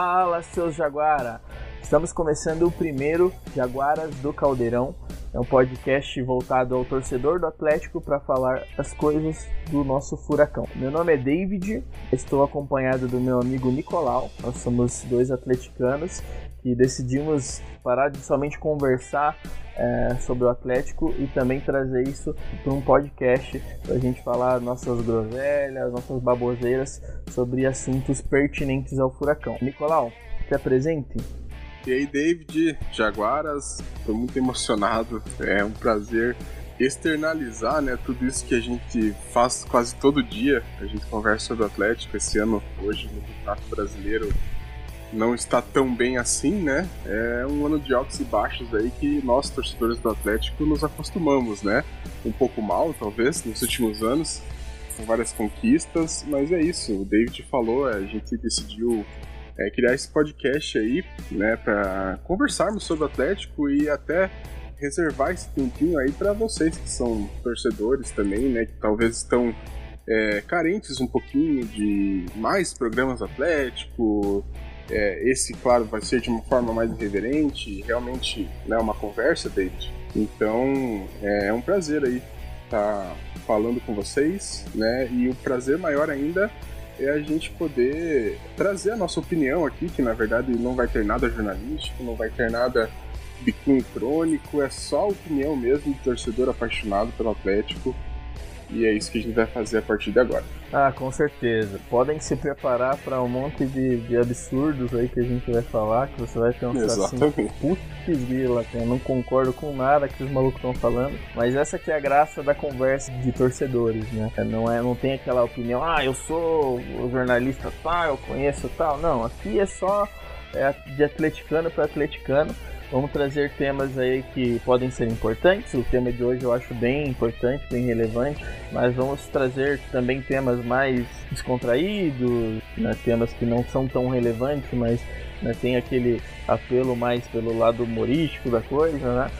Fala, seus Jaguara! Estamos começando o primeiro Jaguaras do Caldeirão. É um podcast voltado ao torcedor do Atlético para falar as coisas do nosso furacão. Meu nome é David, estou acompanhado do meu amigo Nicolau. Nós somos dois atleticanos que decidimos parar de somente conversar é, sobre o Atlético e também trazer isso para um podcast para a gente falar nossas groselhas, nossas baboseiras sobre assuntos pertinentes ao Furacão. Nicolau, se apresente. E aí, David, Jaguaras, estou muito emocionado, é um prazer externalizar né, tudo isso que a gente faz quase todo dia. A gente conversa sobre o Atlético esse ano, hoje no Campeonato Brasileiro, não está tão bem assim, né? É um ano de altos e baixos aí que nós, torcedores do Atlético, nos acostumamos, né? Um pouco mal, talvez, nos últimos anos, com várias conquistas, mas é isso. O David falou, a gente decidiu é, criar esse podcast aí, né, para conversarmos sobre o Atlético e até reservar esse tempinho aí para vocês que são torcedores também, né, que talvez estão é, carentes um pouquinho de mais programas Atlético, é, esse, claro, vai ser de uma forma mais irreverente, realmente né, uma conversa, David. Então, é, é um prazer aí estar tá falando com vocês, né? E o prazer maior ainda é a gente poder trazer a nossa opinião aqui, que na verdade não vai ter nada jornalístico, não vai ter nada bicunho crônico, é só a opinião mesmo de torcedor apaixonado pelo Atlético e é isso que a gente vai fazer a partir de agora. Ah, com certeza. Podem se preparar para um monte de, de, absurdos aí que a gente vai falar, que você vai pensar assim, Exatamente. assim, putz grila, eu não concordo com nada que os malucos estão falando. Mas essa que é a graça da conversa de torcedores, né? Não, é, não tem aquela opinião, ah, eu sou o jornalista tal, eu conheço tal. Não, aqui é só é, de atleticano para atleticano Vamos trazer temas aí que podem ser importantes. O tema de hoje eu acho bem importante, bem relevante, mas vamos trazer também temas mais descontraídos, né? temas que não são tão relevantes, mas né, tem aquele apelo mais pelo lado humorístico da coisa, né?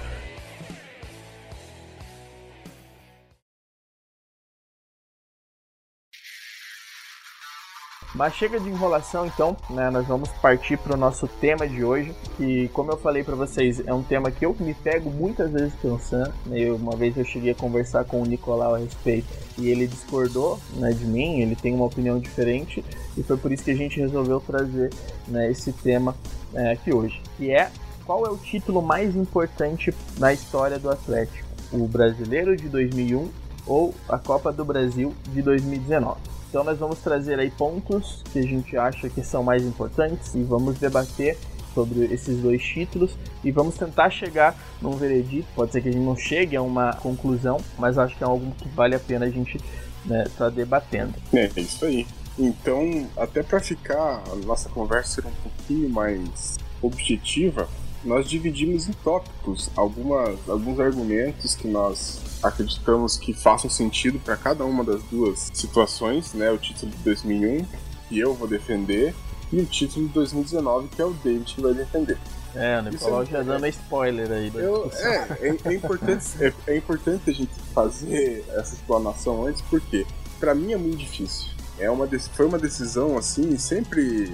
Mas chega de enrolação então, né? Nós vamos partir para o nosso tema de hoje, que como eu falei para vocês, é um tema que eu me pego muitas vezes pensando. Né? Eu, uma vez eu cheguei a conversar com o Nicolau a respeito e ele discordou né, de mim, ele tem uma opinião diferente e foi por isso que a gente resolveu trazer né, esse tema é, aqui hoje, que é qual é o título mais importante na história do Atlético? O Brasileiro de 2001 ou a Copa do Brasil de 2019? Então nós vamos trazer aí pontos que a gente acha que são mais importantes e vamos debater sobre esses dois títulos e vamos tentar chegar num veredito. Pode ser que a gente não chegue a uma conclusão, mas acho que é algo que vale a pena a gente né, tá debatendo. É, é isso aí. Então, até para ficar a nossa conversa um pouquinho mais objetiva, nós dividimos em tópicos algumas, alguns argumentos que nós acreditamos que façam sentido para cada uma das duas situações, né? O título de 2001, que eu vou defender, e o título de 2019, que é o David que vai defender. É, o Nicolau é, já dando spoiler aí eu, é, é, é, importante, é, é, importante a gente fazer essa explanação antes, porque para mim é muito difícil. É uma, foi uma decisão assim, sempre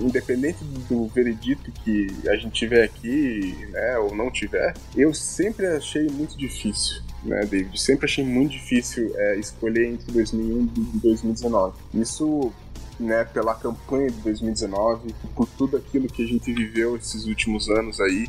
independente do veredito que a gente tiver aqui, né, ou não tiver, eu sempre achei muito difícil né, David? Sempre achei muito difícil é, escolher entre 2001 e 2019. Isso, né, pela campanha de 2019, por tudo aquilo que a gente viveu esses últimos anos aí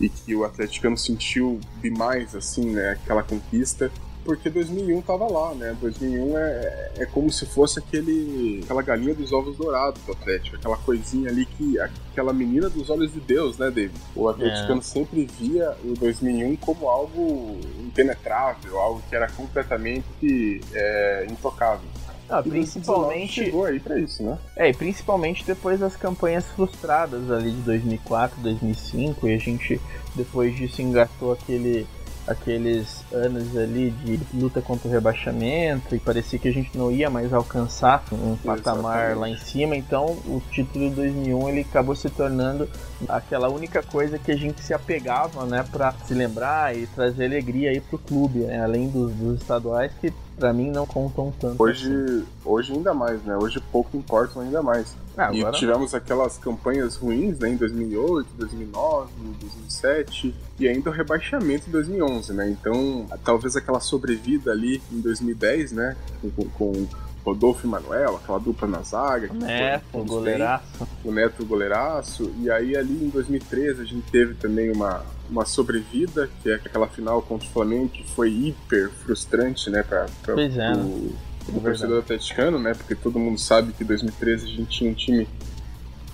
e que o atleticano sentiu demais, assim, né, aquela conquista porque 2001 tava lá, né? 2001 é, é como se fosse aquele, aquela galinha dos ovos dourados do Atlético, aquela coisinha ali que. aquela menina dos olhos de Deus, né, David? O atleticano é. sempre via o 2001 como algo impenetrável, algo que era completamente é, intocável. Ah, principalmente chegou aí para isso, né? É, e principalmente depois das campanhas frustradas ali de 2004, 2005 e a gente depois disso engatou aquele aqueles anos ali de luta contra o rebaixamento e parecia que a gente não ia mais alcançar um patamar Exatamente. lá em cima, então o título de 2001 ele acabou se tornando aquela única coisa que a gente se apegava, né, para se lembrar e trazer alegria aí pro clube, né? além dos, dos estaduais que para mim não contam tanto. Hoje, assim. hoje ainda mais, né? Hoje pouco importam ainda mais. Ah, e tivemos aquelas campanhas ruins né, em 2008, 2009, 2007 e ainda o rebaixamento em 2011, né? Então, talvez aquela sobrevida ali em 2010, né? Com, com Rodolfo e Manuel, aquela dupla na zaga. O Neto, o goleiraço. Bem, o Neto, o goleiraço. E aí ali em 2013 a gente teve também uma, uma sobrevida, que é aquela final contra o Flamengo, que foi hiper frustrante, né? Pra, pra, pois é. Pro, torcedor atleticano, né? Porque todo mundo sabe que em 2013 a gente tinha um time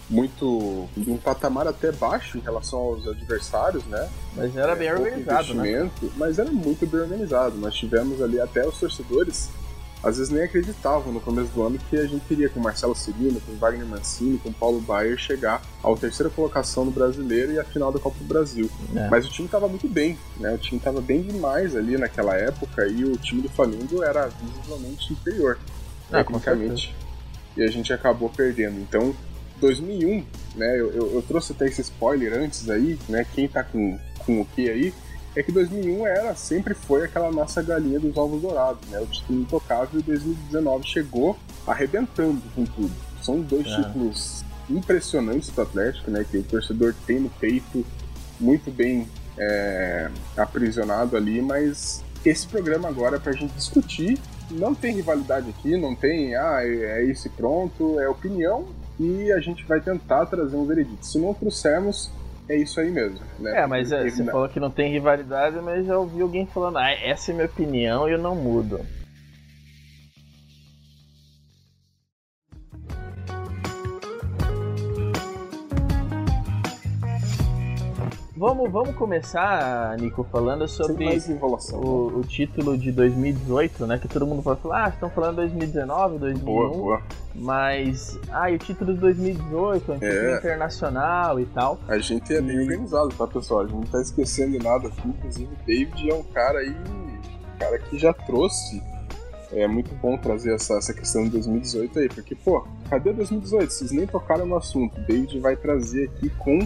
muito um patamar até baixo em relação aos adversários, né? Mas era bem é, organizado, né? Mas era muito bem organizado. Nós tivemos ali até os torcedores às vezes nem acreditavam no começo do ano que a gente iria com Marcelo Cirino, com Wagner Mancini, com Paulo Baier chegar à terceira colocação no Brasileiro e à final da Copa do Brasil. É. Mas o time estava muito bem, né? O time estava bem demais ali naquela época e o time do Flamengo era visivelmente inferior, é, tecnicamente. E a gente acabou perdendo. Então, 2001, né? Eu, eu, eu, trouxe até esse spoiler antes aí, né? Quem tá com, com o que aí? É que 2001 era, sempre foi aquela nossa galinha dos ovos dourados, né? O título intocável e 2019 chegou arrebentando com tudo. São dois é. títulos impressionantes do Atlético, né? Que o torcedor tem no peito, muito bem é, aprisionado ali, mas esse programa agora é pra gente discutir. Não tem rivalidade aqui, não tem, ah, é, é isso e pronto, é opinião e a gente vai tentar trazer um veredito. Se não trouxermos, é isso aí mesmo. Né? É, mas é, você falou que não tem rivalidade, mas já ouvi alguém falando, ah, essa é minha opinião e eu não mudo. Vamos, vamos começar, Nico, falando sobre o, o, título de 2018, né? Que todo mundo vai falar, ah, estão falando 2019, 2001. Boa, boa. Mas, ah, e o título de 2018, é um título é. internacional e tal. A gente é bem organizado, tá, pessoal? A gente não tá esquecendo nada aqui. Inclusive, o David é um cara aí, um cara que já trouxe é muito bom trazer essa, essa questão de 2018 aí, porque, pô, cadê 2018? Vocês nem tocaram no assunto. O David vai trazer aqui com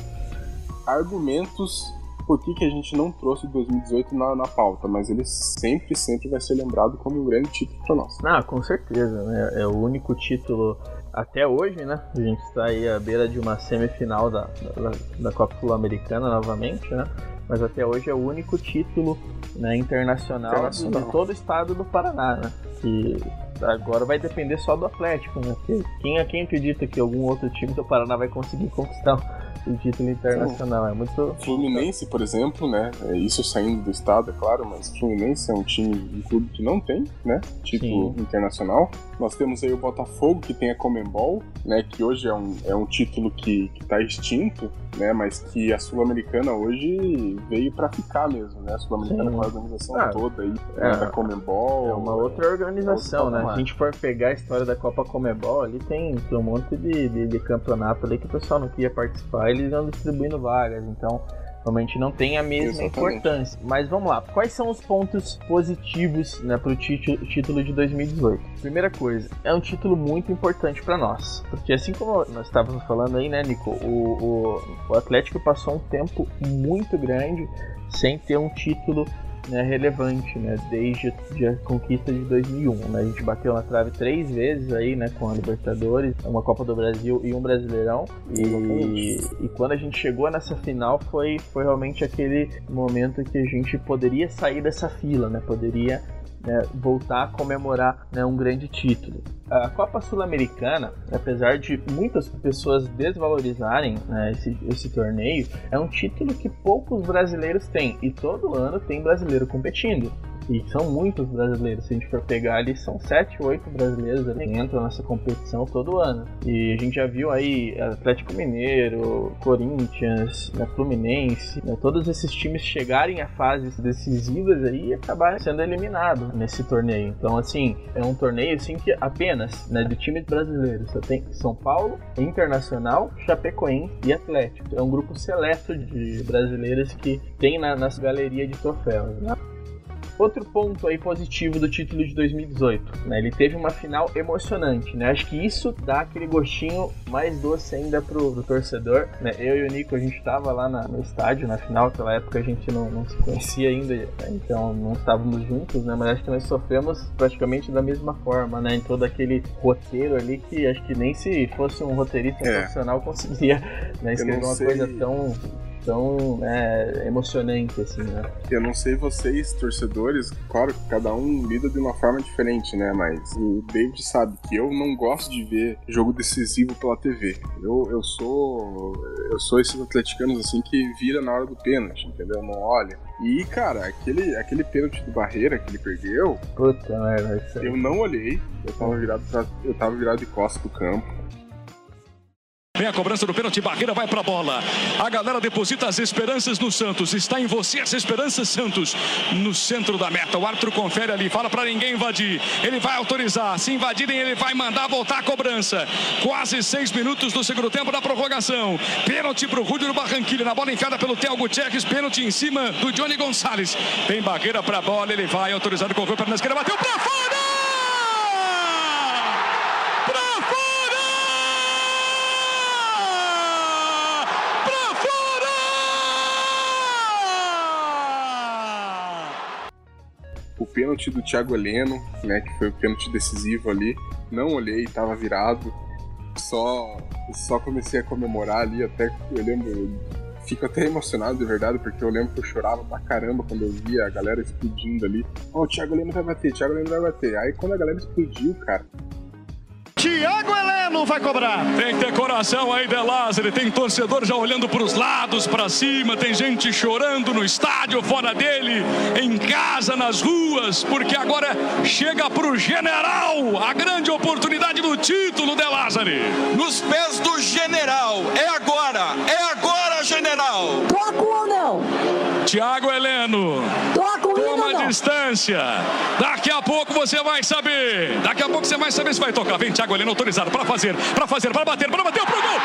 argumentos por que, que a gente não trouxe 2018 na, na pauta, mas ele sempre, sempre vai ser lembrado como um grande título para nós. Ah, com certeza, né? É o único título até hoje, né? A gente está aí à beira de uma semifinal da, da, da Copa Sul-Americana novamente, né? Mas até hoje é o único título né, internacional, internacional. de todo o estado do Paraná, né? Que agora vai depender só do Atlético, né? Porque quem, quem acredita que algum outro time do Paraná vai conseguir conquistar o título internacional. É muito. Fluminense, por exemplo, né? É isso saindo do estado, é claro, mas Fluminense é um time, um clube que não tem, né? Título Sim. internacional. Nós temos aí o Botafogo, que tem a Comembol, né? Que hoje é um, é um título que, que tá extinto, né? Mas que a Sul-Americana hoje veio para ficar mesmo, né? A Sul-Americana com a organização ah, toda aí, é, da Comembol. É uma outra organização, né? Se a gente for pegar a história da Copa Comembol, ali tem, tem um monte de, de, de campeonato ali que o pessoal não queria participar, eles iam distribuindo vagas, então realmente não tem a mesma Exatamente. importância. Mas vamos lá, quais são os pontos positivos né, para o título de 2018? Primeira coisa, é um título muito importante para nós, porque assim como nós estávamos falando aí, né, Nico, o, o, o Atlético passou um tempo muito grande sem ter um título né, relevante, né, desde a conquista de 2001. Né, a gente bateu na trave três vezes aí, né, com a Libertadores, uma Copa do Brasil e um Brasileirão. E, e quando a gente chegou nessa final foi, foi realmente aquele momento que a gente poderia sair dessa fila, né, poderia né, voltar a comemorar né, um grande título. A Copa Sul-Americana, apesar de muitas pessoas desvalorizarem né, esse, esse torneio, é um título que poucos brasileiros têm e todo ano tem brasileiro competindo. E são muitos brasileiros. Se a gente for pegar ali, são 7, 8 brasileiros que entram nessa competição todo ano. E a gente já viu aí Atlético Mineiro, Corinthians, né, Fluminense, né, todos esses times chegarem a fases decisivas aí e acabarem sendo eliminados nesse torneio. Então, assim, é um torneio assim que apenas né, de times brasileiros. Você tem São Paulo, Internacional, Chapecoense e Atlético. É um grupo seleto de brasileiros que tem na, nessa galeria de troféus. Né? Outro ponto aí positivo do título de 2018, né? Ele teve uma final emocionante, né? Acho que isso dá aquele gostinho mais doce ainda pro, pro torcedor, né? Eu e o Nico, a gente tava lá na, no estádio na final, naquela época a gente não, não se conhecia ainda, né? então não estávamos juntos, né? Mas acho que nós sofremos praticamente da mesma forma, né? Em todo aquele roteiro ali que acho que nem se fosse um roteirista é. profissional conseguiria né, escrever uma coisa tão tão é, emocionante, assim, né? Eu não sei vocês, torcedores, claro que cada um lida de uma forma diferente, né? Mas o David sabe que eu não gosto de ver jogo decisivo pela TV. Eu, eu sou. Eu sou esses atleticanos assim que vira na hora do pênalti, entendeu? Não olha. E, cara, aquele, aquele pênalti do Barreira que ele perdeu. Puta merda, Eu não olhei. Eu tava virado, pra, eu tava virado de costas pro campo. Vem a cobrança do pênalti, Barreira vai pra bola. A galera deposita as esperanças no Santos. Está em você as esperanças, Santos, no centro da meta. O árbitro confere ali, fala para ninguém invadir. Ele vai autorizar. Se invadirem, ele vai mandar voltar a cobrança. Quase seis minutos do segundo tempo da prorrogação. Pênalti pro Rúdio do Barranquilha. Na bola enfiada pelo Theo Gutierrez. Pênalti em cima do Johnny Gonçalves. Vem Barreira pra bola, ele vai autorizado, correu para na esquerda, bateu pra fora! Pênalti do Thiago Heleno, né, que foi o pênalti decisivo ali. Não olhei, tava virado. Só só comecei a comemorar ali, até eu lembro, fico até emocionado de verdade, porque eu lembro que eu chorava pra caramba quando eu via a galera explodindo ali. Ó, oh, o Thiago Heleno vai bater, o Thiago Heleno vai bater. Aí quando a galera explodiu, cara, Tiago Heleno vai cobrar. Tem que ter coração aí, De Lázaro. Tem torcedor já olhando para os lados, para cima. Tem gente chorando no estádio, fora dele, em casa, nas ruas, porque agora chega para o general a grande oportunidade do título, De Lázaro. Nos pés do general. É agora, é agora, general. Toco ou não? Tiago Heleno. Toco Toma a distância. Daqui a pouco você vai saber. Daqui a pouco você vai saber se vai tocar. Vem, Tiago Heleno autorizado para fazer, para fazer, para bater, para bater pro gol.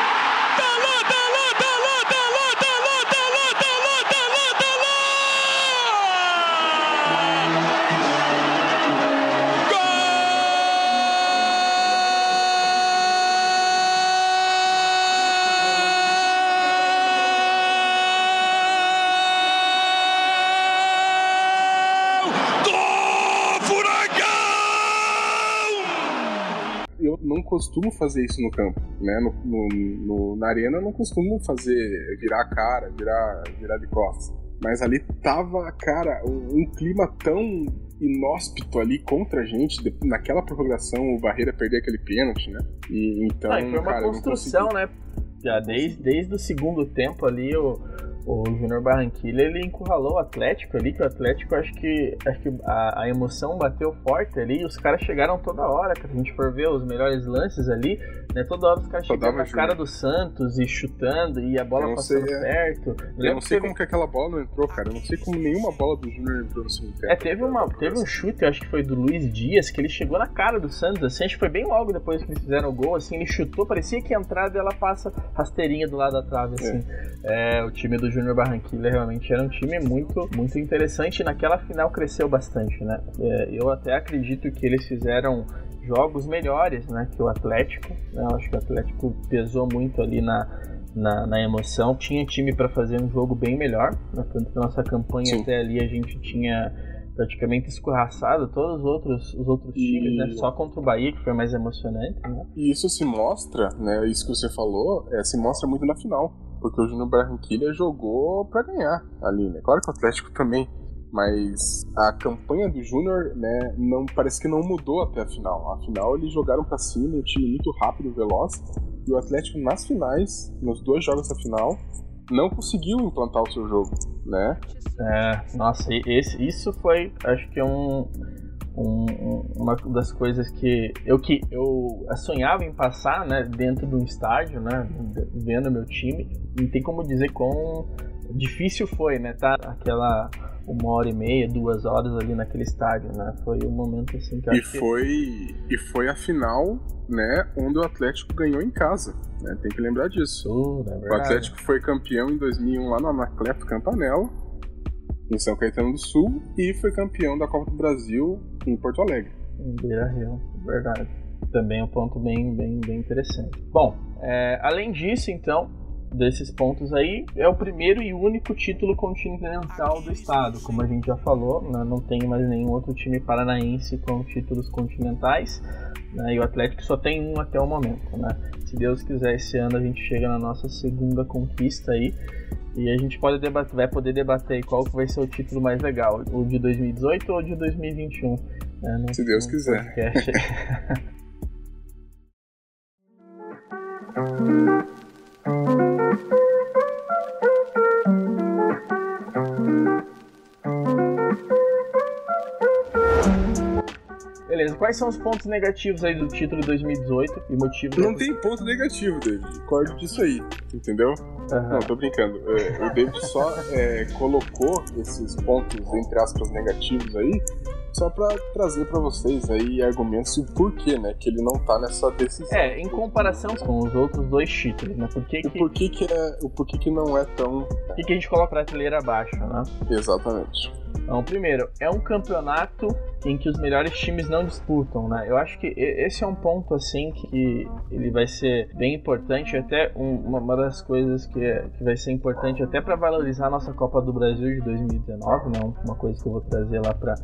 Costumo fazer isso no campo, né? No, no, no, na arena eu não costumo fazer virar a cara, virar, virar de costas. Mas ali tava, cara, um, um clima tão inóspito ali contra a gente, de, naquela prorrogação, o Barreira perder aquele pênalti, né? E então, ah, e foi uma cara, construção, né? Já desde, desde o segundo tempo ali, o, o Júnior Barranquilla ele encurralou o Atlético ali, que o Atlético acho que, acho que a, a emoção bateu forte ali, e os caras chegaram toda hora, que a gente for ver os melhores lances ali, né? Toda hora os caras chegando na cara do Santos e chutando e a bola passando sei, é. perto. Eu, eu não sei teve... como que aquela bola não entrou, cara. Eu não sei como nenhuma bola do Júnior entrou tempo. É, teve, uma, teve um chute, acho que foi do Luiz Dias, que ele chegou na cara do Santos, assim, acho que foi bem logo depois que eles fizeram o gol, assim, ele chutou, parecia que a entrada ela passa rasteirinha do lado da trave, assim. É. é o time do Júnior Barranquilla realmente era um time muito, muito interessante e naquela final cresceu bastante, né? É, eu até acredito que eles fizeram jogos melhores, né, que o Atlético. Né? Eu acho que o Atlético pesou muito ali na, na, na emoção. Tinha time para fazer um jogo bem melhor, né? tanto que nossa campanha Sim. até ali a gente tinha praticamente escorraçado todos os outros, os outros e... times, né? Só contra o Bahia, que foi mais emocionante, né? E isso se mostra, né? Isso que você falou, é, se mostra muito na final porque o Júnior Barranquilla jogou para ganhar ali, né? Claro que o Atlético também, mas a campanha do Júnior, né, não parece que não mudou até a final. Afinal, eles jogaram para cima, um time muito rápido, veloz, e o Atlético nas finais, nos dois jogos da final, não conseguiu implantar o seu jogo, né? É, nossa, esse, isso foi, acho que é um um, uma das coisas que eu que eu sonhava em passar, né, dentro de um estádio, né, vendo meu time, não tem como dizer quão difícil foi, né, tá aquela uma hora e meia, duas horas ali naquele estádio, né, foi um momento assim que eu e foi que... e foi a final, né, onde o Atlético ganhou em casa, né, tem que lembrar disso. Uh, é o Atlético foi campeão em 2001 lá no Anacleto Campanella em São Caetano do Sul e foi campeão da Copa do Brasil em Porto Alegre. Em Beira Rio, verdade. Também é um ponto bem, bem, bem interessante. Bom, é, além disso, então, desses pontos aí, é o primeiro e único título continental do estado. Como a gente já falou, né, não tem mais nenhum outro time paranaense com títulos continentais. Né, e o Atlético só tem um até o momento. Né? Se Deus quiser, esse ano a gente chega na nossa segunda conquista aí. E a gente pode debater, vai poder debater qual vai ser o título mais legal, o de 2018 ou o de 2021. Né, Se Deus quiser. Beleza, quais são os pontos negativos aí do título de 2018 e motivos? Não tem ponto negativo, David. Acordo disso aí, entendeu? Uhum. Não, tô brincando. É, o David só é, colocou esses pontos, entre aspas, negativos aí, só para trazer para vocês aí argumentos do porquê, né, que ele não tá nessa decisão. É, em comparação com os outros dois títulos, né? Por que o porquê que é, o porquê que não é tão. Por que, que a gente coloca a prateleira abaixo, né? Exatamente. Então, primeiro, é um campeonato em que os melhores times não disputam, né? Eu acho que esse é um ponto assim que ele vai ser bem importante, até uma das coisas que, é, que vai ser importante até para valorizar a nossa Copa do Brasil de 2019, né? Uma coisa que eu vou trazer lá para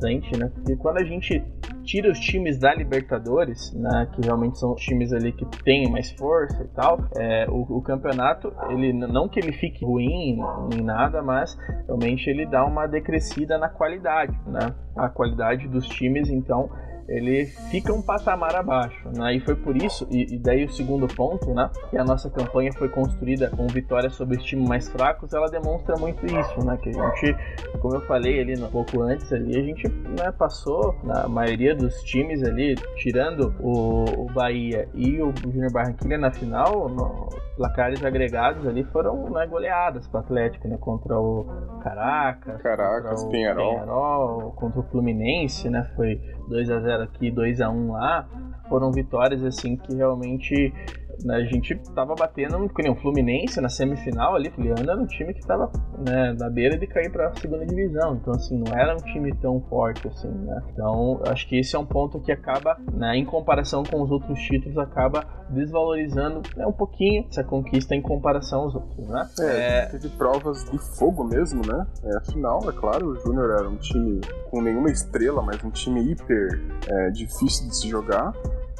frente, né? Porque quando a gente tira os times da Libertadores, né? Que realmente são os times ali que têm mais força e tal, é, o, o campeonato, ele não que ele fique ruim nem nada, mas realmente ele dá uma decrescida na qualidade, né? A qualidade dos times, então ele fica um patamar abaixo, né? E foi por isso, e, e, daí o segundo ponto, né? Que a nossa campanha foi construída com vitórias sobre os times mais fracos, ela demonstra muito isso, né? Que a gente, como eu falei ali um pouco antes ali, a gente né, passou na maioria dos times ali, tirando o, o Bahia e o Júnior Barranquilla na final, no, placares agregados ali foram né, goleadas para o Atlético, né? Contra o Caracas, Caracas, contra o. Penharol, contra o Fluminense, né? Foi 2 a 0 aqui, 2 a 1 lá. Foram vitórias assim que realmente a gente tava batendo com o Fluminense na semifinal ali, Filiano era um time que tava né, na beira de cair para a segunda divisão, então assim, não era um time tão forte assim, né? Então, acho que esse é um ponto que acaba, né, em comparação com os outros títulos, acaba desvalorizando né, um pouquinho essa conquista em comparação aos outros, né? É, é... teve provas de fogo mesmo, né? É, afinal, é claro, o Júnior era um time com nenhuma estrela, mas um time hiper é, difícil de se jogar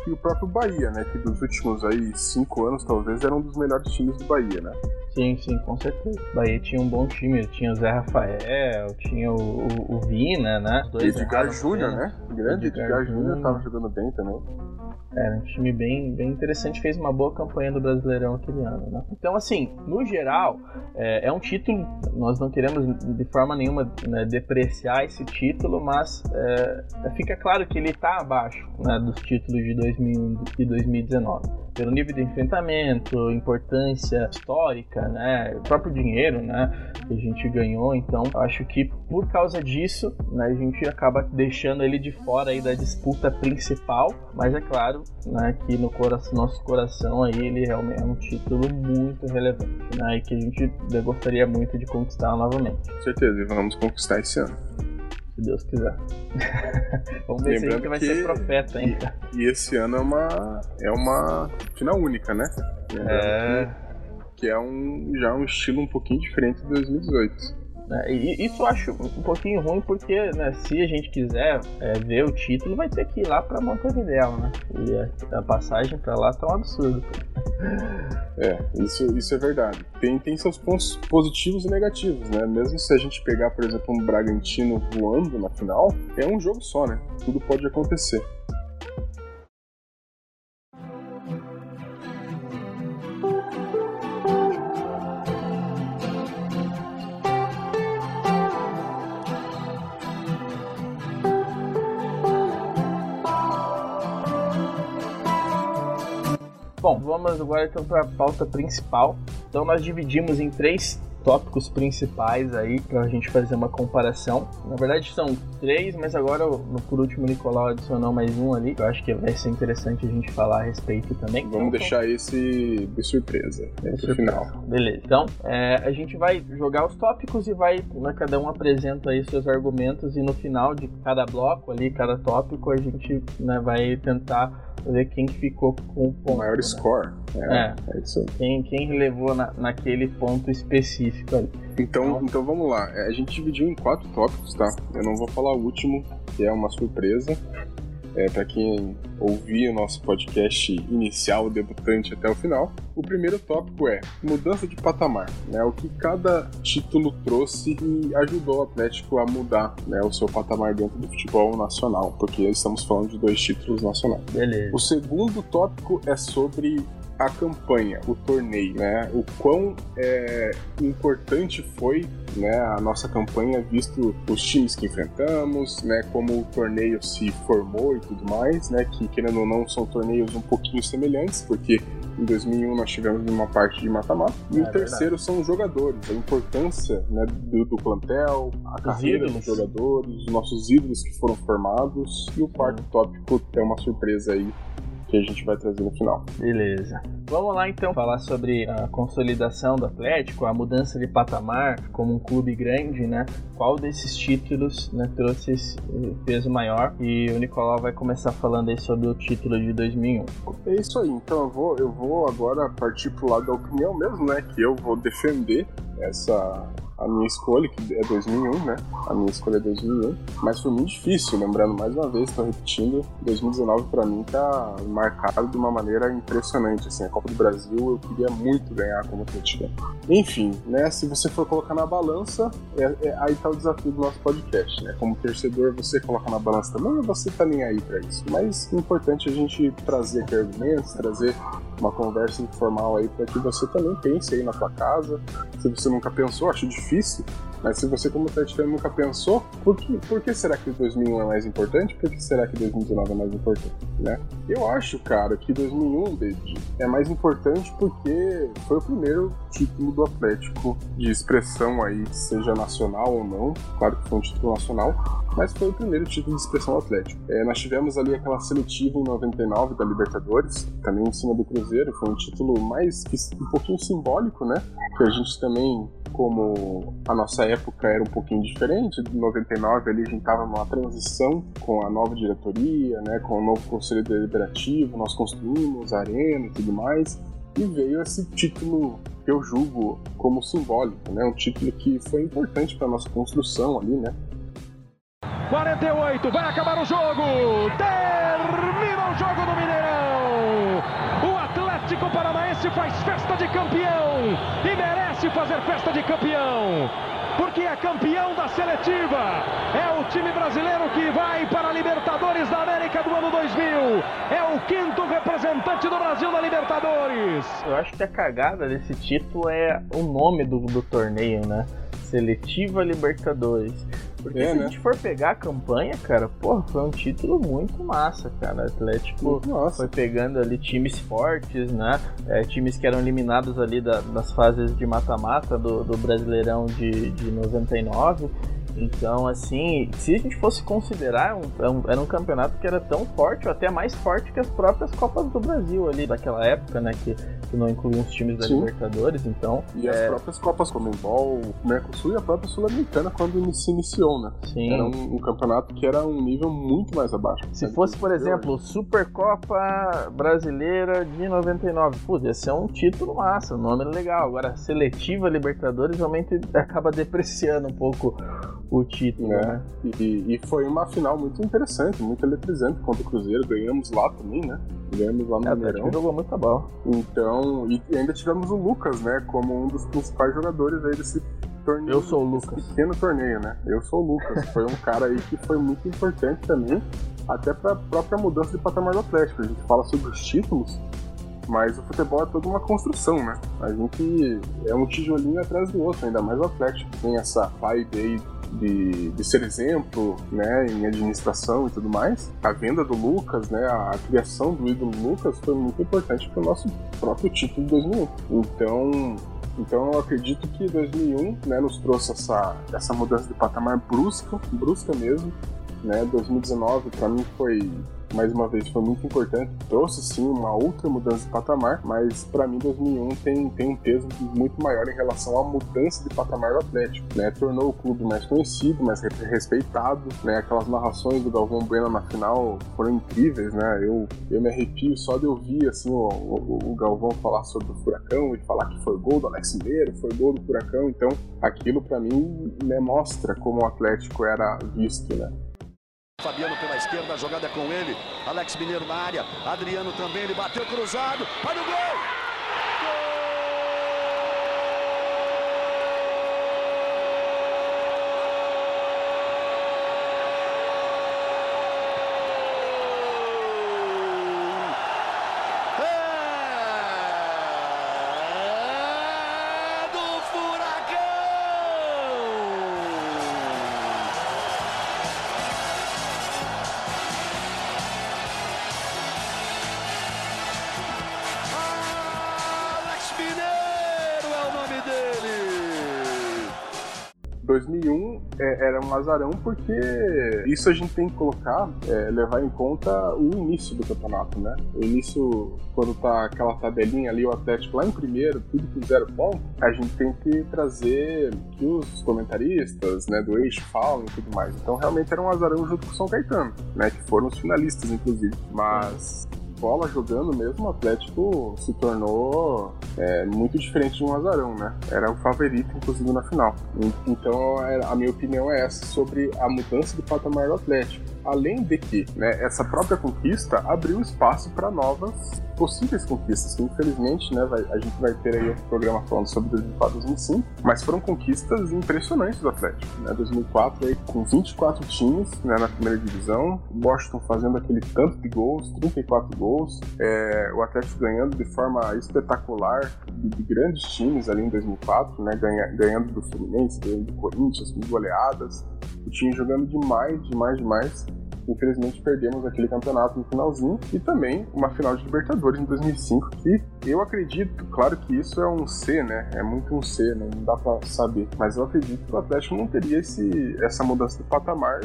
e o próprio Bahia, né? Que dos últimos aí cinco anos, talvez, era um dos melhores times do Bahia, né? Sim, sim, com certeza. O Bahia tinha um bom time, tinha o Zé Rafael, tinha o, o, o Vina, né? Os dois Edgar Júnior, né? O grande Edgar, Edgar Júnior tava jogando bem também. Era um time bem, bem interessante, fez uma boa campanha do Brasileirão aquele ano, né? Então, assim, no geral, é, é um título, nós não queremos de forma nenhuma né, depreciar esse título, mas é, fica claro que ele está abaixo né, dos títulos de 2001 e 2019 pelo nível de enfrentamento, importância histórica, né, o próprio dinheiro, né, que a gente ganhou. Então, acho que por causa disso, né, a gente acaba deixando ele de fora aí da disputa principal. Mas é claro, né, que no coração, nosso coração aí ele realmente é um título muito relevante, né, e que a gente gostaria muito de conquistar novamente. Com certeza, e vamos conquistar esse ano se Deus quiser. Vamos ver Lembrando se a gente vai ser profeta ainda. E, e, esse ano é uma é uma final única, né? é. Que, que, é um já um estilo um pouquinho diferente de 2018. É, e isso eu acho um pouquinho ruim porque, né, se a gente quiser é, ver o título, vai ter que ir lá para Montevideo, né? E a, passagem para lá tá um absurdo. É, isso, isso é verdade. Tem, tem seus pontos positivos e negativos, né? Mesmo se a gente pegar, por exemplo, um Bragantino voando na final, é um jogo só, né? Tudo pode acontecer. Bom, vamos agora então para a pauta principal. Então nós dividimos em três tópicos principais aí pra gente fazer uma comparação. Na verdade são três, mas agora no, por último o Nicolau adicionou mais um ali. Eu acho que vai ser interessante a gente falar a respeito também. Vamos então, deixar esse de surpresa no final. Beleza. Então, é, a gente vai jogar os tópicos e vai, né, cada um apresenta aí seus argumentos e no final de cada bloco ali, cada tópico, a gente né, vai tentar ver quem ficou com o ponto. O maior né? score. É, é, é isso aí. Quem, quem levou na, naquele ponto específico ali. Então, então, então vamos lá. É, a gente dividiu em quatro tópicos, tá? Eu não vou falar o último, que é uma surpresa. É, para quem ouvir o nosso podcast inicial, debutante até o final. O primeiro tópico é mudança de patamar, né? O que cada título trouxe e ajudou o Atlético a mudar né, o seu patamar dentro do futebol nacional, porque estamos falando de dois títulos nacionais. Beleza. O segundo tópico é sobre a campanha, o torneio, né? O quão é, importante foi né, a nossa campanha, visto os times que enfrentamos, né, como o torneio se formou e tudo mais, né, que querendo ou não são torneios um pouquinho semelhantes, porque em 2001 nós tivemos uma parte de mata-mata. E é, o terceiro verdade. são os jogadores, a importância né, do, do plantel, a os carreira ídolos. dos jogadores, os nossos ídolos que foram formados. E o quarto tópico é uma surpresa aí que a gente vai trazer no final. Beleza. Vamos lá então falar sobre a consolidação do Atlético, a mudança de patamar como um clube grande, né? Qual desses títulos né, trouxe esse peso maior? E o Nicolau vai começar falando aí sobre o título de 2001. É isso aí. Então eu vou, eu vou agora partir pro lado da opinião mesmo, né? Que eu vou defender essa a minha escolha, que é 2001, né? A minha escolha é 2001. Mas foi muito difícil, lembrando mais uma vez, estou repetindo, 2019 para mim tá marcado de uma maneira impressionante. Assim, a Copa do Brasil eu queria muito ganhar como atleticano. Enfim, né? Se você for colocar na balança, é, é, aí tá o desafio do nosso podcast, né? Como torcedor, você coloca na balança também você tá nem aí para isso? Mas é importante a gente trazer aqui argumentos, trazer uma conversa informal aí para que você também pense aí na sua casa. Se você nunca pensou, acho difícil difícil, mas se você como atleticano nunca pensou, por que, por que será que 2001 é mais importante? Por que será que 2019 é mais importante, né? Eu acho, cara, que 2001, David, é mais importante porque foi o primeiro título do Atlético de expressão aí, seja nacional ou não. Claro que foi um título nacional, mas foi o primeiro título de expressão Atlético. É, nós tivemos ali aquela seletiva em 99 da Libertadores, também em cima do Cruzeiro, foi um título mais um pouquinho simbólico, né? Que a gente também como a nossa época era um pouquinho diferente, de 99 ali a gente estava numa transição com a nova diretoria, né, com o novo conselho deliberativo, nós construímos a arena e tudo mais, e veio esse título que eu julgo como simbólico, né, um título que foi importante para nossa construção ali, né. 48, vai acabar o jogo, termina o jogo do Mineirão, Atlético Paranaense faz festa de campeão e merece fazer festa de campeão porque é campeão da seletiva. É o time brasileiro que vai para a Libertadores da América do ano 2000. É o quinto representante do Brasil na Libertadores. Eu acho que a cagada desse título é o nome do, do torneio, né? Seletiva Libertadores. Porque é, se né? a gente for pegar a campanha, cara, porra, foi um título muito massa, cara. O Atlético foi pegando ali times fortes, né? É, times que eram eliminados ali da, das fases de mata-mata do, do Brasileirão de, de 99. Então, assim, se a gente fosse considerar, um, é era um campeonato que era tão forte, ou até mais forte que as próprias Copas do Brasil ali daquela época, né? Que, que não incluíam os times da Sim. Libertadores, então. E é... as próprias Copas Comembol, o Mercosul e a própria Sul-Americana quando se iniciou, né? Sim. Era um, um, campeonato que era um nível muito mais abaixo. Se fosse, por exemplo, Supercopa Brasileira de 99, putz, ia ser um título massa, o nome é legal. Agora, seletiva Libertadores realmente acaba depreciando um pouco o título, é. né? E, e, foi uma final muito interessante, muito eletrizante contra o Cruzeiro. Ganhamos lá também, né? Ganhamos lá no é, Mineirão. jogou muito bola. Então, e, e, ainda tivemos o Lucas, né? Como um dos principais jogadores aí desse torneio. Eu sou o Lucas. pequeno torneio, né? Eu sou o Lucas. foi um cara aí que foi muito importante também, até para a própria mudança de patamar do Atlético. A gente fala sobre os títulos, mas o futebol é toda uma construção, né? A gente é um tijolinho atrás do outro, ainda mais o Atlético. Tem essa vibe aí de, de ser exemplo, né, em administração e tudo mais. A venda do Lucas, né, a criação do ídolo Lucas foi muito importante para o nosso próprio título de 2001. Então, Então eu acredito que 2001 né, nos trouxe essa, essa mudança de patamar brusca, brusca mesmo. Né? 2019 para mim foi mais uma vez, foi muito importante. Trouxe sim uma outra mudança de patamar, mas para mim 2001 tem, tem um peso muito maior em relação à mudança de patamar do Atlético. Né? Tornou o clube mais conhecido, mais respeitado. Né? Aquelas narrações do Galvão Bueno na final foram incríveis. Né? Eu, eu me arrepio só de ouvir assim, o, o, o Galvão falar sobre o Furacão e falar que foi gol do Alex Mineiro, foi gol do Furacão. Então aquilo para mim né, mostra como o Atlético era visto. Né? Fabiano pela esquerda, a jogada é com ele. Alex Mineiro na área. Adriano também, ele bateu cruzado. Olha o gol! Era um azarão porque isso a gente tem que colocar, é, levar em conta o início do campeonato, né? O início, quando tá aquela tabelinha ali, o Atlético lá em primeiro, tudo com zero ponto, a gente tem que trazer que os comentaristas, né, do eixo falam e tudo mais. Então realmente era um azarão junto com o São Caetano, né? Que foram os finalistas, inclusive. Mas bola jogando mesmo, o Atlético se tornou é, muito diferente de um azarão, né? Era o favorito, inclusive, na final. Então, a minha opinião é essa sobre a mudança do patamar do Atlético. Além de que, né, essa própria conquista abriu espaço para novas possíveis conquistas, que infelizmente, né, vai, a gente vai ter aí outro programa falando sobre 2004 e 2005, mas foram conquistas impressionantes do Atlético, né, 2004 aí com 24 times, né, na primeira divisão, Washington fazendo aquele tanto de gols, 34 gols, é, o Atlético ganhando de forma espetacular de, de, grandes times ali em 2004, né, ganha, ganhando do Fluminense, ganhando do Corinthians, com goleadas, o time jogando demais, demais, demais, infelizmente perdemos aquele campeonato no finalzinho e também uma final de Libertadores em 2005 que eu acredito, claro que isso é um C, né? É muito um C, né? não dá para saber, mas eu acredito que o Atlético não teria esse, essa mudança de patamar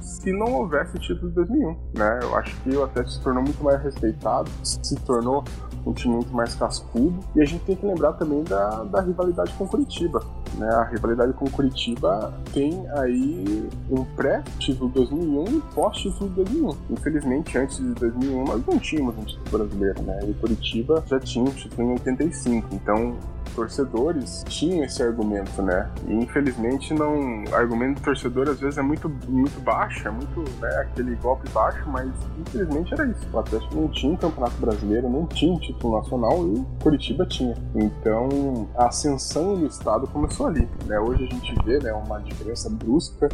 se não houvesse o título de 2001, né? Eu acho que o Atlético se tornou muito mais respeitado, se tornou muito mais cascudo. E a gente tem que lembrar também da, da rivalidade com Curitiba. Né? A rivalidade com Curitiba tem aí um pré-título 2001 e pós-título 2001. Infelizmente, antes de 2001, nós não tínhamos um título brasileiro, né? E Curitiba já tinha um título em 85. Então, torcedores tinham esse argumento, né? E infelizmente não. O argumento do torcedor às vezes é muito, muito baixo, é muito, né, aquele golpe baixo, mas infelizmente era isso. O Atlético não tinha um campeonato brasileiro, não tinha um título nacional e Curitiba tinha. Então a ascensão do estado começou ali. Né? Hoje a gente vê né, uma diferença brusca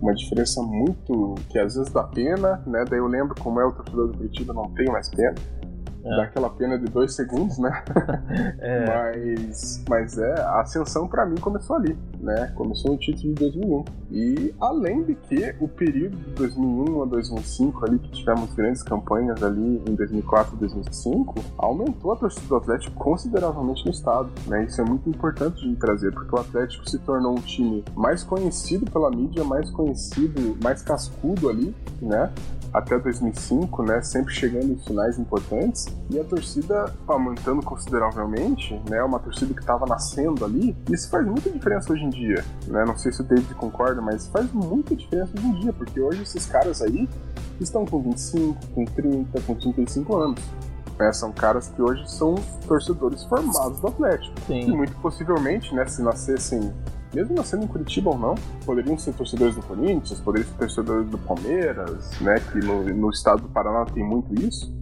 uma diferença muito que às vezes dá pena, né? Daí eu lembro como é o torcedor do Curitiba, não tenho mais pena. É. Dá aquela pena de dois segundos, né? É. mas, mas é, a ascensão para mim começou ali, né? Começou no título de 2001. E além de que o período de 2001 a 2005 ali, que tivemos grandes campanhas ali em 2004 e 2005, aumentou a torcida do Atlético consideravelmente no estado, né? Isso é muito importante de trazer, porque o Atlético se tornou um time mais conhecido pela mídia, mais conhecido, mais cascudo ali, né? Até 2005, né, sempre chegando em finais importantes, e a torcida aumentando consideravelmente, né, uma torcida que estava nascendo ali, isso faz muita diferença hoje em dia, né, não sei se o David concorda, mas faz muita diferença hoje em dia, porque hoje esses caras aí estão com 25, com 30, com 35 anos. Né, são caras que hoje são torcedores formados do Atlético. Sim. E muito possivelmente, né, se nascessem mesmo nascendo em Curitiba ou não, poderiam ser torcedores do Corinthians, poderiam ser torcedores do Palmeiras, né, que no, no estado do Paraná tem muito isso.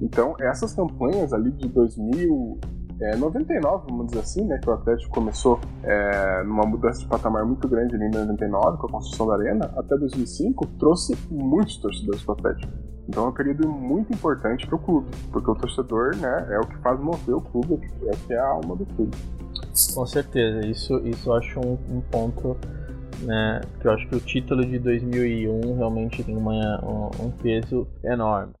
Então, essas campanhas ali de 2000, é, 99, vamos dizer assim, né, que o Atlético começou é, numa mudança de patamar muito grande ali em 99, com a construção da arena, até 2005, trouxe muitos torcedores para o Atlético. Então é um período muito importante para o clube, porque o torcedor né, é o que faz mover o clube, é o que é a alma do clube. Com certeza, isso, isso eu acho um, um ponto né, que eu acho que o título de 2001 realmente tem uma, um, um peso enorme.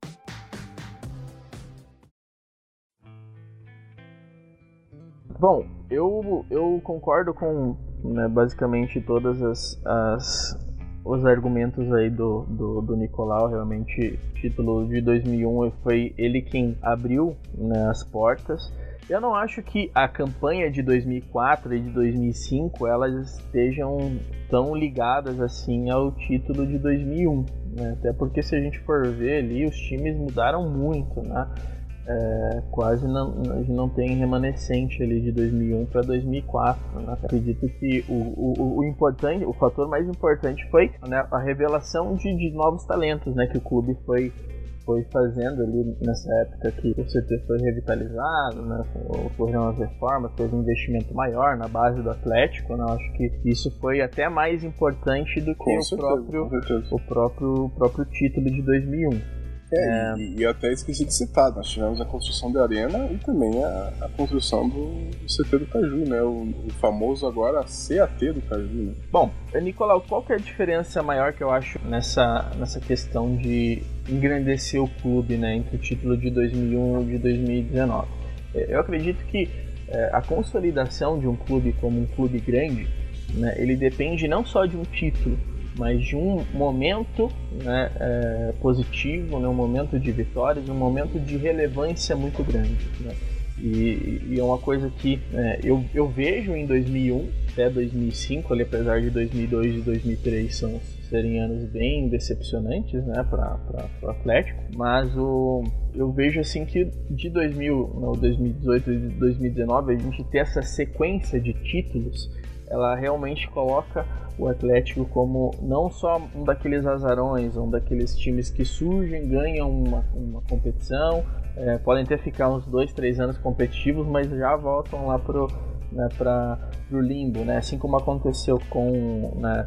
Bom, eu, eu concordo com né, basicamente todas as, as os argumentos aí do, do, do Nicolau, realmente, título de 2001 foi ele quem abriu né, as portas. Eu não acho que a campanha de 2004 e de 2005 elas estejam tão ligadas assim ao título de 2001, né? até porque se a gente for ver ali os times mudaram muito, né? é, quase não, a gente não tem remanescente ali de 2001 para 2004. Né? Acredito que o, o, o, importante, o fator mais importante foi né, a revelação de, de, novos talentos, né, que o clube foi foi fazendo ali nessa época que o CT foi revitalizado, né, ocorreram as reformas, teve um investimento maior na base do Atlético, né, acho que isso foi até mais importante do que o, próprio, o próprio o próprio título de 2001. É, é... E, e, até esqueci de citar, nós tivemos a construção da arena e também a, a construção do, do, CT do Caju, né? O, o, famoso agora CAT do Caju, né? Bom, Nicolau, qual que é a diferença maior que eu acho nessa, nessa questão de engrandecer o clube, né? Entre o título de 2001 e de 2019? É, eu acredito que é, a consolidação de um clube como um clube grande, né? Ele depende não só de um título, mas de um momento né, é, positivo, né, um momento de vitórias, um momento de relevância muito grande. Né? E, e, é uma coisa que é, eu, eu vejo em 2001 até 2005, ali, apesar de 2002 e 2003 são, serem anos bem decepcionantes né, para o Atlético, mas o, eu vejo assim que de 2000, não, 2018 e 2019 a gente ter essa sequência de títulos ela realmente coloca o Atlético como não só um daqueles azarões, um daqueles times que surgem, ganham uma, uma competição, é, podem até ficar uns dois, três anos competitivos, mas já voltam lá pro, né, para o limbo, né? Assim como aconteceu com, né,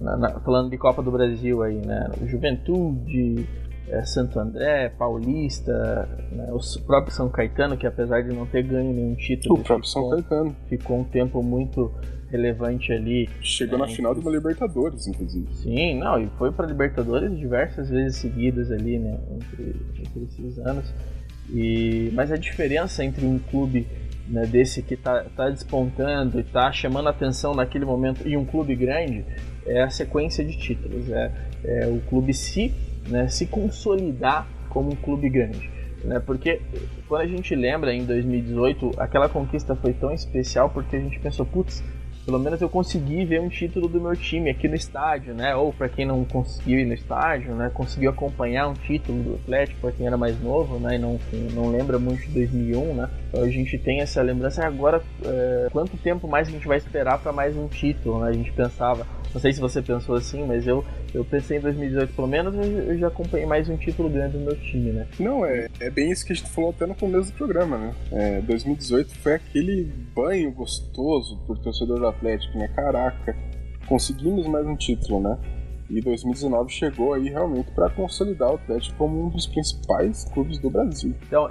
na, na, falando de Copa do Brasil aí, né? Juventude, é, Santo André, Paulista, né, o próprio São Caetano, que apesar de não ter ganho nenhum título, o próprio ficou, São Caetano ficou um tempo muito relevante ali. Chegou né, na final de uma Libertadores, inclusive. Sim, não, e foi para Libertadores diversas vezes seguidas ali, né, entre, entre esses anos. E, mas a diferença entre um clube né, desse que está tá despontando e está chamando atenção naquele momento e um clube grande é a sequência de títulos. É, é o clube se, né, se consolidar como um clube grande. Né, porque quando a gente lembra em 2018, aquela conquista foi tão especial porque a gente pensou, putz, pelo menos eu consegui ver um título do meu time aqui no estádio, né? Ou para quem não conseguiu ir no estádio, né? Conseguiu acompanhar um título do Atlético para quem era mais novo, né? E não, não lembra muito de 2001, né? Então a gente tem essa lembrança. Agora, é, quanto tempo mais a gente vai esperar para mais um título, né? A gente pensava não sei se você pensou assim, mas eu, eu pensei em 2018, pelo menos eu, já acompanhei mais um título grande do meu time, né? Não, é, é bem isso que a gente falou até no começo do programa, né? É, 2018 foi aquele banho gostoso por torcedor do Atlético, né? Caraca, conseguimos mais um título, né? E 2019 chegou aí realmente para consolidar o Atlético como um dos principais clubes do Brasil. Então,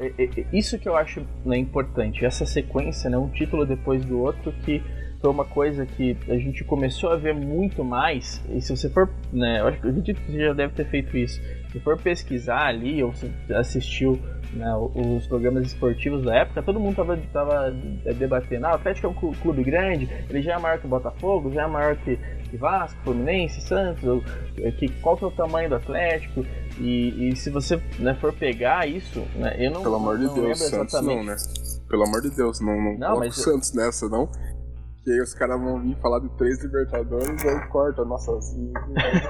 isso que eu acho né, importante, essa sequência, né, um título depois do outro que uma coisa que a gente começou a ver muito mais. E se você for, né, eu acredito que você já deve ter feito isso. Se for pesquisar ali, ou se assistiu né, os programas esportivos da época, todo mundo tava, tava debatendo, ah, o Atlético é um clube grande, ele já é maior que o Botafogo, já é maior que, Vasco, Fluminense, Santos, ou, é, que, qual que é o tamanho do Atlético, e, e se você né, for pegar isso, né, eu não Pelo amor de Deus, Santos não, né? Pelo amor de Deus, não, não, não mas... Santos nessa, não que aí os caras vão vir falar de três Libertadores e aí corta nossas.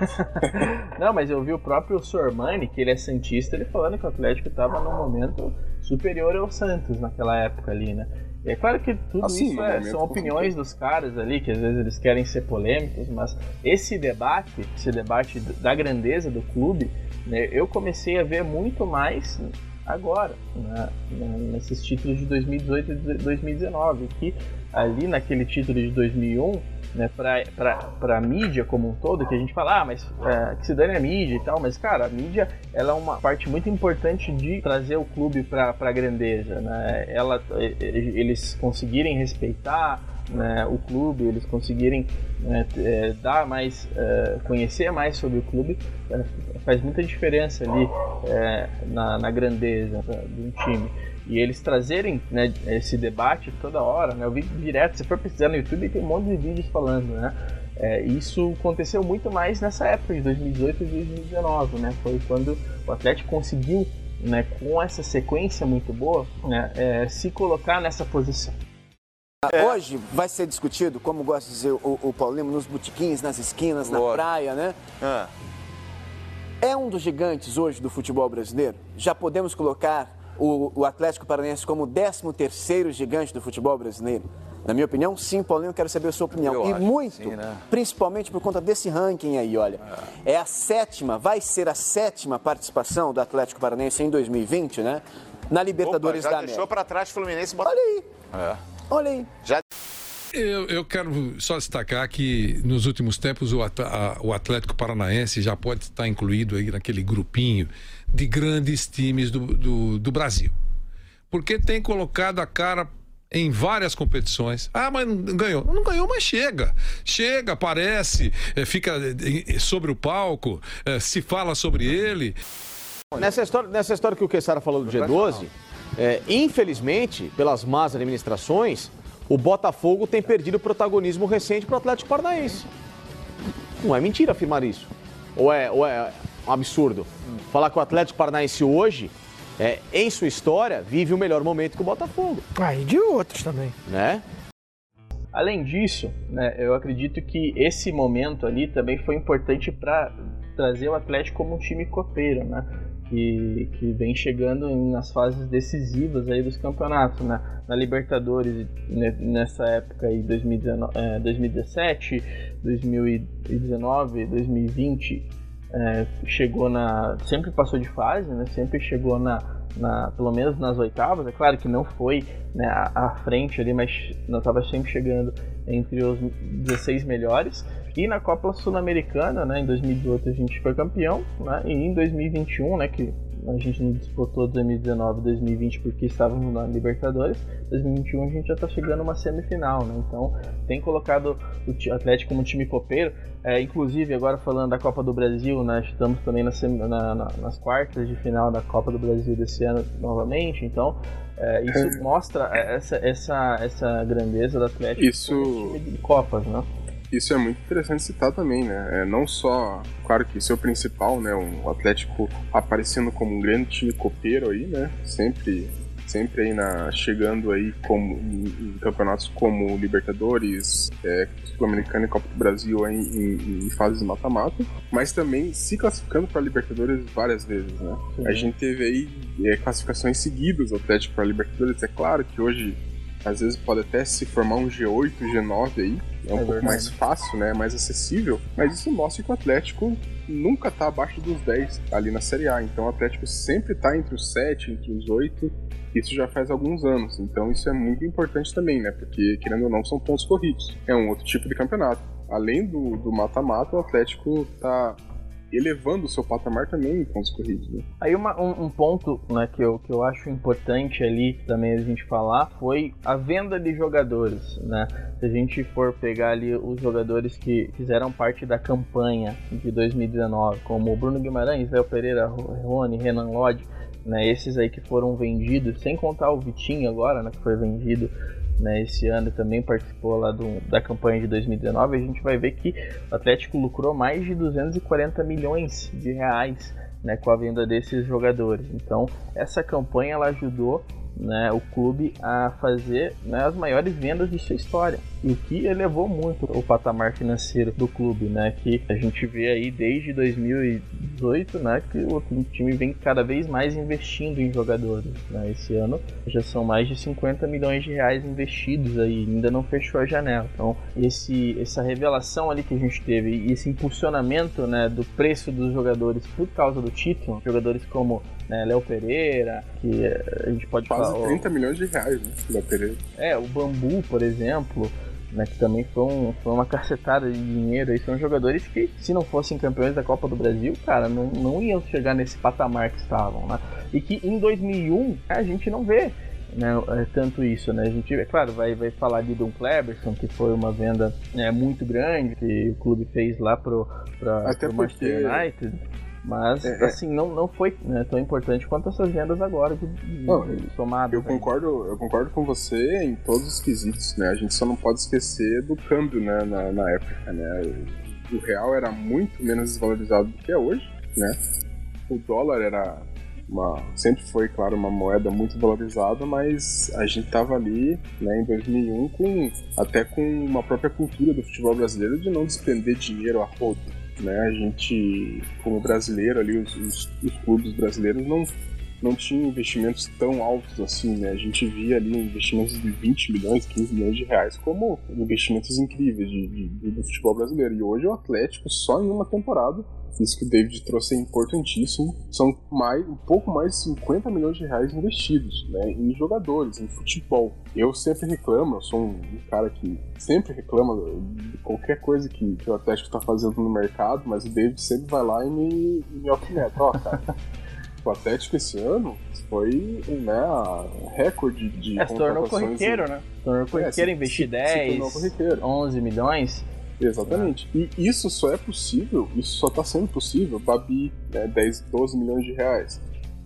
não, mas eu vi o próprio Sormani, que ele é Santista, ele falando que o Atlético estava num momento superior ao Santos naquela época ali, né? E é claro que tudo assim, isso é, são opiniões dos caras ali, que às vezes eles querem ser polêmicos, mas esse debate, esse debate da grandeza do clube, né, eu comecei a ver muito mais agora, né, nesses títulos de 2018 e 2019, que ali naquele título de 2001, né, para a mídia como um todo, que a gente fala, ah, mas é, que se dane a mídia e tal, mas cara, a mídia ela é uma parte muito importante de trazer o clube para a grandeza, né? Ela, eles conseguirem respeitar né, o clube, eles conseguirem né, é, dar mais, é, conhecer mais sobre o clube, é, faz muita diferença ali é, na, na, grandeza de um time. e eles trazerem né, esse debate toda hora, né? Eu vi direto, se for pesquisar no YouTube, tem um monte de vídeos falando, né? É, isso aconteceu muito mais nessa época de 2018 e 2019, né? Foi quando o Atlético conseguiu, né, com essa sequência muito boa, né, é, se colocar nessa posição. É. Hoje vai ser discutido, como gosta de dizer o, o Paulinho, nos botiquins, nas esquinas, na praia, né? É. é um dos gigantes hoje do futebol brasileiro? Já podemos colocar o, o Atlético Paranaense como o 13 terceiro gigante do futebol brasileiro? Na minha opinião, sim, Paulinho, eu quero saber a sua opinião. Eu e muito, sim, né? principalmente por conta desse ranking aí, olha. É. é. a sétima, vai ser a sétima participação do Atlético Paranaense em 2020, né? Na Libertadores Opa, já da América. deixou para trás Fluminense. Olha aí. É. Olha aí. Já eu, eu, quero só destacar que nos últimos tempos o, Atlético Paranaense já pode estar incluído aí naquele grupinho de grandes times do, do, do Brasil. Porque tem colocado a cara em várias competições. Ah, mas não ganhou. Não ganhou, mas chega. Chega, aparece, é, fica é, sobre o palco, é, se fala sobre ele. Nessa história, nessa história que o Quessara falou do G12, é, infelizmente, pelas más administrações, o Botafogo tem perdido protagonismo recente para o Atlético Paranaense. Não é mentira afirmar isso. Ou é, ou é um absurdo? Falar que o Atlético Paranaense hoje é, em sua história, vive o melhor momento que o Botafogo. Ah, e de outros também. Né? Além disso, né, eu acredito que esse momento ali também foi importante para trazer o Atlético como um time copeiro, né? Que, que vem chegando nas fases decisivas aí dos campeonatos, né? Na Libertadores, nessa época aí, 2019, é, 2017, 2019, 2020, é, chegou na. sempre passou de fase, né? Sempre chegou na, na, pelo menos nas oitavas. É claro que não foi né, à frente ali, mas não estava sempre chegando entre os 16 melhores. E na Copa Sul-Americana, né, em 2018 a gente foi campeão, né, e em 2021, né, que a gente não disputou 2019 2020 porque estávamos na Libertadores. 2021 a gente já está chegando uma semifinal, né? Então tem colocado o Atlético como time copeiro. É, inclusive, agora falando da Copa do Brasil, né? Estamos também na, na, na, nas quartas de final da Copa do Brasil desse ano novamente. Então é, isso mostra essa, essa, essa grandeza do Atlético isso... Copas, né? Isso é muito interessante citar também, né? É, não só, claro que isso é principal, né? O Atlético aparecendo como um grande time copeiro aí, né? Sempre, sempre aí na, chegando aí como, em, em campeonatos como Libertadores, é, Sul-Americana e Copa do Brasil aí, em, em fases mata-mata, mas também se classificando para Libertadores várias vezes, né? Sim. A gente teve aí é, classificações seguidas do Atlético para Libertadores. É claro que hoje às vezes pode até se formar um G8, G9 aí, é um é pouco verdade. mais fácil, né? Mais acessível. Mas isso mostra que o Atlético nunca tá abaixo dos 10 ali na Série A. Então o Atlético sempre tá entre os 7, entre os 8. Isso já faz alguns anos. Então isso é muito importante também, né? Porque, querendo ou não, são pontos corridos. É um outro tipo de campeonato. Além do mata-mata, o Atlético tá elevando o seu patamar também em pontos corridos. Né? Aí uma, um, um, ponto né, que, eu, que eu acho importante ali também a gente falar foi a venda de jogadores. Né? Se a gente for pegar ali os jogadores que fizeram parte da campanha de 2019, como Bruno Guimarães, Léo Pereira, Rony, Renan Lodge, né, esses aí que foram vendidos, sem contar o Vitinho agora, né, que foi vendido né, esse ano também participou lá do, da campanha de 2019, a gente vai ver que o Atlético lucrou mais de 240 milhões de reais né, com a venda desses jogadores. Então, essa campanha ela ajudou né, o clube a fazer né, as maiores vendas de sua história. E o que elevou muito o patamar financeiro do clube, né? Que a gente vê aí desde 2018, né? Que o time vem cada vez mais investindo em jogadores. Né? Esse ano já são mais de 50 milhões de reais investidos aí, ainda não fechou a janela. Então, esse, essa revelação ali que a gente teve e esse impulsionamento né, do preço dos jogadores por causa do título, jogadores como né, Léo Pereira, que a gente pode Quase falar. 30 milhões de reais, né? Léo Pereira. É, o Bambu, por exemplo né, que também foi, um, foi uma carcetada de dinheiro. E são jogadores que, se não fossem campeões da Copa do Brasil, cara, não, não iam chegar nesse patamar que estavam, né? E que em 2001 a gente não vê né, é, tanto isso, né? A gente, é claro, vai, vai falar de Don Cleberson, que foi uma venda né, muito grande que o clube fez lá pro, pra, Até pro Manchester United. Mas, é, é, assim, não, não foi né, tão importante quanto essas vendas agora de, de, não, de tomada. Eu concordo, eu concordo com você em todos os quesitos, né? A gente só não pode esquecer do câmbio, né, na, na época, né? O real era muito menos desvalorizado do que é hoje, né? O dólar era uma, sempre foi, claro, uma moeda muito valorizada, mas a gente estava ali, né, em 2001 com até com uma própria cultura do futebol brasileiro de não despender dinheiro a rodo, né? A gente, como brasileiro ali, os, os, os clubes brasileiros não não tinham investimentos tão altos assim, né? A gente via ali investimentos de 20 milhões, 15 milhões de reais como investimentos incríveis de, de, de, do futebol brasileiro. E hoje o Atlético, só em uma temporada, isso que o David trouxe é importantíssimo. São mais, um pouco mais de 50 milhões de reais investidos né, em jogadores, em futebol. Eu sempre reclamo, eu sou um, cara que sempre reclama de qualquer coisa que, que o Atlético está fazendo no mercado, mas o David sempre vai lá e me, me alfineta. Ó, cara, o Atlético esse ano foi né, recorde de. É, se tornou corriqueiro, né? Se tornou corriqueiro, é, investir 10, 11 milhões. Exatamente. E isso só é possível, isso só está sendo possível, Babi, né, 10, 12 milhões de reais.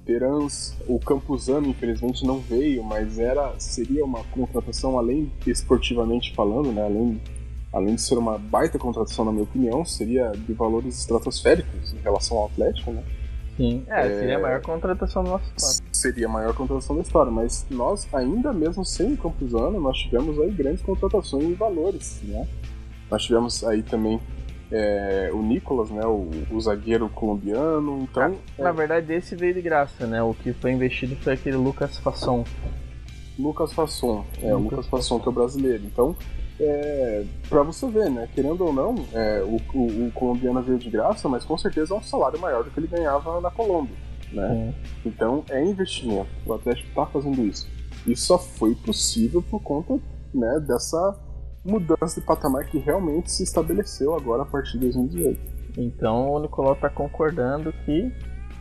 Terans, o Campuzano infelizmente não veio, mas era seria uma contratação além esportivamente falando, né, além além de ser uma baita contratação na minha opinião, seria de valores estratosféricos em relação ao Atlético, né? Sim, é, é, seria a maior contratação da nossa história. Seria a maior contratação da história, mas nós, ainda mesmo sem o Campuzano, nós tivemos aí grandes contratações em valores, né? Nós tivemos aí também é, o Nicolas, né, o, o, zagueiro colombiano. Então, na é... verdade, esse veio de graça, né? O que foi investido foi aquele Lucas Fasson. Lucas Fasson, é, Lucas, o Lucas Fasson que é o brasileiro. Então, é, para você ver, né? Querendo ou não, é, o, o, o, colombiano veio de graça, mas com certeza é um salário maior do que ele ganhava na Colômbia, né? Então é investimento. O Atlético está fazendo isso. E só foi possível por conta né, dessa mudança de patamar que realmente se estabeleceu agora a partir de 2018. Então o Nicolau está concordando que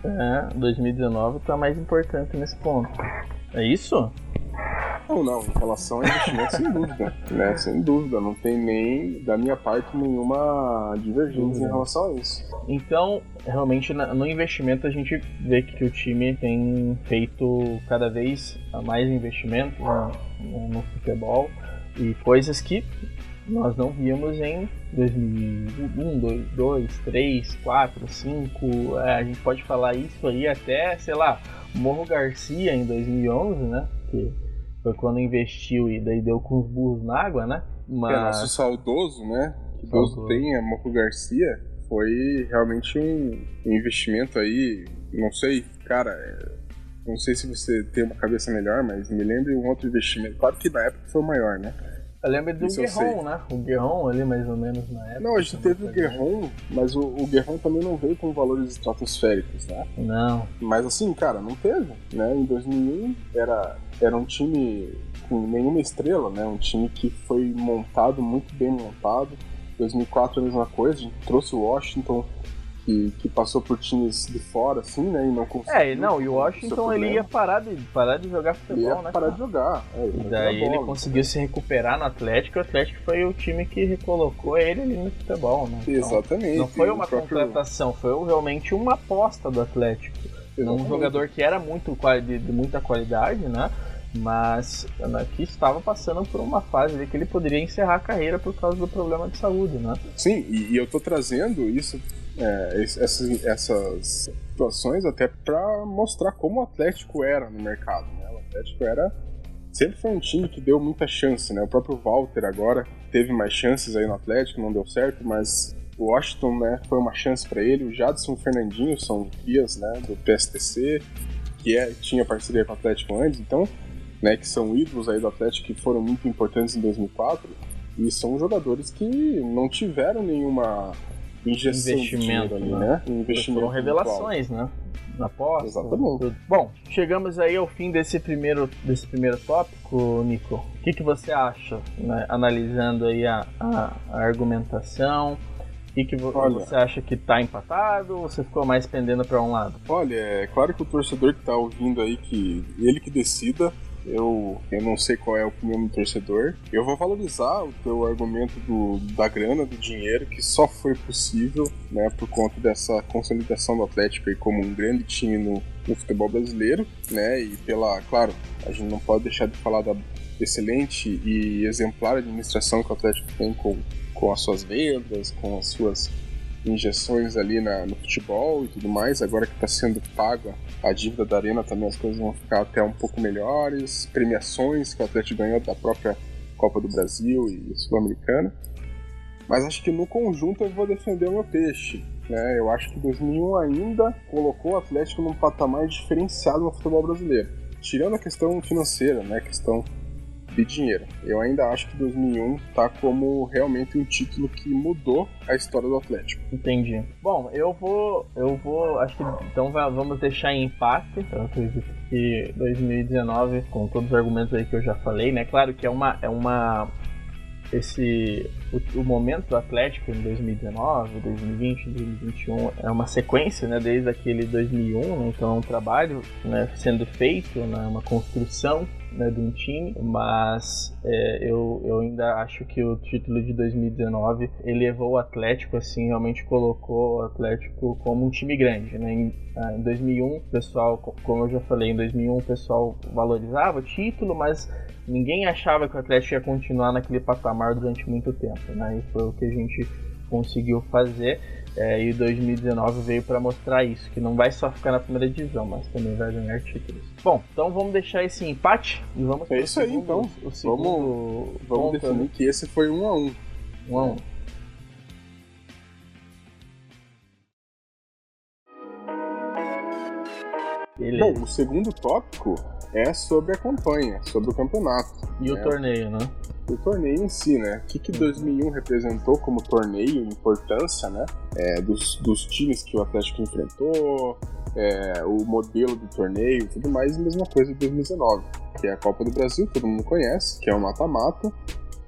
é, 2019 está mais importante nesse ponto. É isso? Não, não, em relação a investimento, sem dúvida, né? Sem dúvida, não tem nem, da minha parte, nenhuma divergência em relação a isso. Então, realmente, no investimento, a gente vê que o time tem feito cada vez mais investimentos no, no futebol e coisas que nós não víamos em 2001, 2, 3, 4, 5. É, a gente pode falar isso aí até, sei lá, Morro Garcia em 2011, né? Que foi quando investiu e daí deu com os burros na água, né? Mas... É, nosso saudoso, né? Que saudoso. Deus tenha, Morro Garcia, foi realmente um, um investimento aí, não sei, cara, não sei se você tem uma cabeça melhor, mas me lembre um outro investimento. Claro que na época foi o maior, né? Eu lembro do Guerron, né? O Guerron ali, mais ou menos, na época. Não, a gente teve o Guerron, mas o, o Guerron também não veio com valores estratosféricos, né? Não. Mas assim, cara, não teve, né? Em 2001 era, era um time com nenhuma estrela, né? Um time que foi montado, muito bem montado. 2004 a mesma coisa, a gente trouxe o Washington que, que passou por times de fora, assim, né? E não conseguiu. É, não, e o Washington ele ia parar de, parar de jogar futebol, ia né? parar cara? de jogar. É, e daí ele conseguiu se recuperar no Atlético e o Atlético foi o time que recolocou ele ali no futebol, né? Então, Exatamente. Não foi uma próprio... contratação, foi realmente uma aposta do Atlético. Exatamente. Um jogador que era muito de, de muita qualidade, né? Mas que estava passando por uma fase que ele poderia encerrar a carreira por causa do problema de saúde, né? Sim, e, e eu tô trazendo isso é, essas, essas situações até para mostrar como o Atlético era no mercado. Né? O Atlético era sempre foi um time que deu muita chance, né? O próprio Walter agora teve mais chances aí no Atlético, não deu certo, mas o Washington, né, foi uma chance para ele. O Jadson Fernandinho são crias, né, do PSTC, que é, tinha parceria com o Atlético antes, então, né, que são ídolos aí do Atlético que foram muito importantes em 2004 e são jogadores que não tiveram nenhuma injeção investimento, ali, né? né? Investimento Foram revelações, né? Na aposta. Exatamente. Tudo. Bom, chegamos aí ao fim desse primeiro, desse primeiro tópico, Nico. O que, que você acha, né? analisando aí a, a, a argumentação? O que, que olha, você acha que tá empatado ou você ficou mais pendendo para um lado? Olha, é claro que o torcedor que tá ouvindo aí, que ele que decida, Eu, eu não sei qual é a opinião do torcedor. Eu vou valorizar o teu argumento do, da grana, do dinheiro, que só foi possível né, por conta dessa consolidação do Atlético como um grande time no, no futebol brasileiro, né? E pela, claro, a gente não pode deixar de falar da excelente e exemplar administração que o Atlético tem com, com as suas vendas, com as suas injeções ali na, no futebol e tudo mais. Agora que está sendo paga a dívida da Arena, também as coisas vão ficar até um pouco melhores. Premiações que o Atlético ganhou da própria Copa do Brasil e Sul-Americana. Mas acho que no conjunto eu vou defender o meu peixe. Né? Eu acho que 2001 ainda colocou o Atlético num patamar diferenciado no futebol brasileiro. Tirando a questão financeira, né? a questão de dinheiro. Eu ainda acho que 2001 tá como realmente um título que mudou a história do Atlético. Entendi. Bom, eu vou, eu vou, acho que então vamos deixar em empate. Eu acredito que 2019, com todos os argumentos aí que eu já falei, né? Claro que é uma, é uma esse o, o, momento do Atlético em 2019, 2020, 2021 é uma sequência, né, desde aquele 2001, né, então é um trabalho né, sendo feito, né, uma construção né, de um time, mas é, eu, eu ainda acho que o título de 2019 elevou o Atlético, assim, realmente colocou o Atlético como um time grande, né? Em, ah, em 2001, o pessoal, como eu já falei, em 2001 o pessoal valorizava o título, mas ninguém achava que o Atlético ia continuar naquele patamar durante muito tempo, né? E foi o que a gente conseguiu fazer. É, e 2019 veio para mostrar isso, que não vai só ficar na primeira divisão, mas também vai ganhar títulos. Bom, então vamos deixar esse empate e vamos É isso segundo, aí então. Vamos vamos definir né? que esse foi um a um. Um a um. Beleza. Bom, o segundo tópico é sobre a campanha, sobre o campeonato. E né? o torneio, né? O torneio em si, né? O que, que 2001 representou como torneio, importância, né? É, dos, dos times que o Atlético enfrentou, é, o modelo do torneio e tudo mais, a mesma coisa de 2019, que é a Copa do Brasil, todo mundo conhece, que é o mata-mata,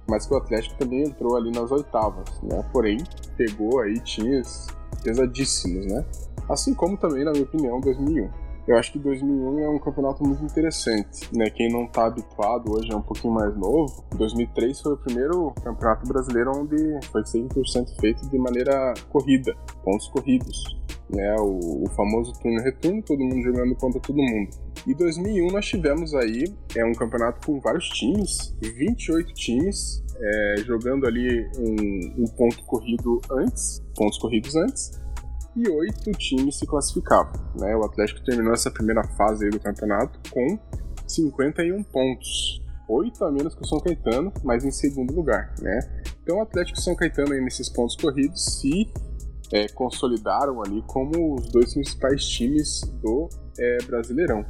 mas que o Atlético também entrou ali nas oitavas, né? Porém, pegou aí times pesadíssimos, né? Assim como também, na minha opinião, 2001. Eu acho que 2001 é um campeonato muito interessante, né? Quem não tá habituado hoje é um pouquinho mais novo. 2003 foi o primeiro campeonato brasileiro onde foi 100% feito de maneira corrida, pontos corridos. Né, o, o famoso turno-retorno, todo mundo jogando contra todo mundo. E 2001 nós tivemos aí é um campeonato com vários times, 28 times, é, jogando ali um, um ponto corrido antes, pontos corridos antes, e oito times se classificavam. Né? O Atlético terminou essa primeira fase do campeonato com 51 pontos. Oito a menos que o São Caetano, mas em segundo lugar. Né? Então o Atlético e São Caetano aí nesses pontos corridos se é, consolidaram ali como os dois principais times do é, Brasileirão.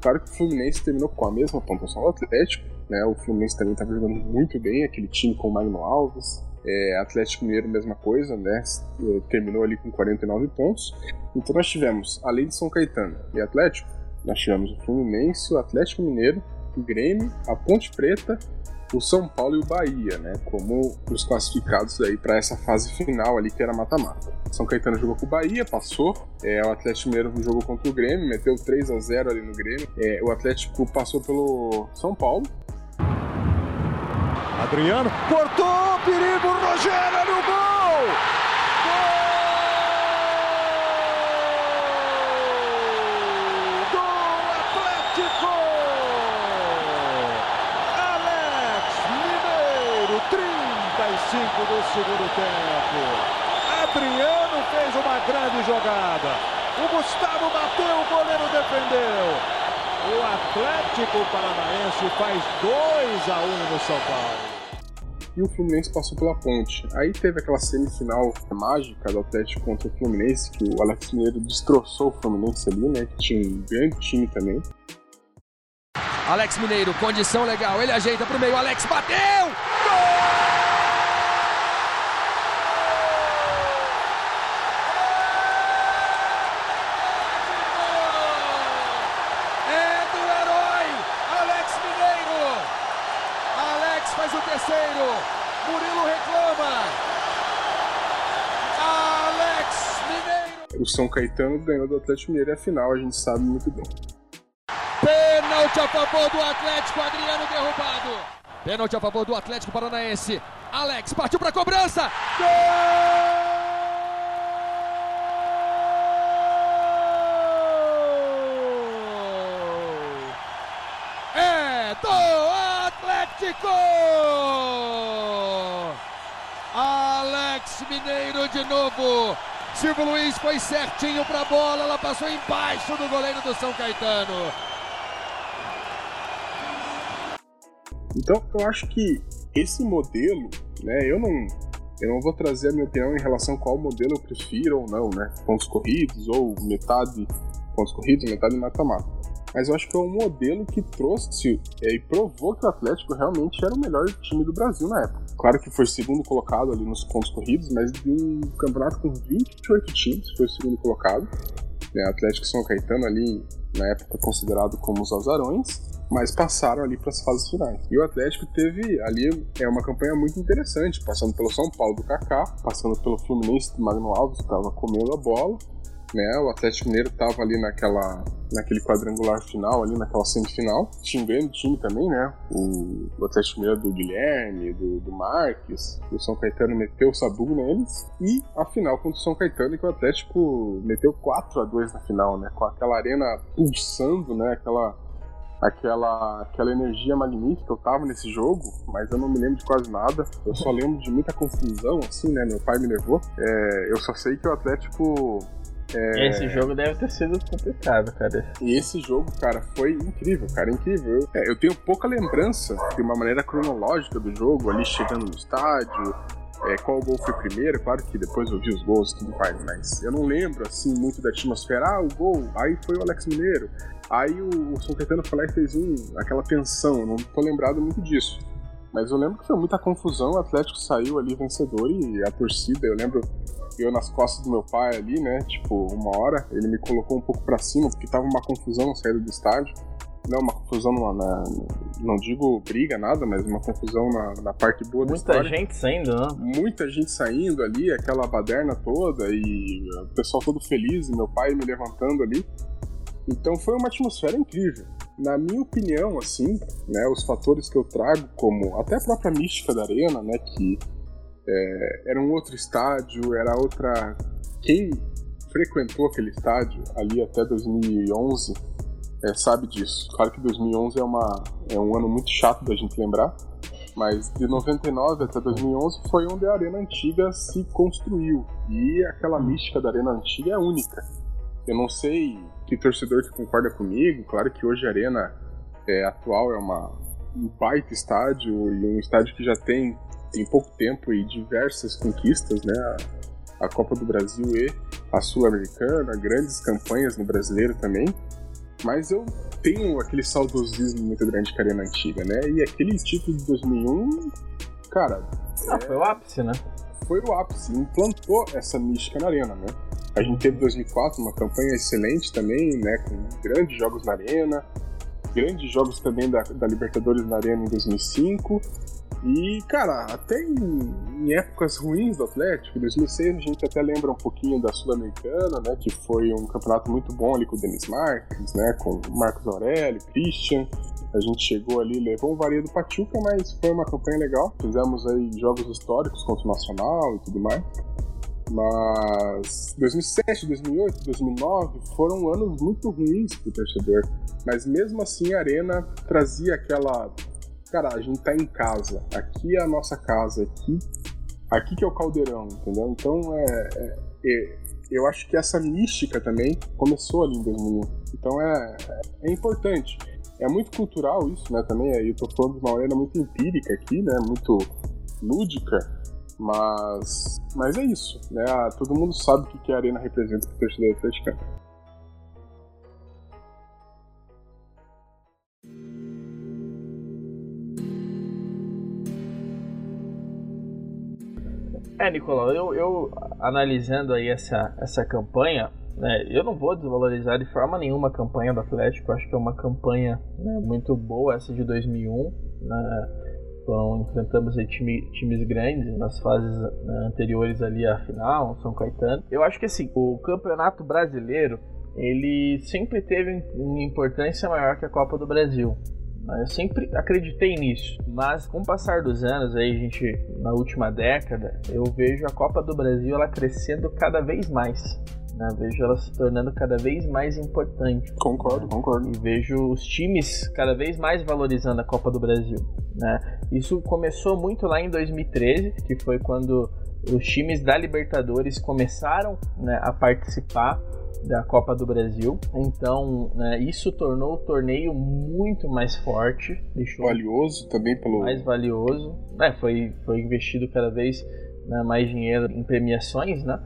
Claro que o Fluminense terminou com a mesma pontuação do Atlético, né? o Fluminense também estava jogando muito bem, aquele time com o Magno Alves, é, Atlético Mineiro, mesma coisa, né? É, terminou ali com 49 pontos. Então nós tivemos, além de São Caetano e Atlético, nós tivemos o Fluminense, o Atlético Mineiro, o Grêmio, a Ponte Preta, o São Paulo e o Bahia, né? Como os classificados aí para essa fase final ali que era mata-mata. São Caetano jogou com o Bahia, passou. É, o Atlético Mineiro jogou contra o Grêmio, meteu 3 a 0 ali no Grêmio. É, o Atlético passou pelo São Paulo, Adriano cortou, perigo, Rogério no gol! Gol do Atlético! Alex Mineiro, 35 do segundo tempo. Adriano fez uma grande jogada. O Gustavo bateu, o goleiro defendeu. O Atlético Paranaense faz 2 a 1 no São Paulo. E o Fluminense passou pela ponte. Aí teve aquela semifinal mágica do Atlético contra o Fluminense, que o Alex Mineiro destroçou o Fluminense ali, né? Que tinha um grande time também. Alex Mineiro, condição legal, ele ajeita pro meio, Alex bateu! O São Caetano ganhou do Atlético Mineiro e a final a gente sabe muito bem. Pênalti! A favor do Atlético, Adriano derrubado. Pênalti a favor do Atlético Paranaense. Alex partiu para cobrança. Gol! do Atlético! Alex Mineiro de novo. Silvio Luiz foi certinho para a bola, ela passou embaixo do goleiro do São Caetano. Então, eu acho que esse modelo, né, eu não, eu não vou trazer a minha opinião em relação a qual modelo eu prefiro ou não, né? Pontos corridos ou metade pontos corridos, metade mata-mata mas eu acho que é um modelo que trouxe é, e provou que o Atlético realmente era o melhor time do Brasil na época. Claro que foi segundo colocado ali nos pontos corridos, mas de um campeonato com 28 times, foi o segundo colocado. É, Atlético São Caetano ali, na época considerado como os azarões, mas passaram ali para as fases finais. E o Atlético teve ali é uma campanha muito interessante, passando pelo São Paulo do Kaká, passando pelo Fluminense do Magno Alves, que estava comendo a bola, né? O Atlético Mineiro estava ali naquela, naquele quadrangular final, ali naquela semifinal. Tinha um grande time também, né? O, o Atlético Mineiro do Guilherme, do, do Marques. O São Caetano meteu o Sabu neles. E a final contra o São Caetano, que o Atlético meteu 4 a 2 na final, né? Com aquela arena pulsando, né? Aquela aquela, aquela energia magnífica. Eu tava nesse jogo, mas eu não me lembro de quase nada. Eu só lembro de muita confusão, assim, né? Meu pai me levou. É, eu só sei que o Atlético Esse jogo deve ter sido complicado, cara. E esse jogo, cara, foi incrível, cara, incrível. É, eu tenho pouca lembrança de uma maneira cronológica do jogo, ali chegando no estádio, é, qual gol foi primeiro, claro que depois eu vi os gols e tudo mais, mas eu não lembro assim muito da atmosfera. Ah, o gol, aí foi o Alex Mineiro, aí o, o São Caetano foi lá e fez um, aquela tensão, não tô lembrado muito disso. Mas eu lembro que foi muita confusão, o Atlético saiu ali vencedor e a torcida, eu lembro eu nas costas do meu pai ali, né? Tipo, uma hora, ele me colocou um pouco para cima, porque tava uma confusão na saída do estádio. Não, uma confusão na, na, Não digo briga, nada, mas uma confusão na, na parte boa Muita da. Muita gente saindo, né? Muita gente saindo ali, aquela baderna toda, e o pessoal todo feliz, e meu pai me levantando ali. Então foi uma atmosfera incrível. Na minha opinião, assim, né, os fatores que eu trago, como até a própria mística da arena, né, que é, era um outro estádio, era outra. Quem frequentou aquele estádio ali até 2011 é, sabe disso. Claro que 2011 é, uma, é um ano muito chato da gente lembrar, mas de 99 até 2011 foi onde a Arena Antiga se construiu. E aquela mística da Arena Antiga é única. Eu não sei que torcedor que concorda comigo, claro que hoje a Arena é, atual é uma, um baita estádio e um estádio que já tem em pouco tempo e diversas conquistas, né? A, a Copa do Brasil e a Sul-Americana, grandes campanhas no brasileiro também. Mas eu tenho aquele saudosismo muito grande com a Arena Antiga, né? E aquele título de 2001, cara. Ah, é... foi o ápice, né? Foi o ápice, implantou essa mística na Arena, né? A gente teve 2004 uma campanha excelente também, né? Com grandes jogos na Arena, grandes jogos também da, da Libertadores na Arena em 2005. E, cara, até em, em, épocas ruins do Atlético, em 2006 a gente até lembra um pouquinho da Sul-Americana, né, que foi um campeonato muito bom ali com o Denis Marques, né, com Marcos Aurélio, Christian. A gente chegou ali, levou um varia do Pachuca, mas foi uma campanha legal. Fizemos aí jogos históricos contra o Nacional e tudo mais. Mas 2007, 2008, 2009 foram anos muito ruins para o torcedor. Mas mesmo assim a Arena trazia aquela cara, a gente tá em casa, aqui é a nossa casa, aqui, aqui que é o caldeirão, entendeu? Então é, é, é eu acho que essa mística também começou ali em 2001. Então é, é importante. É muito cultural isso, né? Também, eu tô falando de uma maneira muito empírica aqui, né? Muito lúdica, mas, mas é isso, né? Ah, todo mundo sabe o que a arena representa para o torcedor atleticano. É, Nicolau, eu, eu analisando aí essa, essa campanha, né, eu não vou desvalorizar de forma nenhuma a campanha do Atlético, acho que é uma campanha né, muito boa essa de 2001, né, então enfrentamos time, times grandes nas fases né, anteriores ali à final, São Caetano. Eu acho que assim, o Campeonato Brasileiro ele sempre teve uma importância maior que a Copa do Brasil. Eu sempre acreditei nisso, mas com o passar dos anos, aí gente na última década, eu vejo a Copa do Brasil ela crescendo cada vez mais. Né? Vejo ela se tornando cada vez mais importante. Concordo, concordo. E vejo os times cada vez mais valorizando a Copa do Brasil. Né? Isso começou muito lá em 2013, que foi quando os times da Libertadores começaram né, a participar da Copa do Brasil. Então, né, isso tornou o torneio muito mais forte. Deixou valioso também pelo. Mais valioso. É, foi, foi investido cada vez né, mais dinheiro em premiações, né?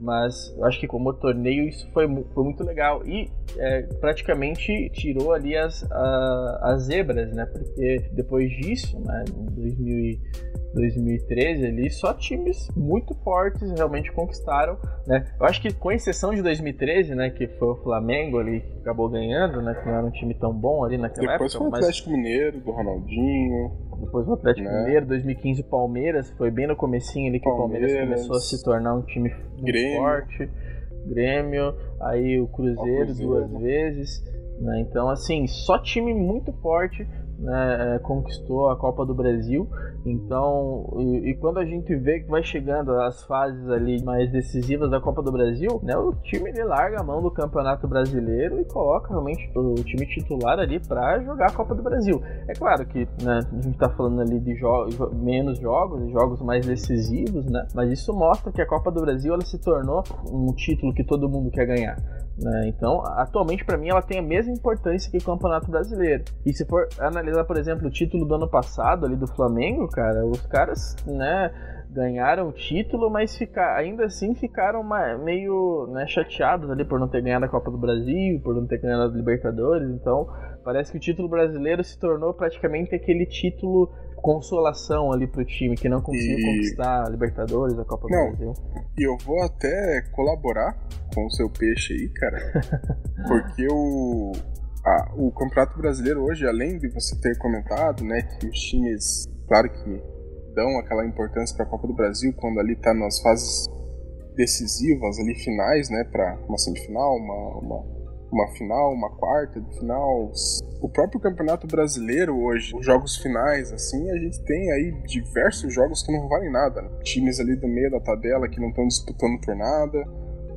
Mas eu acho que como torneio isso foi, foi muito legal. E é, praticamente tirou ali as, a, as zebras, né? Porque depois disso, né, em 2000 2013 ali, só times muito fortes realmente conquistaram, né? Eu acho que com exceção de 2013, né, que foi o Flamengo ali que acabou ganhando, né, que não era um time tão bom ali naquela Depois época. Depois foi o Atlético mas... Mineiro, do Ronaldinho. Depois o Atlético né? Mineiro, 2015 o Palmeiras, foi bem no comecinho ali que Palmeiras, o Palmeiras começou a se tornar um time muito forte. Grêmio, aí o Cruzeiro, o Cruzeiro. duas vezes. Né? Então, assim, só time muito forte né, é, conquistou a Copa do Brasil. Então, e, e, quando a gente vê que vai chegando as fases ali mais decisivas da Copa do Brasil, né, o time ele larga a mão do Campeonato Brasileiro e coloca realmente o time titular ali para jogar a Copa do Brasil. É claro que né, a gente está falando ali de jo menos jogos, jogos mais decisivos, né, mas isso mostra que a Copa do Brasil ela se tornou um título que todo mundo quer ganhar. Né? Então, atualmente, para mim, ela tem a mesma importância que o Campeonato Brasileiro. E se for analisar, por exemplo, o título do ano passado ali do Flamengo, cara, os caras, né, ganharam o título, mas ficar, ainda assim ficaram uma, meio né, chateados ali por não ter ganhado a Copa do Brasil, por não ter ganhado a Libertadores. Então, parece que o título brasileiro se tornou praticamente aquele título consolação ali pro time que não conseguiu e... conquistar a Libertadores, a Copa não, do Brasil. E eu vou até colaborar com o seu peixe aí, cara. porque o, a, o Campeonato Brasileiro hoje, além de você ter comentado, né, que os times, claro que dão aquela importância para a Copa do Brasil quando ali tá nas fases decisivas ali finais, né, para uma semifinal, uma, uma uma final, uma quarta de final. O próprio Campeonato Brasileiro hoje, os jogos finais, assim, a gente tem aí diversos jogos que não valem nada. Né? Times ali do meio da tabela que não estão disputando por nada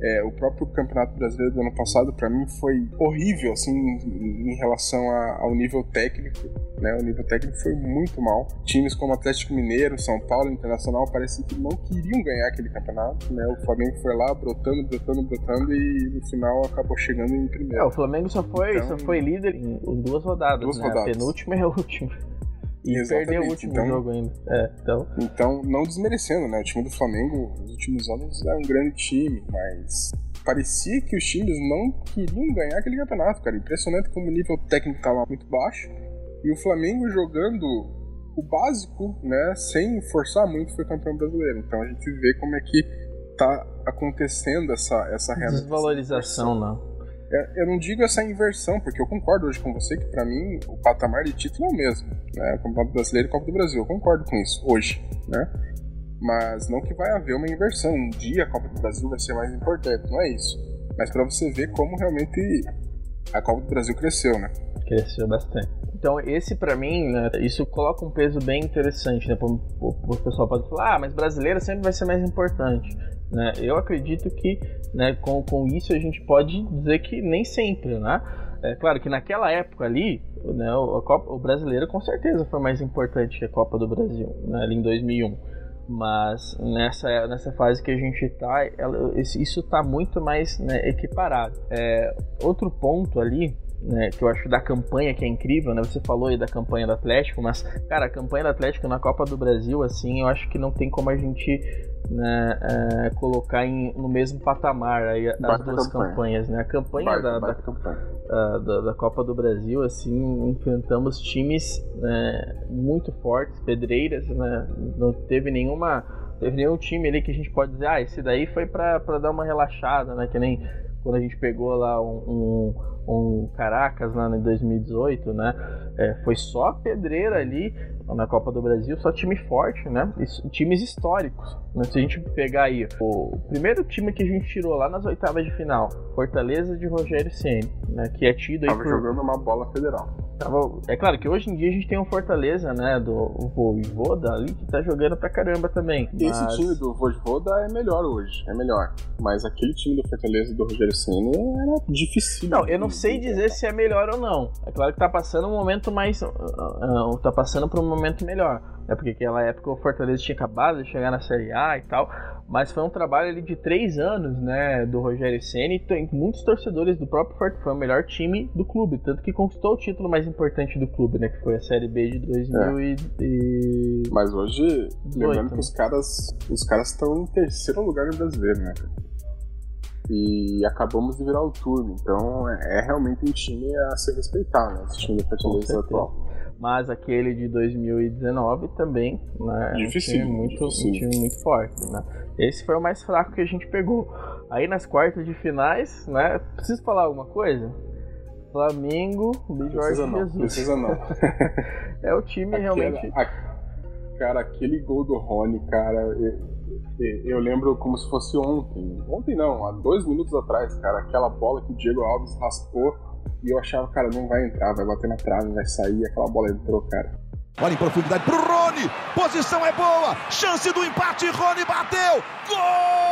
é, o próprio Campeonato Brasileiro do ano passado, para mim, foi horrível, assim, em relação a, ao nível técnico. Né? O nível técnico foi muito mal. Times como Atlético Mineiro, São Paulo, Internacional, parece que não queriam ganhar aquele campeonato. Né? O Flamengo foi lá brotando, brotando, brotando e no final acabou chegando em primeiro. É, o Flamengo só foi, então, só foi líder em duas rodadas. Duas né? rodadas. A penúltima é a última. E Exatamente. perdeu o último então, jogo ainda. É, então... então, não desmerecendo, né? O time do Flamengo nos últimos anos é um grande time, mas parecia que os times não queriam ganhar aquele campeonato, cara. Impressionante como o nível técnico estava muito baixo. E o Flamengo jogando o básico, né, sem forçar muito, foi campeão brasileiro. Então a gente vê como é que tá acontecendo essa, essa Desvalorização, não. É, eu não digo essa inversão, porque eu concordo hoje com você que para mim o patamar de título é o mesmo, né? O Campeonato Brasileiro e Copa do Brasil, eu concordo com isso hoje, né? Mas não que vai haver uma inversão, um dia a Copa do Brasil vai ser mais importante, não é isso. Mas para você ver como realmente a Copa do Brasil cresceu, né? Cresceu bastante. Então, esse para mim, né, isso coloca um peso bem interessante, né? O pessoal pode falar, ah, mas brasileiro sempre vai ser mais importante. Né? Eu acredito que né, com, com isso a gente pode dizer que nem sempre, né? É claro que naquela época ali, né, a Copa, o brasileiro com certeza foi mais importante que a Copa do Brasil, né, ali em 2001. Mas nessa, nessa fase que a gente está, isso está muito mais né, equiparado. É, outro ponto ali né, que eu acho da campanha que é incrível, né? Você falou aí da campanha do Atlético, mas, cara, a campanha do Atlético na Copa do Brasil, assim, eu acho que não tem como a gente né, é, colocar em, no mesmo patamar aí as duas campanha. campanhas, né? A campanha, da, da, campanha. A, da, da, Copa do Brasil, assim, enfrentamos times né, muito fortes, pedreiras, né? Não teve nenhuma teve nenhum time ali que a gente pode dizer, ah, esse daí foi para dar uma relaxada, né? Que nem quando a gente pegou lá um, um, um Caracas lá em 2018, né? É, foi só pedreira ali na Copa do Brasil, só time forte, né? E times históricos. Né? Se a gente pegar aí o primeiro time que a gente tirou lá nas oitavas de final, Fortaleza de Rogério Ceni, né? Que é tido aí Tava por... jogando uma bola federal. Tava... É claro que hoje em dia a gente tem um Fortaleza, né? Do Voivoda ali que tá jogando pra caramba também. Mas... Esse time do Voivoda é melhor hoje, é melhor. Mas aquele time do Fortaleza do Rogério Ceni era difícil. Não, eu não sei dizer se é melhor ou não. É claro que tá passando um momento mais. Uh, uh, tá passando por um momento melhor. É porque naquela época o Fortaleza tinha acabado de chegar na Série A e tal. Mas foi um trabalho ali de três anos, né? Do Rogério Senna e tem muitos torcedores do próprio Fortaleza. Foi o melhor time do clube. Tanto que conquistou o título mais importante do clube, né? Que foi a Série B de 2000 é. e... Mas hoje, 18, lembrando que né? os caras os caras estão em terceiro lugar no brasileiro, né? e acabamos de virar o turno. Então é, é realmente um time a se respeitar, né? Esse time do Fortaleza atual. Mas aquele de 2019 também, né? Difícil, um time muito, um time muito forte, né? Esse foi o mais fraco que a gente pegou. Aí nas quartas de finais, né? Preciso falar alguma coisa? Flamengo de Jorge não, Jesus. Precisa não. é o time Aquela, realmente. A, cara, aquele gol do Rony, cara, eu, lembro como se fosse ontem. Ontem não, há dois minutos atrás, cara, aquela bola que o Diego Alves raspou e eu achava, cara, não vai entrar, vai bater na trave, vai sair, aquela bola entrou, cara. Olha em profundidade pro Rony, posição é boa, chance do empate, Rony bateu, gol!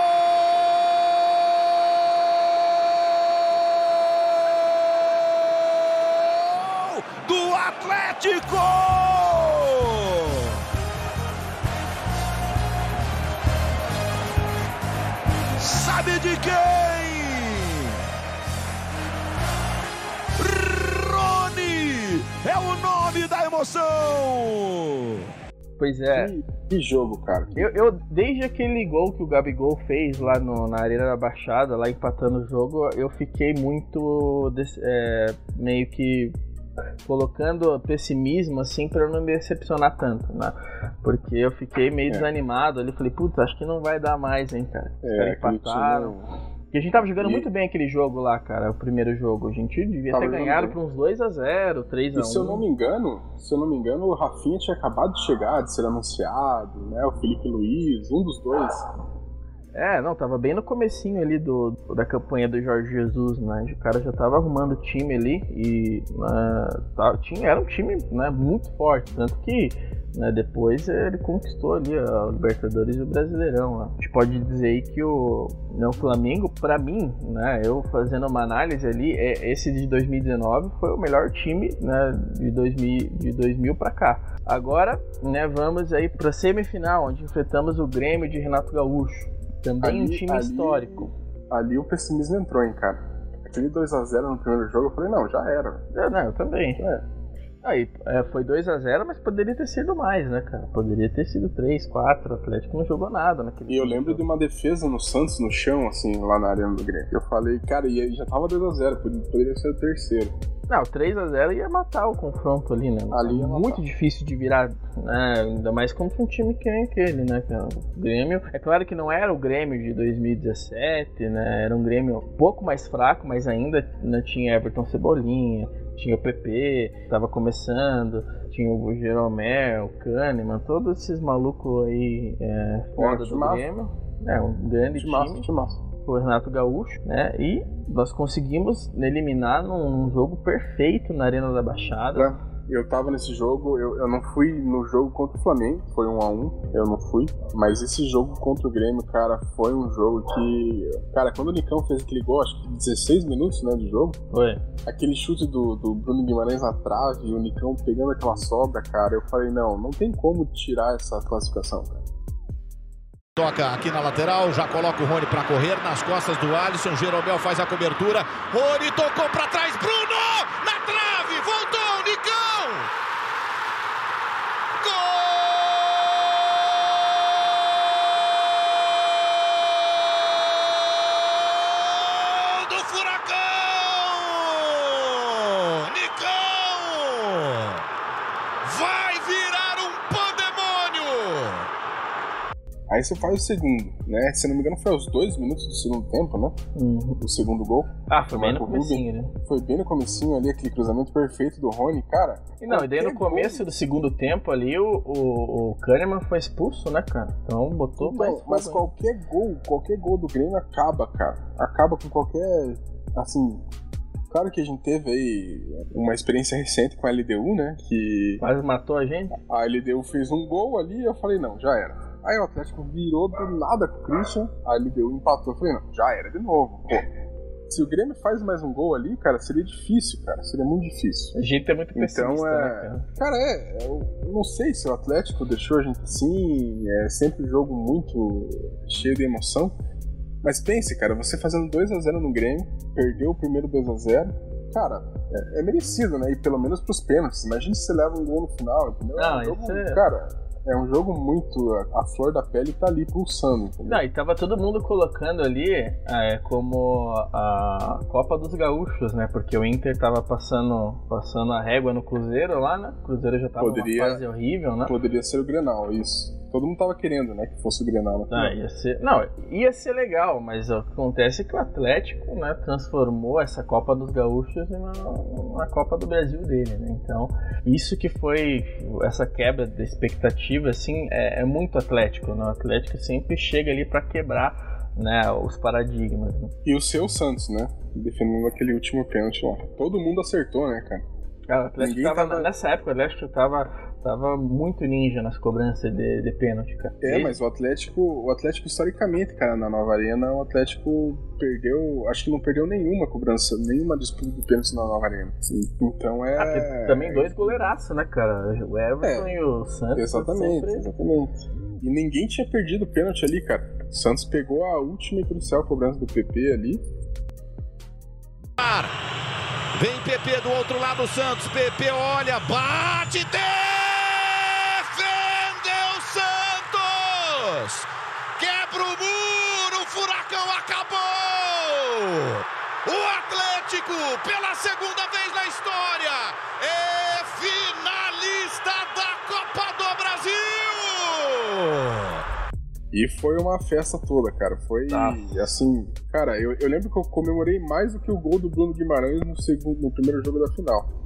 do Atlético! De quem? Rony é o nome da emoção! Pois é. Que, que jogo, cara. Eu, eu, desde aquele gol que o Gabigol fez lá no, na Arena da Baixada, lá empatando o jogo, eu fiquei muito é, meio que colocando pessimismo assim para não me decepcionar tanto, né? Porque eu fiquei meio é. desanimado ali, falei, putz, acho que não vai dar mais, hein, cara. Os é, empataram. Porque a gente tava jogando e... muito bem aquele jogo lá, cara, o primeiro jogo. A gente devia tava ter ganhado por uns 2 a 0 3 a 1 Se eu não me engano, se eu não me engano, o Rafinha tinha acabado de chegar, de ser anunciado, né? O Felipe Luiz, um dos dois. É, não, tava bem no comecinho ali do, da campanha do Jorge Jesus, né? O cara já tava arrumando time ali e uh, tinha, era um time né, muito forte, tanto que né, depois ele conquistou ali a Libertadores e o Brasileirão. Né? A gente pode dizer aí que o, né, o Flamengo, para mim, né, eu fazendo uma análise ali, é, esse de 2019 foi o melhor time né, de 2000, de 2000 para cá. Agora, né, vamos aí para semifinal, onde enfrentamos o Grêmio de Renato Gaúcho. Também ali, um time ali, histórico. Ali o pessimismo entrou, hein, cara. Aquele 2x0 no primeiro jogo, eu falei, não, já era. É, não, eu também. É. Aí, é, foi 2 a 0 mas poderia ter sido mais, né, cara? Poderia ter sido 3, 4. O Atlético não jogou nada naquele E eu lembro de uma defesa no Santos, no chão, assim, lá na arena do Grêmio. Eu falei, cara, e aí já tava 2 a 0 poderia ser o terceiro. Não, 3 a 0 ia matar o confronto ali, né? Ali é muito difícil de virar, né? Ainda mais contra um time que é aquele, né? É o Grêmio. É claro que não era o Grêmio de 2017, né? Era um Grêmio um pouco mais fraco, mas ainda né, tinha Everton Cebolinha, tinha o PP, estava começando, tinha o Jeromel, o Kahneman, todos esses malucos aí é, fora do massa. Grêmio. É, um grande time. Massa o Renato Gaúcho, né? E nós conseguimos eliminar num jogo perfeito na Arena da Baixada. É. Eu tava nesse jogo, eu, eu não fui no jogo contra o Flamengo, foi um a um, eu não fui. Mas esse jogo contra o Grêmio, cara, foi um jogo que. Cara, quando o Nicão fez aquele gol, acho que 16 minutos né, de jogo. Foi. Aquele chute do, do Bruno Guimarães na trave e o Nicão pegando aquela sobra, cara, eu falei, não, não tem como tirar essa classificação, cara. Toca aqui na lateral, já coloca o Rony para correr nas costas do Alisson. Jeromel faz a cobertura. Rony tocou para trás. Bruno na trave, voltou, Nicão. Gol! Aí você faz o segundo, né? Se não me engano, foi aos dois minutos do segundo tempo, né? Uhum. O segundo gol. Ah, foi bem no comecinho, né? Foi bem no comecinho ali, aquele cruzamento perfeito do Rony, cara. E não, e daí no começo gol... do segundo tempo ali, o, o, o Kahneman foi expulso, né, cara? Então botou não, Mas qualquer gol, qualquer gol do Grêmio acaba, cara. Acaba com qualquer, assim... Claro que a gente teve aí uma experiência recente com a LDU, né? Que. Quase matou a gente. A LDU fez um gol ali e eu falei, não, já era. Aí o Atlético virou do nada com o Christian, a LDU empatou. Eu falei, não, já era de novo. Pô, se o Grêmio faz mais um gol ali, cara, seria difícil, cara. Seria muito difícil. A gente é muito pessimista, então, é... Né, cara? cara, é. Eu não sei se o Atlético deixou a gente assim. É sempre um jogo muito cheio de emoção. Mas pense, cara, você fazendo 2 a 0 no Grêmio, perdeu o primeiro 2 a 0 cara, é, é merecido, né? E pelo menos pros pênaltis. Imagina se você leva um gol no final, entendeu? Não, é um jogo, é... Cara, é um jogo muito. A, flor da pele tá ali pulsando. Entendeu? Não, e tava todo mundo colocando ali é, como a Copa dos Gaúchos, né? Porque o Inter tava passando, passando a régua no Cruzeiro lá, né? O Cruzeiro já tava poderia, numa fase horrível, né? Poderia ser o Grenal, isso. Todo mundo tava querendo, né, que fosse o Grenal. Ah, ia ser, não, ia ser legal, mas o que acontece é que o Atlético, né, transformou essa Copa dos Gaúchos em uma, uma Copa do Brasil dele, né? Então, isso que foi essa quebra de expectativa, assim, é, é muito Atlético, né? O Atlético sempre chega ali para quebrar né, os paradigmas. Né? E o seu Santos, né? Defendendo aquele último pênalti lá. Todo mundo acertou, né, cara? Cara o Atlético tava, tava, nessa época, o Atlético tava Tava muito ninja nas cobranças de, de pênalti, cara. É, e... mas o Atlético, o Atlético historicamente, cara, na Nova Arena, o Atlético perdeu, acho que não perdeu nenhuma cobrança, nenhuma disputa de pênalti na Nova Arena. Então é. Ah, também dois goleiraços, né, cara? O Everton é, e o Santos. Exatamente, sempre... exatamente. E ninguém tinha perdido o pênalti ali, cara. O Santos pegou a última e crucial cobrança do PP ali. Vem PP do outro lado, Santos. PP olha, bate, tem! Quebra o muro, o furacão acabou! O Atlético, pela segunda vez na história, é finalista da Copa do Brasil! E foi uma festa toda, cara. Foi tá. assim, cara, eu, eu lembro que eu comemorei mais do que o gol do Bruno Guimarães no segundo, no primeiro jogo da final.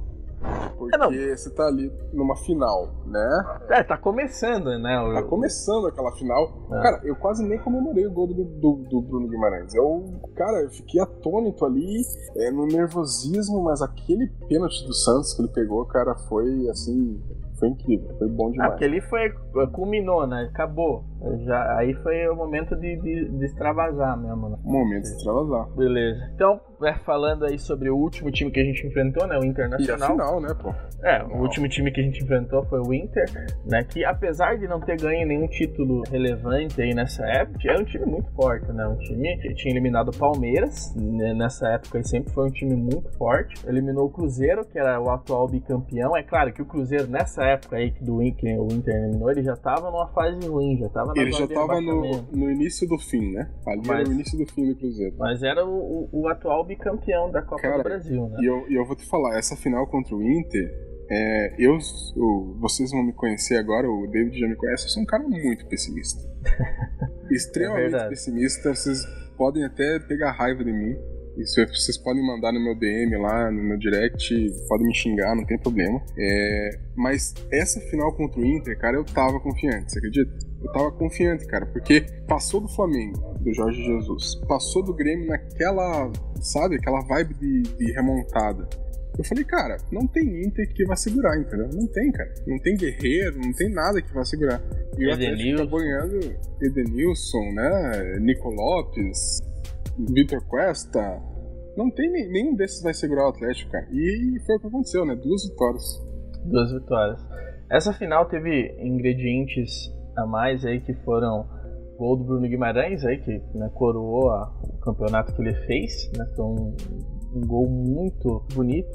Porque é, você tá ali numa final, né? É, tá começando, né? O... Tá começando aquela final. É. Cara, eu quase nem comemorei o gol do, do, do, Bruno Guimarães. Eu, cara, eu fiquei atônito ali, é, no nervosismo, mas aquele pênalti do Santos que ele pegou, cara, foi assim foi incrível, foi bom demais. Aquele foi. Culminou, né? Acabou. Já, aí foi o momento de, de, de extravasar mesmo, né? Momento de extravasar. Beleza. Então, é, falando aí sobre o último time que a gente enfrentou, né? O Internacional. E a final, né, pô? É, o último time que a gente enfrentou foi o Inter, né? Que apesar de não ter ganho nenhum título relevante aí nessa época, era um time muito forte, né? Um time que tinha eliminado o Palmeiras, né? nessa época e sempre foi um time muito forte. Eliminou o Cruzeiro, que era o atual bicampeão. É claro que o Cruzeiro nessa época aí do Inter, o Inter eliminou, ele já tava numa fase ruim, já tava na Ele já tava no, no, início do fim, né? Ali mas, era o início do fim do Cruzeiro. Mas era o, o, o atual bicampeão da Copa Cara, do Brasil, né? E eu, e eu vou te falar, essa final contra o Inter, é, eu, eu, vocês vão me conhecer agora, o David já me conhece, eu sou um cara muito pessimista. Extremamente é pessimista, vocês podem até pegar raiva de mim. Isso vocês podem mandar no meu DM lá, no meu direct, podem me xingar, não tem problema. É, mas essa final contra o Inter, cara, eu tava confiante, você acredita? Eu tava confiante, cara, porque passou do Flamengo, do Jorge Jesus, passou do Grêmio naquela, sabe, aquela vibe de, de remontada. Eu falei, cara, não tem Inter que vai segurar, entendeu? Não tem, cara. Não tem Guerreiro, não tem nada que vai segurar. E o Atlético tá ganhando Edenilson, né? Nico Lopes, Vitor Cuesta. Não tem nenhum desses vai segurar o Atlético, cara. E foi o que aconteceu, né? Duas vitórias. Duas vitórias. Essa final teve ingredientes a mais aí que foram gol do Bruno Guimarães aí que né, coroou a, o campeonato que ele fez, né? Foi um, um gol muito bonito.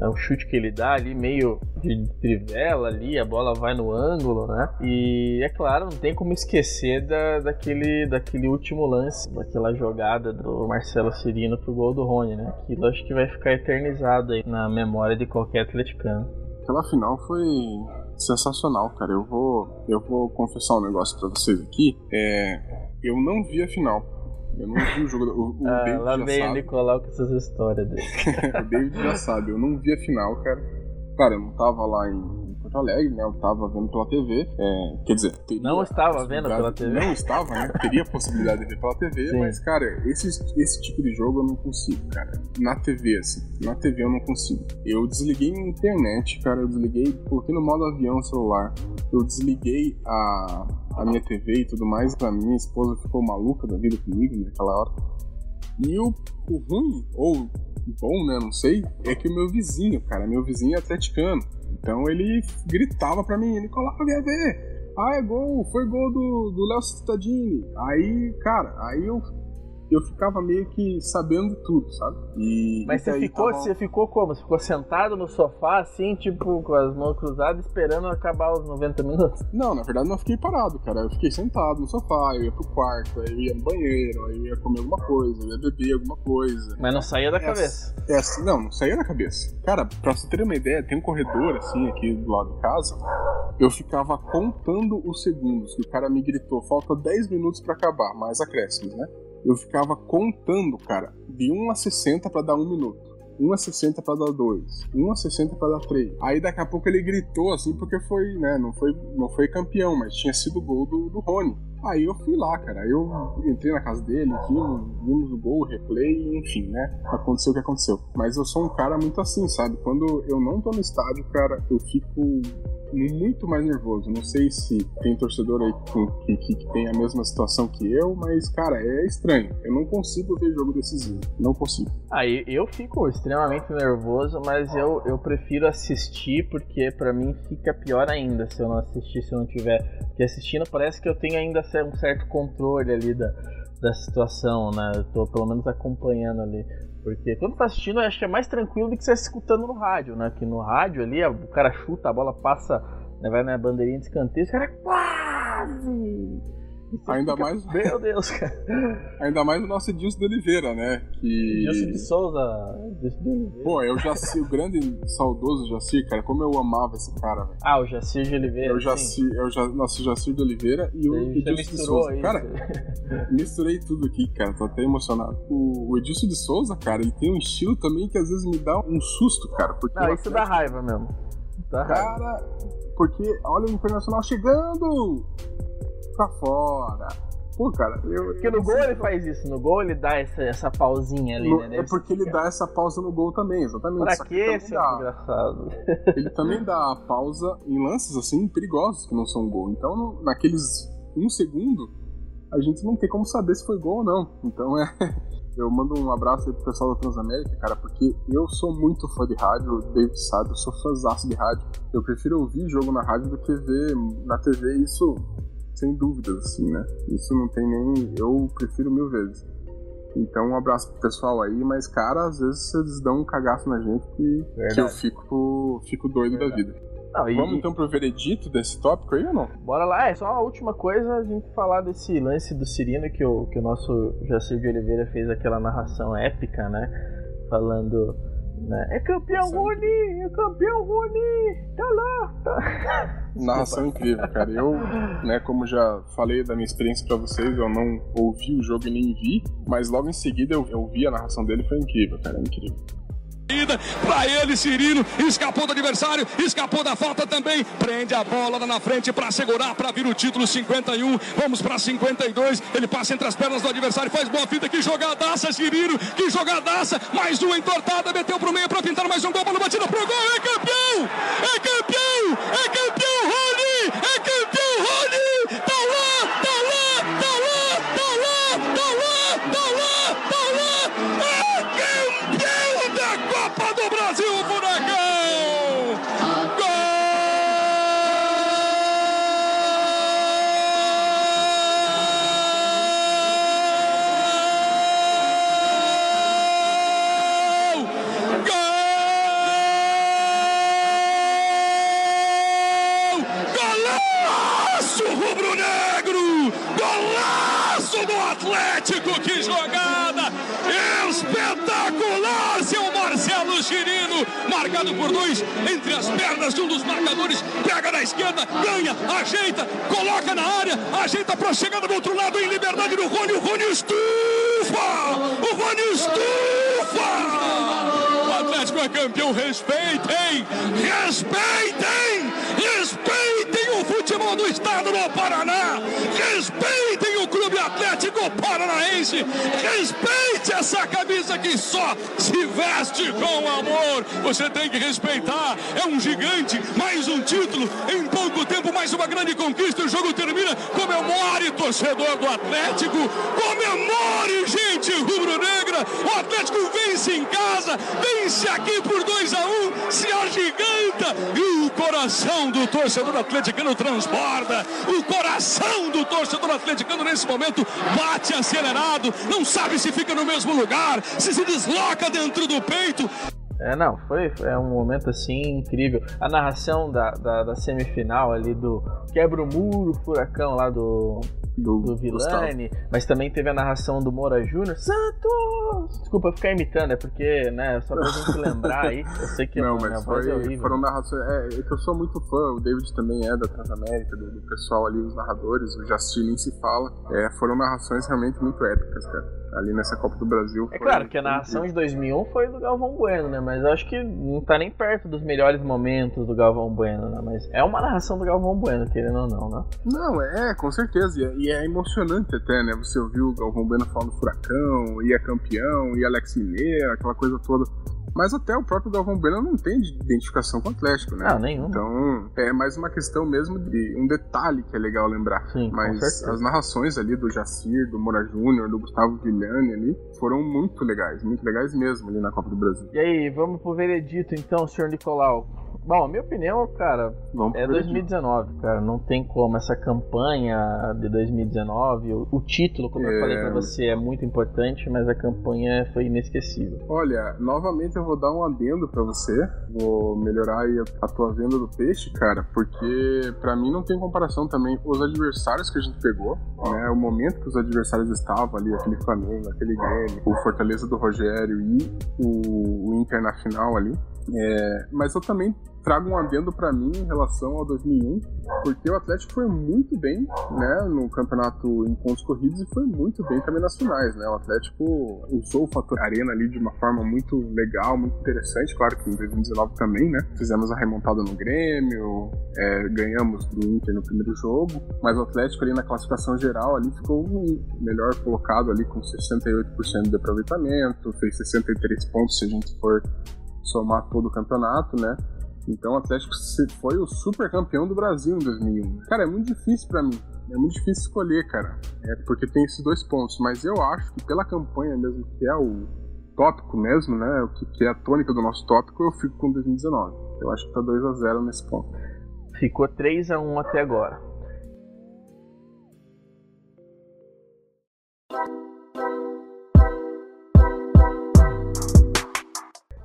Né, o chute que ele dá ali, meio de trivela ali, a bola vai no ângulo, né? E é claro, não tem como esquecer da, daquele, daquele último lance, daquela jogada do Marcelo Cirino pro gol do Rony, né? Aquilo acho que vai ficar eternizado aí na memória de qualquer atleticano. Aquela final foi sensacional, cara. Eu vou, eu vou confessar um negócio para vocês aqui. É, eu não vi a final. Eu não vi o jogo. O, o ah, David lá vem o sabe. Nicolau com essas histórias dele. o David já sabe. Eu não vi a final, cara. Cara, eu não tava lá em Porto Alegre, né? Eu tava vendo pela TV. É, quer dizer, Não estava vendo pela TV? Não estava, né? Teria a possibilidade de ver pela TV, Sim. mas, cara, esse, esse tipo de jogo eu não consigo, cara. Na TV, assim. Na TV eu não consigo. Eu desliguei a internet, cara. Eu desliguei, coloquei no modo avião o celular. Eu desliguei a, a minha TV e tudo mais. A minha esposa ficou maluca da vida comigo naquela hora. E o, o ruim, ou bom, né? Não sei, é que o meu vizinho, cara, meu vizinho é atleticano. Então ele gritava pra mim, Nicolau, quer ver? Ah, é gol, foi gol do Léo Cittadini. Aí, cara, aí eu, eu ficava meio que sabendo tudo, sabe? E, Mas e você ficou, tava- você ficou como? Você ficou sentado no sofá, assim, tipo, com as mãos cruzadas, esperando acabar os 90 minutos? Não, na verdade não fiquei parado, cara. Eu fiquei sentado no sofá, eu ia pro quarto, aí eu ia no banheiro, aí eu ia comer alguma coisa, eu ia beber alguma coisa. Mas não saía da É cabeça. Assim, não, não saía da cabeça. Cara, pra você ter uma ideia, tem um corredor assim aqui do lado de casa. Eu ficava contando os segundos que o cara me gritou, falta 10 minutos pra acabar, mais acréscimos, né? Eu ficava contando, cara, de 1 a 60 pra dar 1 minuto. 1 a 60 pra dar 2, 1 a 60 pra dar 3. Aí daqui a pouco ele gritou assim, porque foi, né, não foi, não foi campeão, mas tinha sido gol do, do Rony. Aí eu fui lá, cara. Eu entrei na casa dele, vimos, vimos o gol, o replay, enfim, né? Aconteceu o que aconteceu. Mas eu sou um cara muito assim, sabe? Quando eu não tô no estádio, cara, eu fico muito mais nervoso. Não sei se tem torcedor aí que, que, que tem a mesma situação que eu, mas, cara, é estranho. Eu não consigo ver jogo decisivo. Não consigo. Aí eu fico extremamente nervoso, mas eu, eu prefiro assistir porque pra mim fica pior ainda se eu não assistir, se eu não tiver. Porque assistindo parece que eu tenho ainda um certo controle ali da, da situação, né? Eu tô pelo menos acompanhando ali. Porque quando tá assistindo, acho que é mais tranquilo do que você escutando no rádio, né? Que no rádio ali, o cara chuta, a bola passa, né, vai na bandeirinha de escanteio, os caras quase! Ainda fica, mais- Meu Deus, cara. Ainda mais o nosso Edilson de Oliveira, né? Que. Gilson de Souza. Gilson de Oliveira. Pô, eu já o grande saudoso Jacir, cara, como eu amava esse cara, velho. Ah, o Jacir de Oliveira. Eu já sim. eu já, nosso Jacir de Oliveira e o Edilson de Souza. aí. Cara, misturei tudo aqui, cara, tô até emocionado. O, o Edilson de Souza, cara, ele tem um estilo também que às vezes me dá um susto, cara. Porque Não, isso dá raiva mesmo. Dá raiva. Cara, porque olha o Internacional chegando pra fora. Pô, cara, eu. Porque no gol ele faz isso, no gol ele dá essa, essa pausinha ali, No- né? é Deve porque ele ficar- dá essa pausa no gol também, exatamente. Pra que seu dá- engraçado? ele também dá a pausa em lances assim perigosos que não são gol. Então, no- naqueles um segundo, a gente não tem como saber se foi gol ou não. Então é. Eu mando um abraço aí pro pessoal da Transamérica, cara, porque eu sou muito fã de rádio, o David sabe, eu sou fãzaço de rádio. Eu prefiro ouvir jogo na rádio do que ver na TV, isso sem dúvidas, assim, né? Isso não tem nem. Eu prefiro mil vezes. Então, um abraço pro pessoal aí, mas, cara, às vezes eles dão um cagaço na gente que, Verdade. que eu fico, fico doido da vida. Não, e- Vamos então pro veredito desse tópico aí ou não? Bora lá, é só a última coisa a gente falar desse lance do Cirino que o, que o nosso Jacir de Oliveira fez aquela narração épica, né? Falando. Né? É campeão Rony! É campeão Rony! Tá lá! Tá... Narração incrível, cara. Eu, né, como já falei da minha experiência pra vocês, eu não ouvi o jogo e nem vi, mas logo em seguida eu, eu vi a narração dele foi incrível, cara, incrível. Para ele, Cirino, escapou do adversário, escapou da falta também, prende a bola lá na frente para segurar, para vir o título 51, vamos para 52, ele passa entre as pernas do adversário, faz boa fita, que jogadaça, Cirino, que jogadaça, mais uma entortada, meteu pro meio para pintar mais um gol, bola batida pro gol, é campeão, é campeão, é campeão, Rony, é campeão, Rony, tá Chirino, marcado por dois, entre as pernas de um dos marcadores, pega na esquerda, ganha, ajeita, coloca na área, ajeita para chegada do outro lado em liberdade do Rony, o Rony estufa! O Rony estufa! O Atlético é campeão, respeitem! Respeitem! Respeitem o futebol do estado do Paraná! Respeitem Paranaense! Respeite essa camisa que só se veste com amor! Você tem que respeitar! É um gigante, mais um título, em pouco tempo, mais uma grande conquista. O jogo termina. Comemore, torcedor do Atlético! Comemore, gente rubro-negra! O Atlético vence em casa, vence aqui por 2 a 1 um, se agiganta e o coração do torcedor atleticano transborda. O coração do torcedor atleticano nesse momento acelerado, não sabe se fica no mesmo lugar, se se desloca dentro do peito. É, não, foi, foi um momento assim incrível. A narração da, da, da semifinal ali do quebra o muro, furacão lá do, do, do Vilani, mas também teve a narração do Moura Júnior. Santos! Desculpa ficar imitando, é porque, né, só pra gente lembrar aí, eu sei que Não, mas é foi, horrível. foram narrações. É, é eu sou muito fã, o David também é da Transamérica, do, do pessoal ali, os narradores, o Justin nem se fala. É, foram narrações realmente muito épicas, cara. Ali nessa Copa do Brasil. É claro que a narração de incrível. 2001 foi do Galvão Bueno, né? Mas eu acho que não tá nem perto dos melhores momentos do Galvão Bueno, né? Mas é uma narração do Galvão Bueno, querendo ou não, né? Não, é, com certeza. E é, e é emocionante até, né? Você ouviu o Galvão Bueno falando Furacão, e é campeão, e Alex Mineiro, aquela coisa toda. Mas até o próprio Galvão Bueno não tem de identificação com o Atlético, né? Não, nenhuma. Então, é mais uma questão mesmo de um detalhe que é legal lembrar. Sim, Mas as narrações ali do Jacir, do Moura Júnior, do Gustavo Villani ali, foram muito legais, muito legais mesmo ali na Copa do Brasil. E aí, vamos pro veredito então, senhor Nicolau. Bom, a minha opinião, cara, Vamos é pro veredito. 2019, cara. Não tem como. Essa campanha de 2019, o, o título, como eu É. falei pra você, é muito importante, mas a campanha foi inesquecível. Olha, novamente eu vou dar um adendo pra você. Vou melhorar aí a tua venda do peixe, cara, porque pra mim não tem comparação também os adversários que a gente pegou, né? O momento que os adversários estavam ali, aquele Flamengo, aquele Grêmio, o Fortaleza do Rogério e o, o Inter na final ali. É, mas eu também trago um adendo pra mim em relação ao 2001, porque o Atlético foi muito bem, né, no campeonato em pontos corridos e foi muito bem também nas finais, né? O Atlético usou o fator arena ali de uma forma muito legal, muito interessante, claro que em 2019 também, né? Fizemos a remontada no Grêmio, é, ganhamos do Inter no primeiro jogo, mas o Atlético ali na classificação geral ali ficou melhor colocado ali com 68% de aproveitamento, fez 63 pontos se a gente for somar todo o campeonato, né? Então o Atlético foi o super campeão do Brasil em 2001. Cara, é muito difícil pra mim. É muito difícil escolher, cara. É porque tem esses dois pontos. Mas eu acho que pela campanha mesmo, que é o tópico mesmo, né? O que, que é a tônica do nosso tópico, eu fico com 2019. Eu acho que tá 2 a 0 nesse ponto. Ficou 3 a 1 até agora.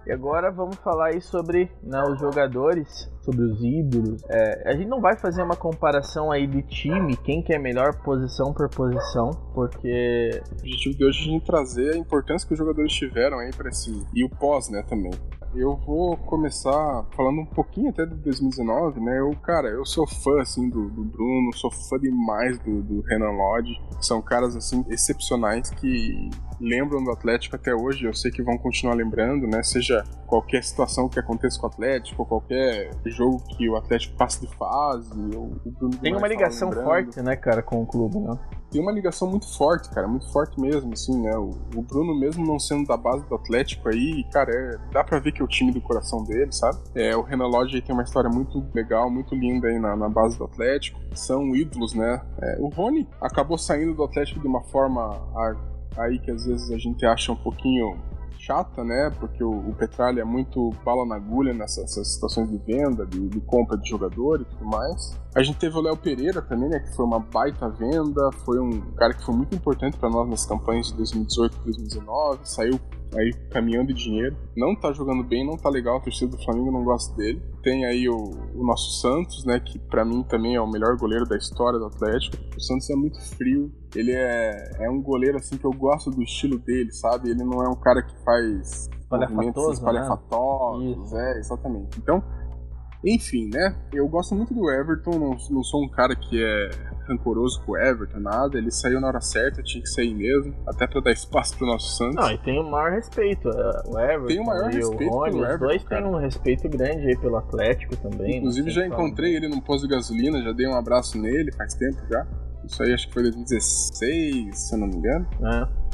E agora vamos falar aí sobre né, os jogadores, sobre os ídolos. É, a gente não vai fazer uma comparação aí de time, quem que é melhor posição por posição, porque O objetivo de hoje é a gente trazer a importância que os jogadores tiveram aí pra esse. E o pós, né, também. Eu vou começar falando um pouquinho até de 2019, né? Eu, cara, eu sou fã, assim, do, do Bruno, sou fã demais do, do Renan Lodge. São caras, assim, excepcionais que lembram do Atlético até hoje. Eu sei que vão continuar lembrando, né? Seja qualquer situação que aconteça com o Atlético, ou qualquer jogo que o Atlético passe de fase, ou o Bruno tem uma ligação forte, né, cara, com o clube, né? tem uma ligação muito forte, cara, muito forte mesmo, assim, né? O, o Bruno, mesmo não sendo da base do Atlético aí, cara, é- dá pra ver que é o time do coração dele, sabe? É, o Renan Lodge aí tem uma história muito legal, muito linda aí na, na base do Atlético. São ídolos, né? É, o Rony acabou saindo do Atlético de uma forma a- aí que às vezes a gente acha um pouquinho chata, né? Porque o, o Petralha é muito bala na agulha nessas, nessas situações de venda, de, de compra de jogador e tudo mais. A gente teve o Léo Pereira também, né? Que foi uma baita venda, foi um cara que foi muito importante para nós nas campanhas de 2018 e 2019. Saiu aí caminhando de dinheiro. Não tá jogando bem, não tá legal, a torcida do Flamengo não gosta dele. Tem aí o, o nosso Santos, né, que para mim também é o melhor goleiro da história do Atlético. O Santos é muito frio, ele é, é um goleiro assim que eu gosto do estilo dele, sabe? Ele não é um cara que faz movimentos espalhafatosos, né? é, exatamente. Então, enfim, né? Eu gosto muito do Everton, não, não sou um cara que é rancoroso com o Everton, nada. Ele saiu na hora certa, tinha que sair mesmo, até para dar espaço pro nosso Santos. Não, e tem o maior respeito. É, o Everton tem o maior e respeito o Rony, os dois têm um respeito grande aí pelo Atlético também. Inclusive, já encontrei ele num posto de gasolina, já dei um abraço nele faz tempo já. Isso aí acho que foi 2016, se eu não me engano. É.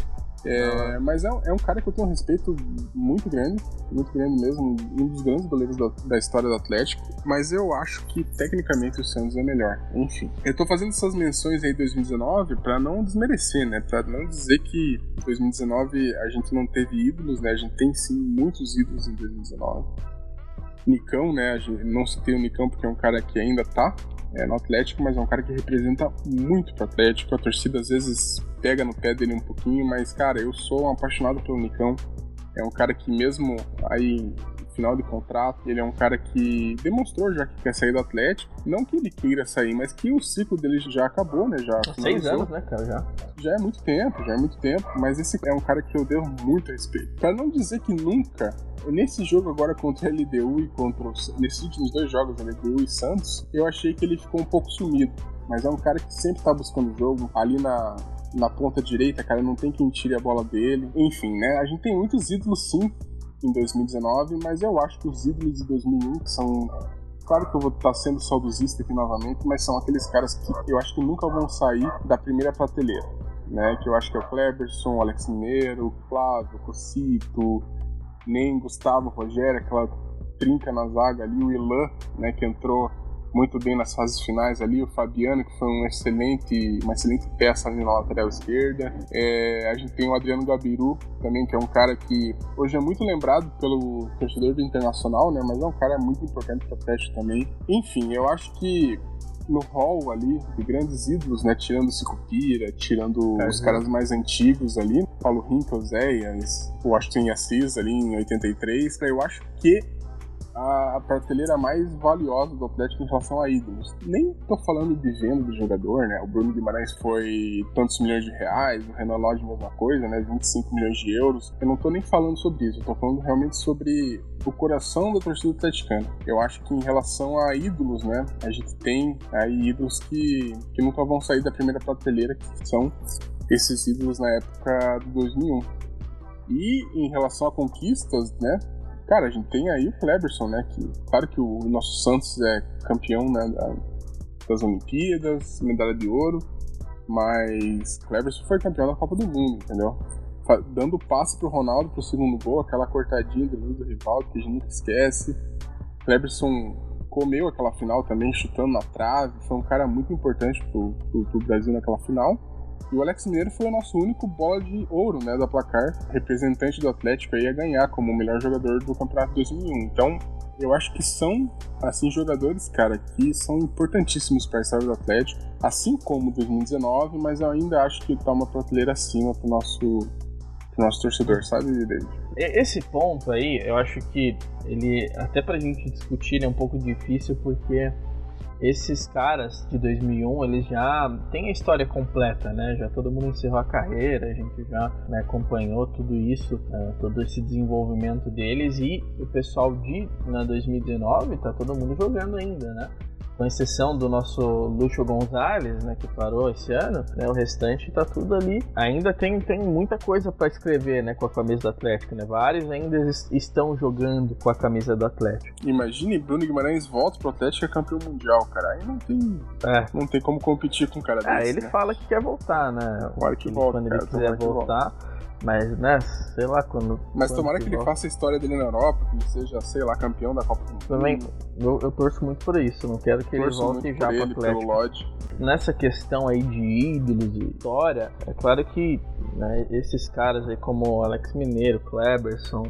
É, mas é, é, um cara que eu tenho um respeito muito grande, muito grande mesmo, um dos grandes goleiros da, da, história do Atlético, mas eu acho que tecnicamente o Santos é melhor. Enfim, eu tô fazendo essas menções aí 2019 para não desmerecer, né? Para não dizer que 2019 a gente não teve ídolos, né? A gente tem sim muitos ídolos em 2019. Nicão, né? A gente não citei o Nicão porque é um cara que ainda tá é, no Atlético, mas é um cara que representa muito pro Atlético. A torcida às vezes pega no pé dele um pouquinho, mas cara, eu sou um apaixonado pelo Nicão. É um cara que mesmo aí final de contrato, ele é um cara que demonstrou já que quer sair do Atlético. Não que ele queira sair, mas que o ciclo dele já acabou, né? Já Seis anos, né, cara? Já. Já é muito tempo, já é muito tempo. Mas esse é um cara que eu devo muito respeito. Pra não dizer que nunca Nesse jogo agora contra a LDU e contra os, nesses últimos dois jogos, LDU e Santos, eu achei que ele ficou um pouco sumido. Mas é um cara que sempre tá buscando o jogo. Ali na, na ponta direita, cara, não tem quem tire a bola dele. Enfim, né? A gente tem muitos ídolos sim em 2019, mas eu acho que os ídolos de 2001, que são. Claro que eu vou estar sendo saudosista aqui novamente, mas são aqueles caras que eu acho que nunca vão sair da primeira prateleira. Né, que eu acho que é o Kleberson, o Alex Mineiro, o Flávio, o Cocito, nem Gustavo Rogério, aquela trinca na zaga ali, o Ilan, né, que entrou muito bem nas fases finais ali, o Fabiano, que foi um excelente, uma excelente peça ali na lateral esquerda. É, a gente tem o Adriano Gabiru também, que é um cara que hoje é muito lembrado pelo torcedor do Internacional, né, mas é um cara muito importante para o Atlético também. Enfim, eu acho que no hall ali de grandes ídolos, né? Tirando o Sicupira, tirando é, os caras mais antigos ali, Paulo Rinkel, Zéias, o Assis ali em 83, eu acho que a, a prateleira mais valiosa do Atlético em relação a ídolos. Nem tô falando de venda do jogador, né? O Bruno Guimarães foi tantos milhões de reais, o Renan Lodge mesma coisa, né? 25 milhões de euros. Eu não tô nem falando sobre isso, eu tô falando realmente sobre o coração da torcida atleticana. Eu acho que em relação a ídolos, né? A gente tem aí ídolos que, que nunca vão sair da primeira prateleira, que são esses ídolos na época de 2001. E em relação a conquistas, né? Cara, a gente tem aí o Kleberson, né? Que, claro que o nosso Santos é campeão né, da, das Olimpíadas, medalha de ouro, mas Kleberson foi campeão da Copa do Mundo, entendeu? Dando passe pro Ronaldo pro segundo gol, aquela cortadinha do do Rivaldo que a gente nunca esquece. Kleberson comeu aquela final também, chutando na trave, foi um cara muito importante pro, pro, pro Brasil naquela final. E o Alex Mineiro foi o nosso único bola de ouro, né, da placar, representante do Atlético aí a ganhar como o melhor jogador do Campeonato 2001. Então, eu acho que são, assim, jogadores, cara, que são importantíssimos para a história do Atlético, assim como 2019, mas eu ainda acho que tá uma prateleira acima pro nosso, pro nosso torcedor, sabe, David? Esse ponto aí, eu acho que ele, até pra gente discutir, é um pouco difícil, porque esses caras de 2001, eles já têm a história completa, né? Já todo mundo encerrou a carreira, a gente já né, acompanhou tudo isso, uh, todo esse desenvolvimento deles e o pessoal de né, 2019 tá todo mundo jogando ainda, né? Com exceção do nosso Lúcio Gonzalez, né, que parou esse ano, né, o restante tá tudo ali. Ainda tem, tem muita coisa para escrever, né, com a camisa do Atlético, né? Vários ainda estão jogando com a camisa do Atlético. Imagine Bruno Guimarães volta pro Atlético e é campeão mundial, cara. Aí não tem, é. não tem como competir com um cara é, desse. ele né? fala que quer voltar, né? Tomara que volta, Quando cara, ele quiser voltar. Mas, né, sei lá quando. Mas quando tomara que, ele volta. faça a história dele na Europa, que ele seja, sei lá, campeão da Copa do Mundo. Também, eu, eu torço muito por isso, não quero que Torço ele volte já pro Atlético. pelo Lodge. Nessa questão aí de ídolos e história, é claro que né, esses caras aí como Alex Mineiro, Kleberson,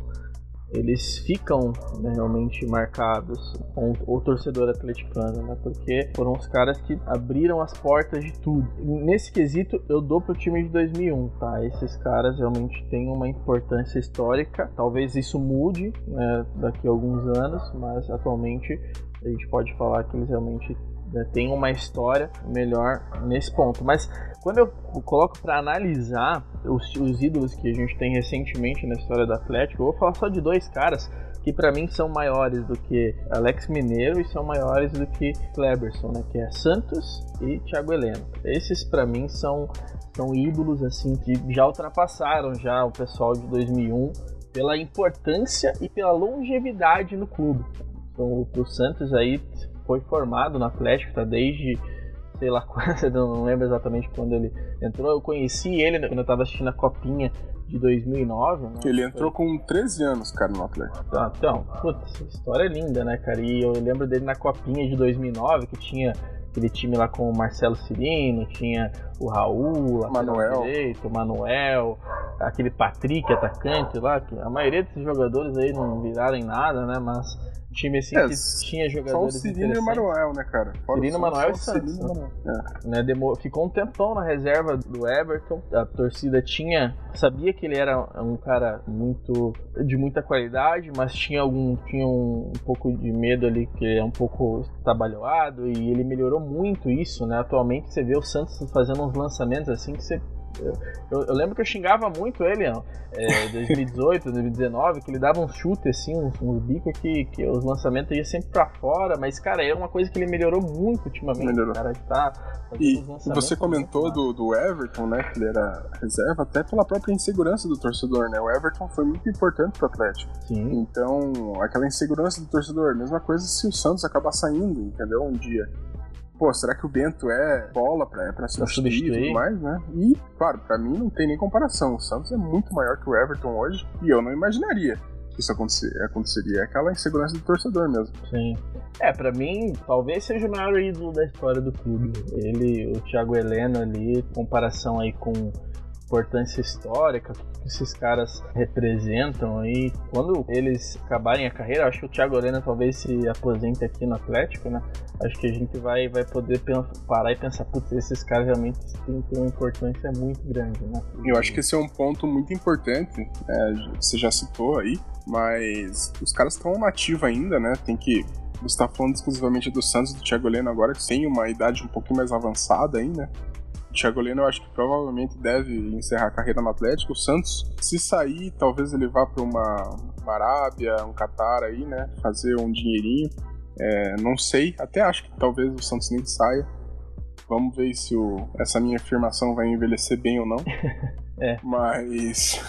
eles ficam né, realmente marcados com o torcedor atleticano, né? Porque foram os caras que abriram as portas de tudo. Nesse quesito, eu dou pro time de 2001, tá? Esses caras realmente têm uma importância histórica. Talvez isso mude né, daqui a alguns anos, mas atualmente a gente pode falar que eles realmente né, têm uma história melhor nesse ponto. Mas quando eu coloco para analisar os, os, ídolos que a gente tem recentemente na história do Atlético, eu vou falar só de dois caras que para mim são maiores do que Alex Mineiro e são maiores do que Kleberson, né? Que é Santos e Thiago Heleno. Esses para mim são são ídolos assim que já ultrapassaram já o pessoal de 2001 pela importância e pela longevidade no clube. Então, o Santos aí foi formado no Atlético, tá desde sei lá quando, não lembro exatamente quando ele entrou. Eu conheci ele quando eu tava assistindo a Copinha de 2009. Né? Ele entrou Foi... com 13 anos, cara, no Atlético. Ah, então, putz, história linda, né, cara? E eu lembro dele na Copinha de 2009, que tinha aquele time lá com o Marcelo Cirino, tinha o Raul, Manuel. direito, o Manuel, aquele Patrick, atacante lá, que a maioria desses jogadores aí não viraram em nada, né, mas time assim é, que tinha jogadores. Só o Cirino e o Manuel, né, cara? Cirino, Manuel e Santos. Né? É. Né, demor... Ficou um tempão na reserva do Everton. A torcida tinha. Sabia que ele era um cara muito. de muita qualidade, mas tinha algum. tinha um, um pouco de medo ali, que ele é um pouco trabalhado. E ele melhorou muito isso, né? Atualmente você vê o Santos fazendo uns lançamentos assim que você eu, eu, lembro que eu xingava muito ele, ó, é, 2018, 2019, que ele dava um chute assim, uns, uns bicos que, que os lançamentos iam sempre pra fora, mas, cara, é uma coisa que ele melhorou muito ultimamente. Melhorou. Cara, tá e você comentou do, do Everton, né, que ele era reserva, até pela própria insegurança do torcedor, né? O Everton foi muito importante pro Atlético. Sim. Então, aquela insegurança do torcedor, mesma coisa se o Santos acabar saindo, entendeu? Um dia pô, será que o Bento é bola pra, pra substituir, e tudo mais, né? E, claro, pra mim não tem nem comparação. O Santos é muito maior que o Everton hoje e eu não imaginaria que isso acontecer, aconteceria. É aquela insegurança do torcedor mesmo. Sim. É, pra mim, talvez seja o maior ídolo da história do clube. Ele, o Thiago Heleno ali, comparação aí com importância histórica que esses caras representam aí. Quando eles acabarem a carreira, acho que o Thiago Helena talvez se aposente aqui no Atlético, né? Acho que a gente vai, vai poder parar e pensar, putz, esses caras realmente têm, têm uma importância muito grande, né? Eu acho que esse é um ponto muito importante, é, você já citou aí, mas os caras estão nativos ainda, né? Tem que está falando exclusivamente do Santos e do Thiago Heleno agora, que tem uma idade um pouquinho mais avançada ainda. Thiago Leno eu acho que provavelmente deve encerrar a carreira no Atlético. O Santos, se sair, talvez ele vá para uma, uma Arábia, um Catar aí, né? Fazer um dinheirinho. É, não sei, até acho que talvez o Santos nem saia. Vamos ver se o, essa minha afirmação vai envelhecer bem ou não. é. Mas.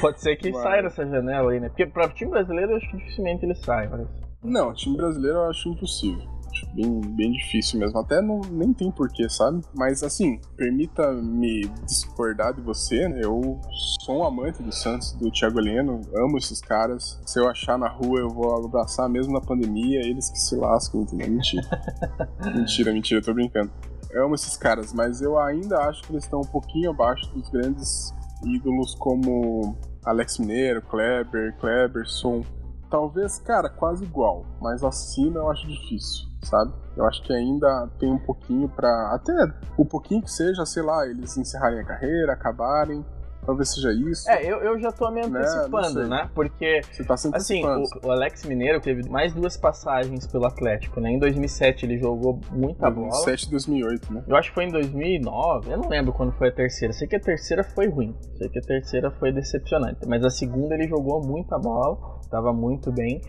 pode ser que Mas... saia dessa janela aí, né? Porque para o time brasileiro eu acho que dificilmente ele sai. Mas... Não, time brasileiro eu acho impossível bem, bem difícil mesmo. Até não, nem tem porquê, sabe? Mas assim, permita-me discordar de você, né? Eu sou um amante do Santos, do Thiago Leno, amo esses caras. Se eu achar na rua, eu vou abraçar mesmo na pandemia, eles que se lascam, entendeu? Mentira. mentira, mentira, tô brincando. Eu amo esses caras, mas eu ainda acho que eles estão um pouquinho abaixo dos grandes ídolos como Alex Mineiro, Kleber, Kleberson. Talvez, cara, quase igual, mas acima eu acho difícil sabe? Eu acho que ainda tem um pouquinho para até o pouquinho que seja, sei lá, eles encerrarem a carreira, acabarem, talvez seja isso. É, eu, eu já tô me né, antecipando, né? né? Porque, Você tá se assim, o, o, Alex Mineiro teve mais duas passagens pelo Atlético, né? Em 2007 ele jogou muita 2007 bola. 2007 e 2008, né? Eu acho que foi em 2009, eu não lembro quando foi a terceira. Sei que a terceira foi ruim, sei que a terceira foi decepcionante, mas a segunda ele jogou muita bola, tava muito bem.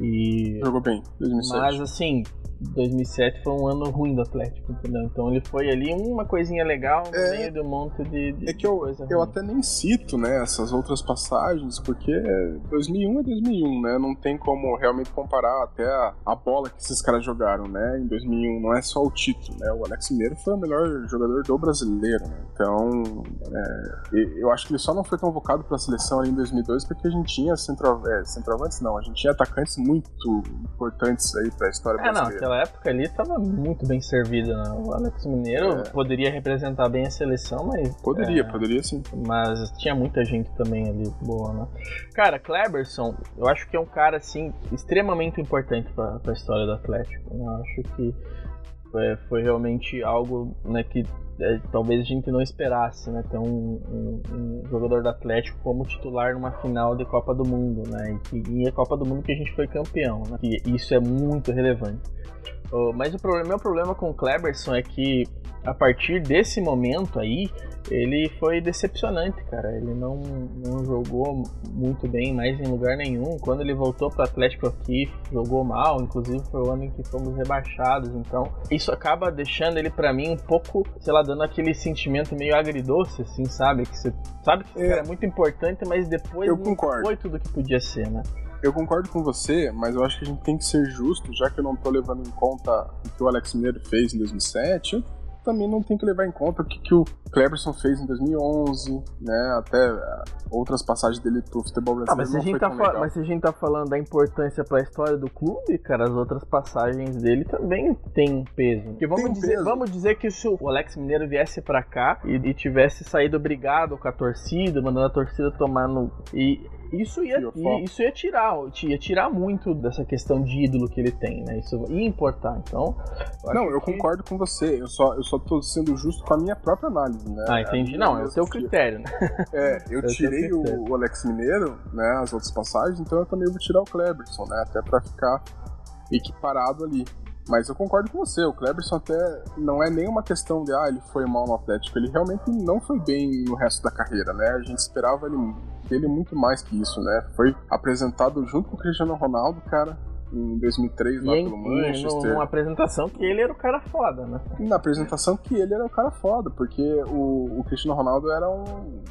E... Jogou bem, 2007. Mas assim, 2007 foi um ano ruim do Atlético, entendeu? Então ele foi ali uma coisinha legal no é, meio de um monte de, de É que eu, eu até nem cito, né, essas outras passagens, porque 2001 é 2001, né? Não tem como realmente comparar até a, a bola que esses caras jogaram, né? Em 2001 não é só o título, né? O Alex Mineiro foi o melhor jogador do brasileiro, né? Então, é, eu acho que ele só não foi convocado para a seleção ali em 2002 porque a gente tinha centro, é, centroavantes, não, a gente tinha atacantes muito importantes aí para a história é, brasileira. É, não, aquela época ali estava muito bem servida, né? O Alex Mineiro é. poderia representar bem a seleção, mas... Poderia, é, poderia sim. Mas tinha muita gente também ali boa, né? Cara, Kleberson, eu acho que é um cara, assim, extremamente importante para a história do Atlético. Né? Eu acho que foi, foi realmente algo né, que é, talvez a gente não esperasse, né? Ter um, um, um, jogador do Atlético como titular numa final de Copa do Mundo, né? E, e a Copa do Mundo que a gente foi campeão, né? E isso é muito relevante. Mas o problema, meu problema com o Kleberson é que a partir desse momento aí, ele foi decepcionante, cara. Ele não, não jogou muito bem mais em lugar nenhum. Quando ele voltou para o Atlético aqui, jogou mal. Inclusive foi o ano em que fomos rebaixados. Então isso acaba deixando ele para mim um pouco, sei lá, dando aquele sentimento meio agridoce, assim, sabe? Que você sabe que é. cara é muito importante, mas depois Eu não concordo. foi tudo que podia ser, né? Eu concordo com você, mas eu acho que a gente tem que ser justo, já que eu não tô levando em conta o que o Alex Mineiro fez em 2007. Eu também não tem que levar em conta o que, que o Cleberson fez em 2011, né? Até eh, outras passagens dele pro futebol brasileiro. Ah, mas, se a gente tá mas se a gente tá falando da importância para a história do clube, cara, as outras passagens dele também tem peso. Porque vamos, dizer, peso. vamos dizer que se o Alex Mineiro viesse para cá e, e, tivesse saído brigado com a torcida, mandando a torcida tomar no. E isso ia, isso ia tirar, ia tirar muito dessa questão de ídolo que ele tem, né? Isso ia importar. Então. Eu não, eu que... concordo com você. Eu só, eu só tô sendo justo com a minha própria análise, né? Ah, entendi. Não, é o seu critério, né? É, eu é tirei o, o, Alex Mineiro, né? As outras passagens, então eu também vou tirar o Kleberson, né? Até pra ficar equiparado ali. Mas eu concordo com você, o Kleberson até não é nenhuma questão de ah, ele foi mal no Atlético, ele realmente não foi bem no resto da carreira, né? A gente esperava ele, dele muito mais que isso, né? Foi apresentado junto com o Cristiano Ronaldo, cara, em 2003 lá e pelo Manchester. Numa apresentação que ele era o cara foda, né? Na apresentação que ele era o cara foda, porque o, o Cristiano Ronaldo era um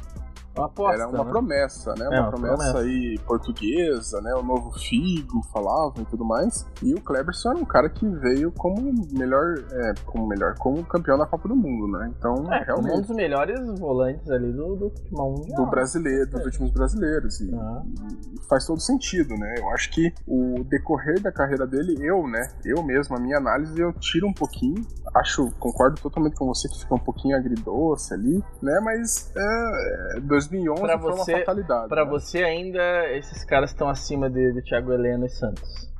uma aposta, Era uma né? promessa, né? É, uma, promessa, promessa, aí portuguesa, né? O novo Figo falavam e tudo mais. E o Kleberson era um cara que veio como melhor, é, como melhor, como campeão da Copa do Mundo, né? Então, é, realmente. Um dos melhores volantes ali do, do futebol mundial. Do brasileiro, dos é. últimos brasileiros. E, ah. e, faz todo sentido, né? Eu acho que o decorrer da carreira dele, eu, né? Eu mesmo, a minha análise, eu tiro um pouquinho. Acho, concordo totalmente com você que fica um pouquinho agridoce ali, né? Mas é, 2011 pra você, foi uma fatalidade. Pra né? você ainda, esses caras estão acima de, de Thiago Heleno e Santos?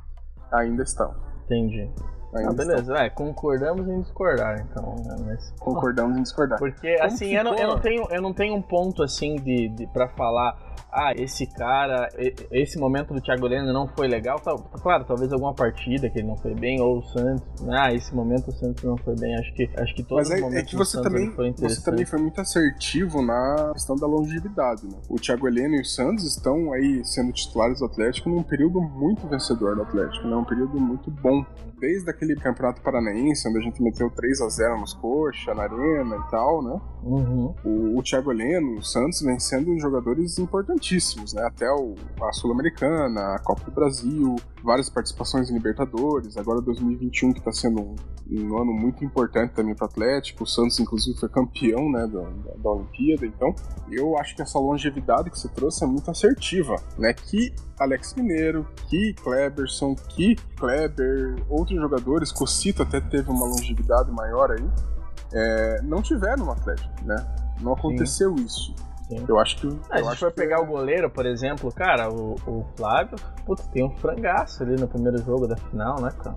Ainda estão. Entendi. Ah, beleza, é, concordamos em discordar, então. Né, mas, concordamos em discordar. Porque, Como assim, eu não, eu não, tenho, eu não tenho um ponto, assim, de, de pra falar ah, esse cara, esse momento do Thiago Heleno não foi legal. Tá, claro, talvez alguma partida que ele não foi bem, ou o Santos, né? ah, esse momento o Santos não foi bem. Acho que, acho que todos Mas é, os momentos é que você também, você também foi muito assertivo na questão da longevidade, né? O Thiago Heleno e o Santos estão aí sendo titulares do Atlético num período muito vencedor do Atlético, né? Um período muito bom. Desde aquele campeonato paranaense, onde a gente meteu 3 a 0 nos coxa, na arena e tal, né? Uhum. O, o Thiago Heleno, o Santos vem sendo jogadores importantíssimos, né? Até o, a Sul-Americana, a Copa do Brasil, várias participações em Libertadores, agora 2021 que está sendo um, um, ano muito importante também para o Atlético, o Santos inclusive foi campeão, né, da, da, da, Olimpíada, então eu acho que essa longevidade que você trouxe é muito assertiva, né? Que Alex Mineiro, que Kleberson, que Kleber, outros jogadores, Cocito até teve uma longevidade maior aí, é, não tiveram no Atlético, né? Não aconteceu Sim. isso. Sim. Eu acho que. Ah, se a gente for pegar é... o goleiro, por exemplo, cara, o, o Flávio, putz, tem um frangaço ali no primeiro jogo da final, né, cara?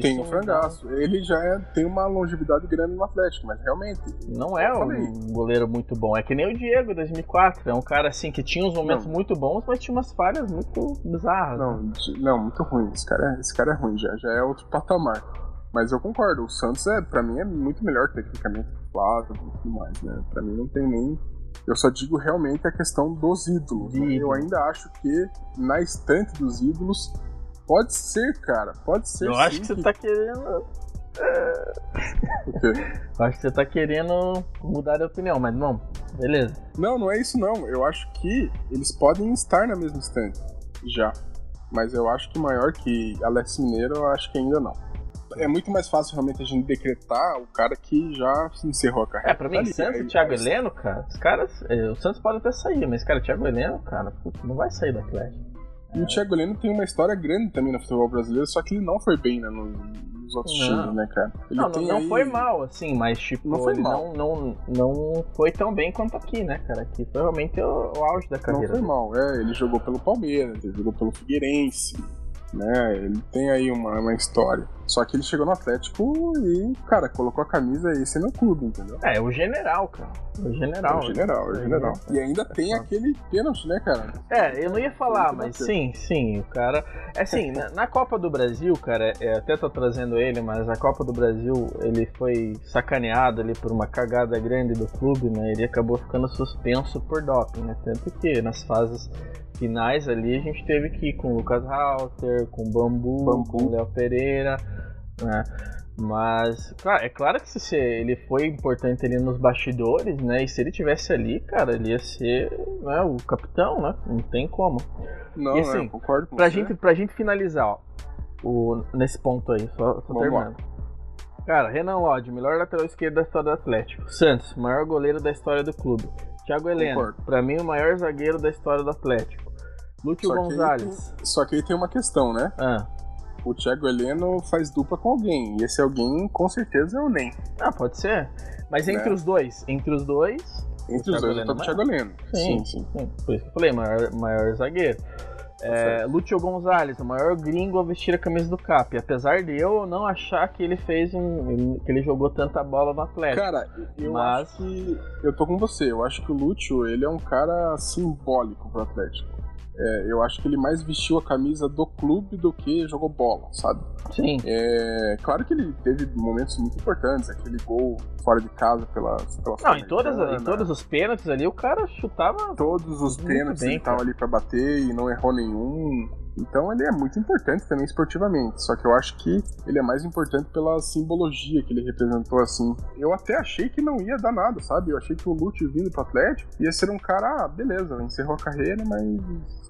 Tem um frangaço. Ele já é, tem uma longevidade grande no Atlético, mas realmente. Não é um goleiro muito bom. É que nem o Diego 2004. É um cara assim que tinha uns momentos não. muito bons, mas tinha umas falhas muito bizarras. Não, né? não muito ruim. Esse cara, é, esse cara é ruim, já, já é outro patamar. Mas eu concordo, o Santos é, para mim é muito melhor tecnicamente que o Flávio e tudo mais, né? Para mim não tem nem eu só digo realmente a questão dos ídolos. Né? Eu ainda acho que na estante dos ídolos pode ser, cara, pode ser. Eu sim, acho que você que... tá querendo o quê? Eu acho que você tá querendo mudar de opinião, mas não, beleza. Não, não é isso não. Eu acho que eles podem estar na mesma estante já. Mas eu acho que maior que Alex Mineiro, eu acho que ainda não é muito mais fácil realmente a gente decretar o cara que já encerrou a carreira. É, pra mim, tá Santos e Thiago Heleno, cara, os caras. É, o Santos pode até sair, mas, cara, o Thiago Heleno, cara, não vai sair do Atlético. E o Thiago Heleno tem uma história grande também no futebol brasileiro, só que ele não foi bem, né? No, nos outros não. times, né, cara? Ele não, não, aí... foi mal, assim, mas tipo, não foi mal. Não, não, não foi tão bem quanto aqui, né, cara? Aqui foi realmente o, o auge da carreira. Não foi mal, é. Ele jogou pelo Palmeiras, ele jogou pelo Figueirense né? Ele tem aí uma, uma história. Só que ele chegou no Atlético e, cara, colocou a camisa e esse é meu clube, entendeu? É, o general, cara. O general. É o general, o general. E ainda tem aquele pênalti, né, cara? É, eu não ia falar, mas sim, sim, o cara. É assim, na, na, Copa do Brasil, cara, é, até tô trazendo ele, mas a Copa do Brasil, ele foi sacaneado ali por uma cagada grande do clube, né? Ele acabou ficando suspenso por doping, né? Tanto que nas fases finais ali a gente teve que ir com o Lucas Halter, com o Bambu, Bambu. com o Léo Pereira, né? Mas, claro, é claro que se ele foi importante ali nos bastidores, né? E se ele tivesse ali, cara, ele ia ser né, o capitão, né? Não tem como. Não, e, assim, concordo com pra você. Gente, pra gente finalizar, ó, o, nesse ponto aí, só, só terminando. Lá. Cara, Renan Lodge, melhor lateral esquerdo da história do Atlético. Santos, maior goleiro da história do clube. Thiago Heleno, para mim o maior zagueiro da história do Atlético. Lúcio só Gonzalez. Que só que aí tem uma questão, né? Ah. O Thiago Heleno faz dupla com alguém. E esse alguém, com certeza, é o Nem. Ah, pode ser. Mas entre né? os dois, entre os dois. Entre os dois, eu tô com o Thiago Heleno. Sim, sim, sim, sim. Por isso que eu falei, maior, maior zagueiro. É, Lúcio Gonzalez, o maior gringo a vestir a camisa do Cap. Apesar de eu não achar que ele fez um. que ele jogou tanta bola no Atlético. Cara, eu mas... acho que. Eu tô com você. Eu acho que o Lúcio ele é um cara simbólico pro Atlético. É, eu acho que ele mais vestiu a camisa do clube do que jogou bola, sabe? Sim. É, claro que ele teve momentos muito importantes, aquele gol fora de casa pela. pela Não, em, todas, em todos os pênaltis ali o cara chutava. Todos os pênaltis bem, ele tava ali para bater e não errou nenhum. Então ele é muito importante também esportivamente. Só que eu acho que ele é mais importante pela simbologia que ele representou assim. Eu até achei que não ia dar nada, sabe? Eu achei que o Lute vindo pro Atlético ia ser um cara, ah, beleza, encerrou a carreira, mas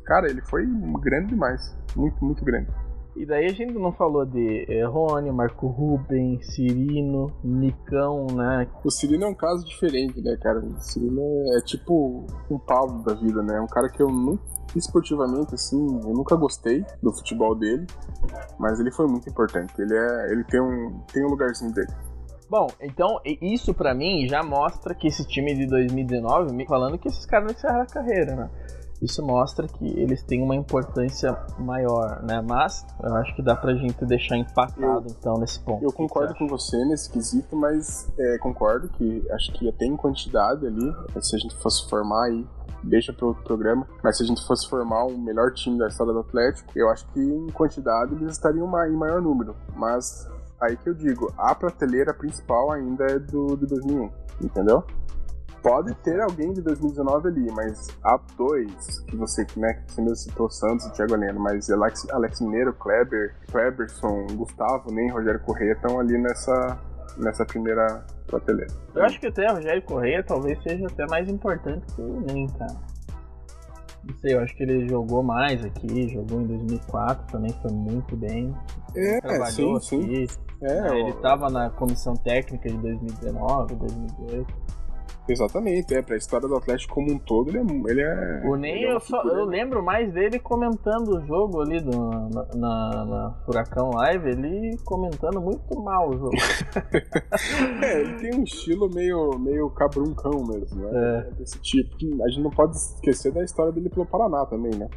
Cara, ele foi grande demais. Muito, muito grande. E daí a gente não falou de é, Rony, Marco Ruben, Cirino, Nicão, né? O Cirino é um caso diferente, né, cara? O Cirino é, é tipo um Paulo da vida, né? Um cara que eu nunca, esportivamente, assim, eu nunca gostei do futebol dele, mas ele foi muito importante. Ele, é, ele tem, um, tem um lugarzinho dele. Bom, então isso para mim já mostra que esse time de 2019, me falando que esses caras não encerraram a carreira, né? Isso mostra que eles têm uma importância maior, né? Mas eu acho que dá pra gente deixar empatado eu, então nesse ponto. Eu concordo com você nesse quesito, mas é, concordo que acho que até em quantidade ali, se a gente fosse formar aí deixa para outro programa. Mas se a gente fosse formar um melhor time da história do Atlético, eu acho que em quantidade eles estariam em maior número. Mas aí que eu digo, a prateleira principal ainda é do de 2001, entendeu? Pode ter alguém de 2019 ali, mas há dois que você, né, que você mesmo citou, Santos e Thiago Heleno, mas Alex, Alex Mineiro, Kleber, Kleberson, Gustavo, nem Rogério Corrêa estão ali nessa, nessa primeira prateleira. Eu acho que até o Rogério Corrêa talvez seja até mais importante que o Nem, cara. Não sei, eu acho que ele jogou mais aqui, jogou em 2004, também foi muito bem. É, trabalhou sim, aqui. Sim. É, ele estava na comissão técnica de 2019, 2018. Exatamente, é, pra história do Atlético como um todo, ele é. Ele é o Ney, é eu, só, eu lembro mais dele comentando o jogo ali do, na, na, na Furacão Live, ele comentando muito mal o jogo. é, ele tem um estilo meio, meio cabruncão mesmo, né? É. Desse tipo. A gente não pode esquecer da história dele pelo Paraná também, né?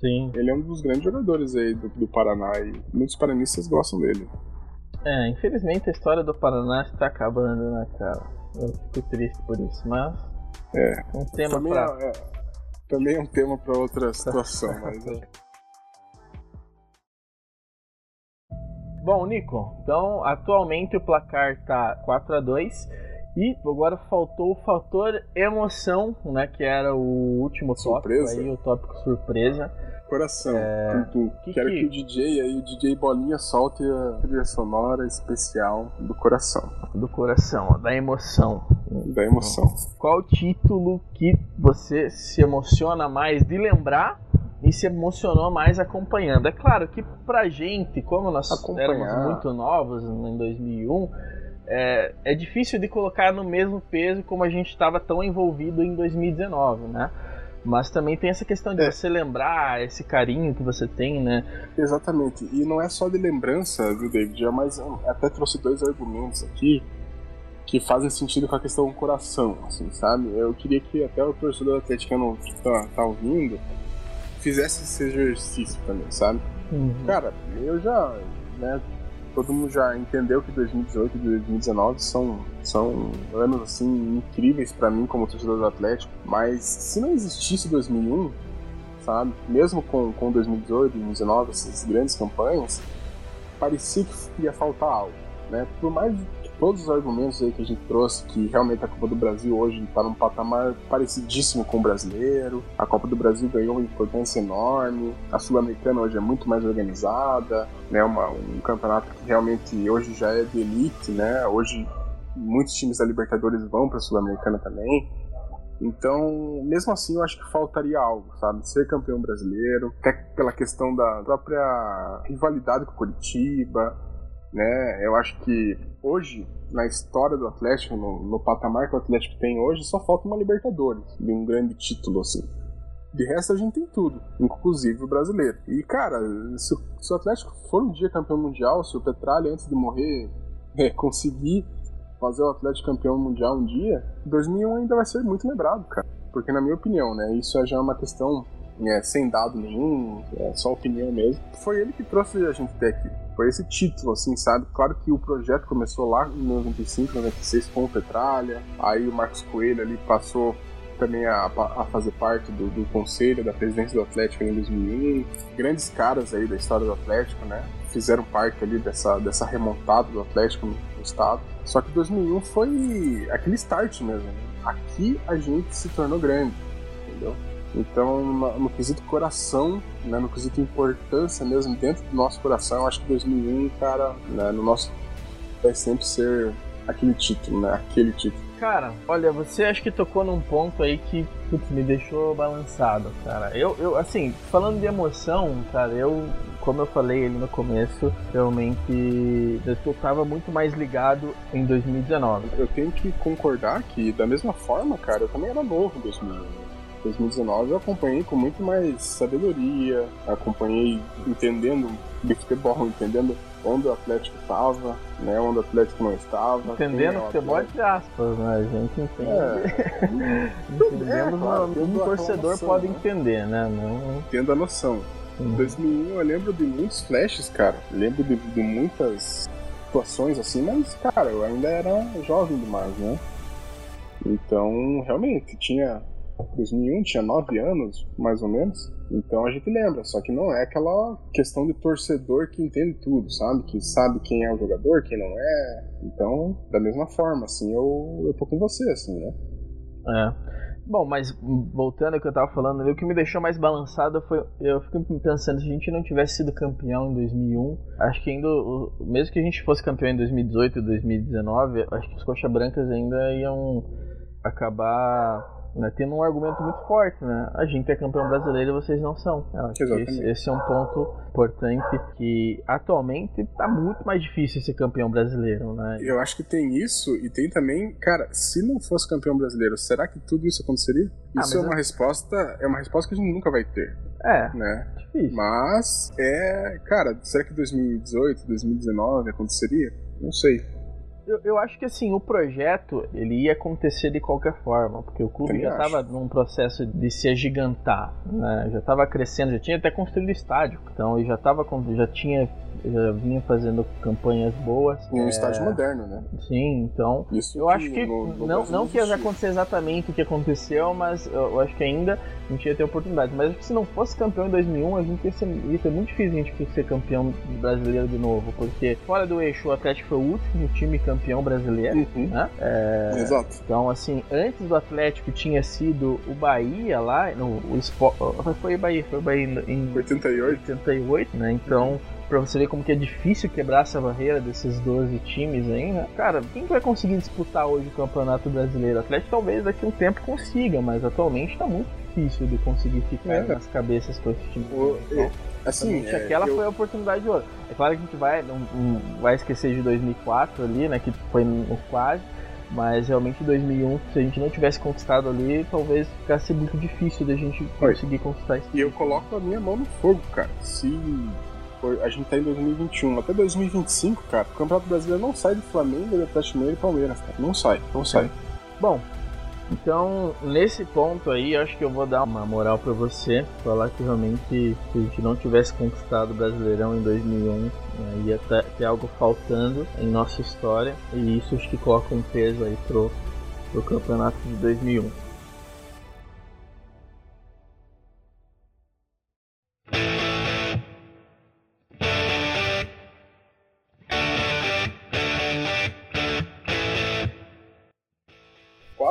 Sim. Ele é um dos grandes jogadores aí do, do Paraná e muitos paranistas gostam dele. É, infelizmente a história do Paraná está acabando, né, cara? Eu fico triste por isso, mas. É. Um tema também pra... é, é, também é um tema para outra situação, mas. É. Bom, Nico, então atualmente o placar tá 4 a 2 e agora faltou o fator emoção, né, que era o último surpresa. tópico aí, o tópico surpresa. Coração, é... tum, tum. Que Quero que... que... o DJ aí, o DJ Bolinha, solte a trilha sonora especial do coração. Do coração, da emoção. Da emoção. Qual título que você se emociona mais de lembrar e se emocionou mais acompanhando? É claro que pra gente, como nós Acompanhar. éramos muito novos em 2001, é, é difícil de colocar no mesmo peso como a gente estava tão envolvido em 2019, né? Mas também tem essa questão de é. você lembrar esse carinho que você tem, né? Exatamente. E não é só de lembrança, viu, David? É mais, até trouxe dois argumentos aqui que fazem sentido com a questão do coração, assim, sabe? Eu queria que até o torcedor atleticano que tá, tá ouvindo fizesse esse exercício também, sabe? Uhum. Cara, eu já, né, todo mundo já entendeu que 2018 e 2019 são, são anos assim incríveis para mim como torcedor do Atlético, mas se não existisse 2001, sabe, mesmo com, com 2018 e 2019, essas grandes campanhas, parecia que ia faltar algo, né? Por mais todos os argumentos aí que a gente trouxe, que realmente a Copa do Brasil hoje está num patamar parecidíssimo com o brasileiro, a Copa do Brasil ganhou uma importância enorme, a Sul-Americana hoje é muito mais organizada, né, uma, um campeonato que realmente hoje já é de elite, né, hoje muitos times da Libertadores vão para a Sul-Americana também, então, mesmo assim, eu acho que faltaria algo, sabe? Ser campeão brasileiro, até pela questão da própria rivalidade com o Curitiba, né? Eu acho que hoje, na história do Atlético, no, no patamar que o Atlético tem hoje, só falta uma Libertadores, de um grande título, assim. De resto, a gente tem tudo, inclusive o brasileiro. E, cara, se, se o Atlético for um dia campeão mundial, se o Petralha, antes de morrer, é, conseguir fazer o Atlético campeão mundial um dia, 2001 ainda vai ser muito lembrado, cara. Porque, na minha opinião, né, isso já é uma questão é, sem dado nenhum, é só opinião mesmo. Foi ele que trouxe a gente até aqui. Foi esse título, assim, sabe? Claro que o projeto começou lá em 95, 96 com o Petralha, aí o Marcos Coelho ali passou também a, a fazer parte do, do, conselho da presidência do Atlético em 2001. Grandes caras aí da história do Atlético, né? Fizeram parte ali dessa, dessa remontada do Atlético no, estado. Só que 2001 foi aquele start mesmo. Né? Aqui a gente se tornou grande, entendeu? Então, no, quesito coração, né, no quesito importância mesmo dentro do nosso coração, eu acho que 2001, cara, né, no nosso vai sempre ser aquele título, né, aquele título. Cara, olha, você acho que tocou num ponto aí que putz, me deixou balançado, cara. Eu, eu, assim, falando de emoção, cara, eu, como eu falei ali no começo, realmente eu tava muito mais ligado em 2019. Eu tenho que concordar que, da mesma forma, cara, eu também era novo em 2019. 2019 eu acompanhei com muito mais sabedoria, acompanhei entendendo de futebol, entendendo onde o Atlético estava, né, onde o Atlético não estava. Entendendo futebol entre aspas, né? A gente entende. É. Entendemos, é, claro, um torcedor pode entender, né? Não... Tendo a noção. Em 2001 eu lembro de muitos flashes, cara. Lembro de, de muitas situações assim, mas, cara, eu ainda era jovem demais, né? Então, realmente, tinha 2001 tinha 9 anos, mais ou menos. Então a gente lembra, só que não é aquela questão de torcedor que entende tudo, sabe? Que sabe quem é o jogador, quem não é. Então, da mesma forma, assim, eu, eu tô com você, assim, né? É. Bom, mas voltando ao que eu tava falando, o que me deixou mais balançado foi. Eu fico pensando, se a gente não tivesse sido campeão em 2001, acho que ainda. Mesmo que a gente fosse campeão em 2018 e 2019, acho que os Coxa Brancas ainda iam acabar né, tendo um argumento muito forte, né? A gente é campeão brasileiro e vocês não são. Esse, esse, é um ponto importante que atualmente está muito mais difícil ser campeão brasileiro, né? Eu acho que tem isso e tem também, cara, se não fosse campeão brasileiro, será que tudo isso aconteceria? Ah, isso é uma é... resposta, é uma resposta que a gente nunca vai ter. É. Né? Difícil. Mas é, cara, será que 2018, 2019 aconteceria? Não sei eu, eu, acho que assim, o projeto ele ia acontecer de qualquer forma, porque o clube já estava num processo de se agigantar, né? Já estava crescendo, já tinha até construído estádio. Então já tava já tinha já vinha fazendo campanhas boas. Um é... estádio moderno, né? Sim, então. Isso eu acho que no, no não, não que ia acontecer exatamente o que aconteceu, mas eu acho que ainda a gente ia ter oportunidade. Mas se não fosse campeão em 2001, a gente ia ser, ia ser muito difícil a gente ser campeão brasileiro de novo, porque fora do eixo, o Atlético foi o último time campeão brasileiro, uhum. né? É... Exato. Então, assim, antes do Atlético tinha sido o Bahia lá, no, o Sport, foi o Bahia, foi o Bahia em 88, 88 né? Então, uhum pra você ver como que é difícil quebrar essa barreira desses 12 times ainda. Cara, quem vai conseguir disputar hoje o Campeonato Brasileiro? O Atlético talvez daqui a um tempo consiga, mas atualmente tá muito difícil de conseguir ficar é. nas cabeças com esse time. O, então, assim, é, aquela eu... foi a oportunidade de ouro. É claro que a gente vai, não, não vai esquecer de 2004 ali, né, que foi no quase, Mas realmente em 2001, se a gente não tivesse conquistado ali, talvez ficasse muito difícil da gente conseguir conquistar isso. E eu coloco a minha mão no fogo, cara. Se a gente tá em 2021, até 2025, cara, o Campeonato Brasileiro não sai do Flamengo, do Atlético Mineiro e Palmeiras, cara. Não sai, não sai. Bom, então, nesse ponto aí, acho que eu vou dar uma moral para você, falar que realmente se a gente não tivesse conquistado o Brasileirão em 2001, né, ia ter, algo faltando em nossa história, e isso acho que coloca um peso aí pro, pro campeonato de 2001.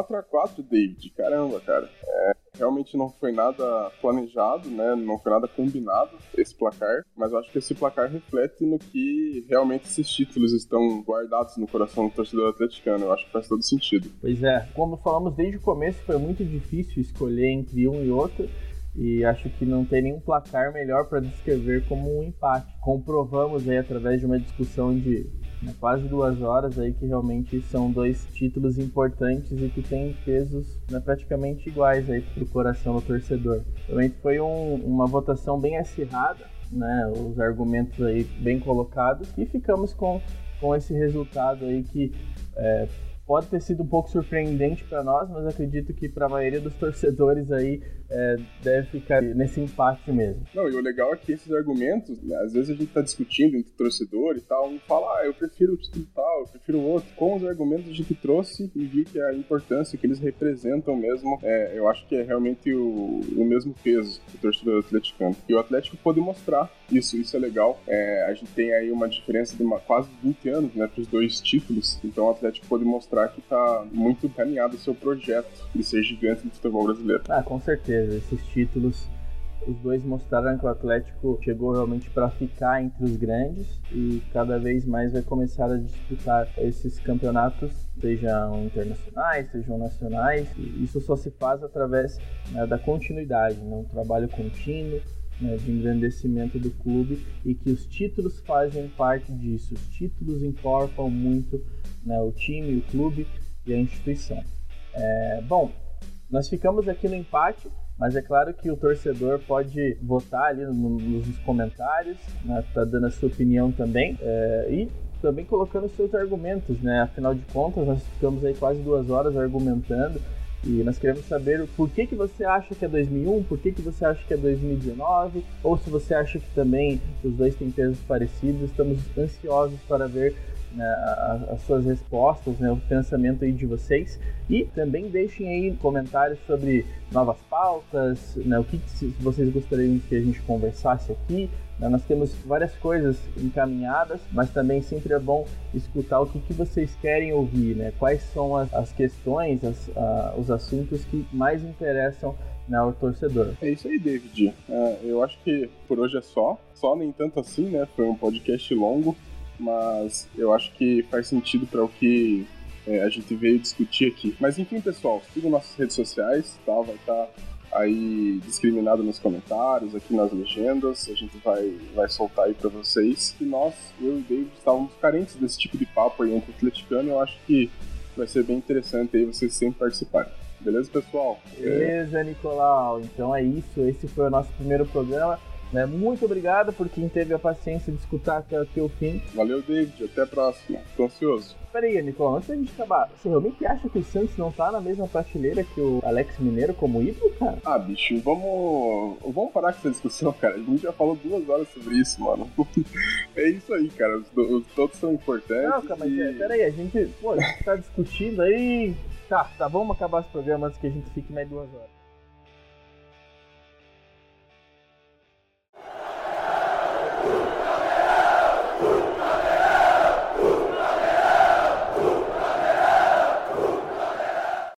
4 a 4 David. Caramba, cara. É, realmente não foi nada planejado, né? Não foi nada combinado esse placar, mas eu acho que esse placar reflete no que realmente esses títulos estão guardados no coração do torcedor atleticano. Eu acho que faz todo sentido. Pois é, como falamos desde o começo, foi muito difícil escolher entre um e outro. E acho que não tem nenhum placar melhor para descrever como um empate. Comprovamos aí através de uma discussão de né, quase duas horas aí que realmente são dois títulos importantes e que têm pesos né, praticamente iguais aí para o coração do torcedor. Realmente foi um, uma votação bem acirrada, né, os argumentos aí bem colocados e ficamos com, com esse resultado aí que é, pode ter sido um pouco surpreendente para nós, mas acredito que para a maioria dos torcedores aí é, deve ficar nesse empate mesmo. Não, e o legal é que esses argumentos, né, às vezes a gente está discutindo entre torcedor e tal, um fala, ah, eu prefiro o título tal, eu prefiro o outro. Com os argumentos a gente trouxe e viu que a importância que eles representam mesmo, é, eu acho que é realmente o, o mesmo peso do torcedor atleticano. E o Atlético pôde mostrar isso, isso é legal. É, a gente tem aí uma diferença de uma, quase 20 anos, né, para os dois títulos, então o Atlético pôde mostrar que está muito caminhado o seu projeto de ser gigante do futebol brasileiro. Ah, com certeza certeza. Esses títulos, os dois mostraram que o Atlético chegou realmente para ficar entre os grandes e cada vez mais vai começar a disputar esses campeonatos, sejam internacionais, sejam nacionais. E isso só se faz através né, da continuidade, né, um trabalho contínuo. Né, de engrandecimento do clube e que os títulos fazem parte disso. Os títulos incorporam muito né, o time, o clube e a instituição. É, bom, nós ficamos aqui no empate, mas é claro que o torcedor pode votar ali no, nos comentários, né, tá dando a sua opinião também. É, e também colocando seus argumentos, né? Afinal de contas, nós ficamos aí quase duas horas argumentando e nós queremos saber por que, que você acha que é 2001, por que, que você acha que é 2019, ou se você acha que também os dois têm pesos parecidos. Estamos ansiosos para ver né, as suas respostas, né, o pensamento aí de vocês. E também deixem aí comentários sobre novas pautas, né, o que, que vocês gostariam que a gente conversasse aqui. Né, nós temos várias coisas encaminhadas, mas também sempre é bom escutar o que, que vocês querem ouvir, né? quais são as, as questões, as, os assuntos que mais interessam né, ao torcedor. É isso aí, David. Uh, eu acho que por hoje é só. Só nem tanto assim, né? Foi um podcast longo mas eu acho que faz sentido para o que é, a gente veio discutir aqui. Mas enfim, pessoal, sigam nossas redes sociais, tá? Vai estar tá aí discriminado nos comentários, aqui nas legendas, a gente vai, vai soltar aí para vocês. E nós, eu e David, estávamos carentes desse tipo de papo aí entre atleticano, eu acho que vai ser bem interessante aí vocês sempre participarem. Beleza, pessoal? Beleza, Nicolau. Então é isso. Esse foi o nosso primeiro programa. Né? Muito obrigado por quem teve a paciência de escutar até aqui o fim. Valeu, David. Até a próxima. Tô ansioso. Peraí, Nicolau, antes da gente acabar, você realmente acha que o Santos não tá na mesma prateleira que o Alex Mineiro como ídolo, cara? Ah, bicho, vamos. Vamos parar com essa discussão, cara. A gente já falou duas horas sobre isso, mano. é isso aí, cara. Os, os todos são importantes. Não, cara, mas e... é, peraí, a gente, pô, a gente tá discutindo aí. Tá, tá, vamos acabar esse programa antes que a gente fique mais duas horas.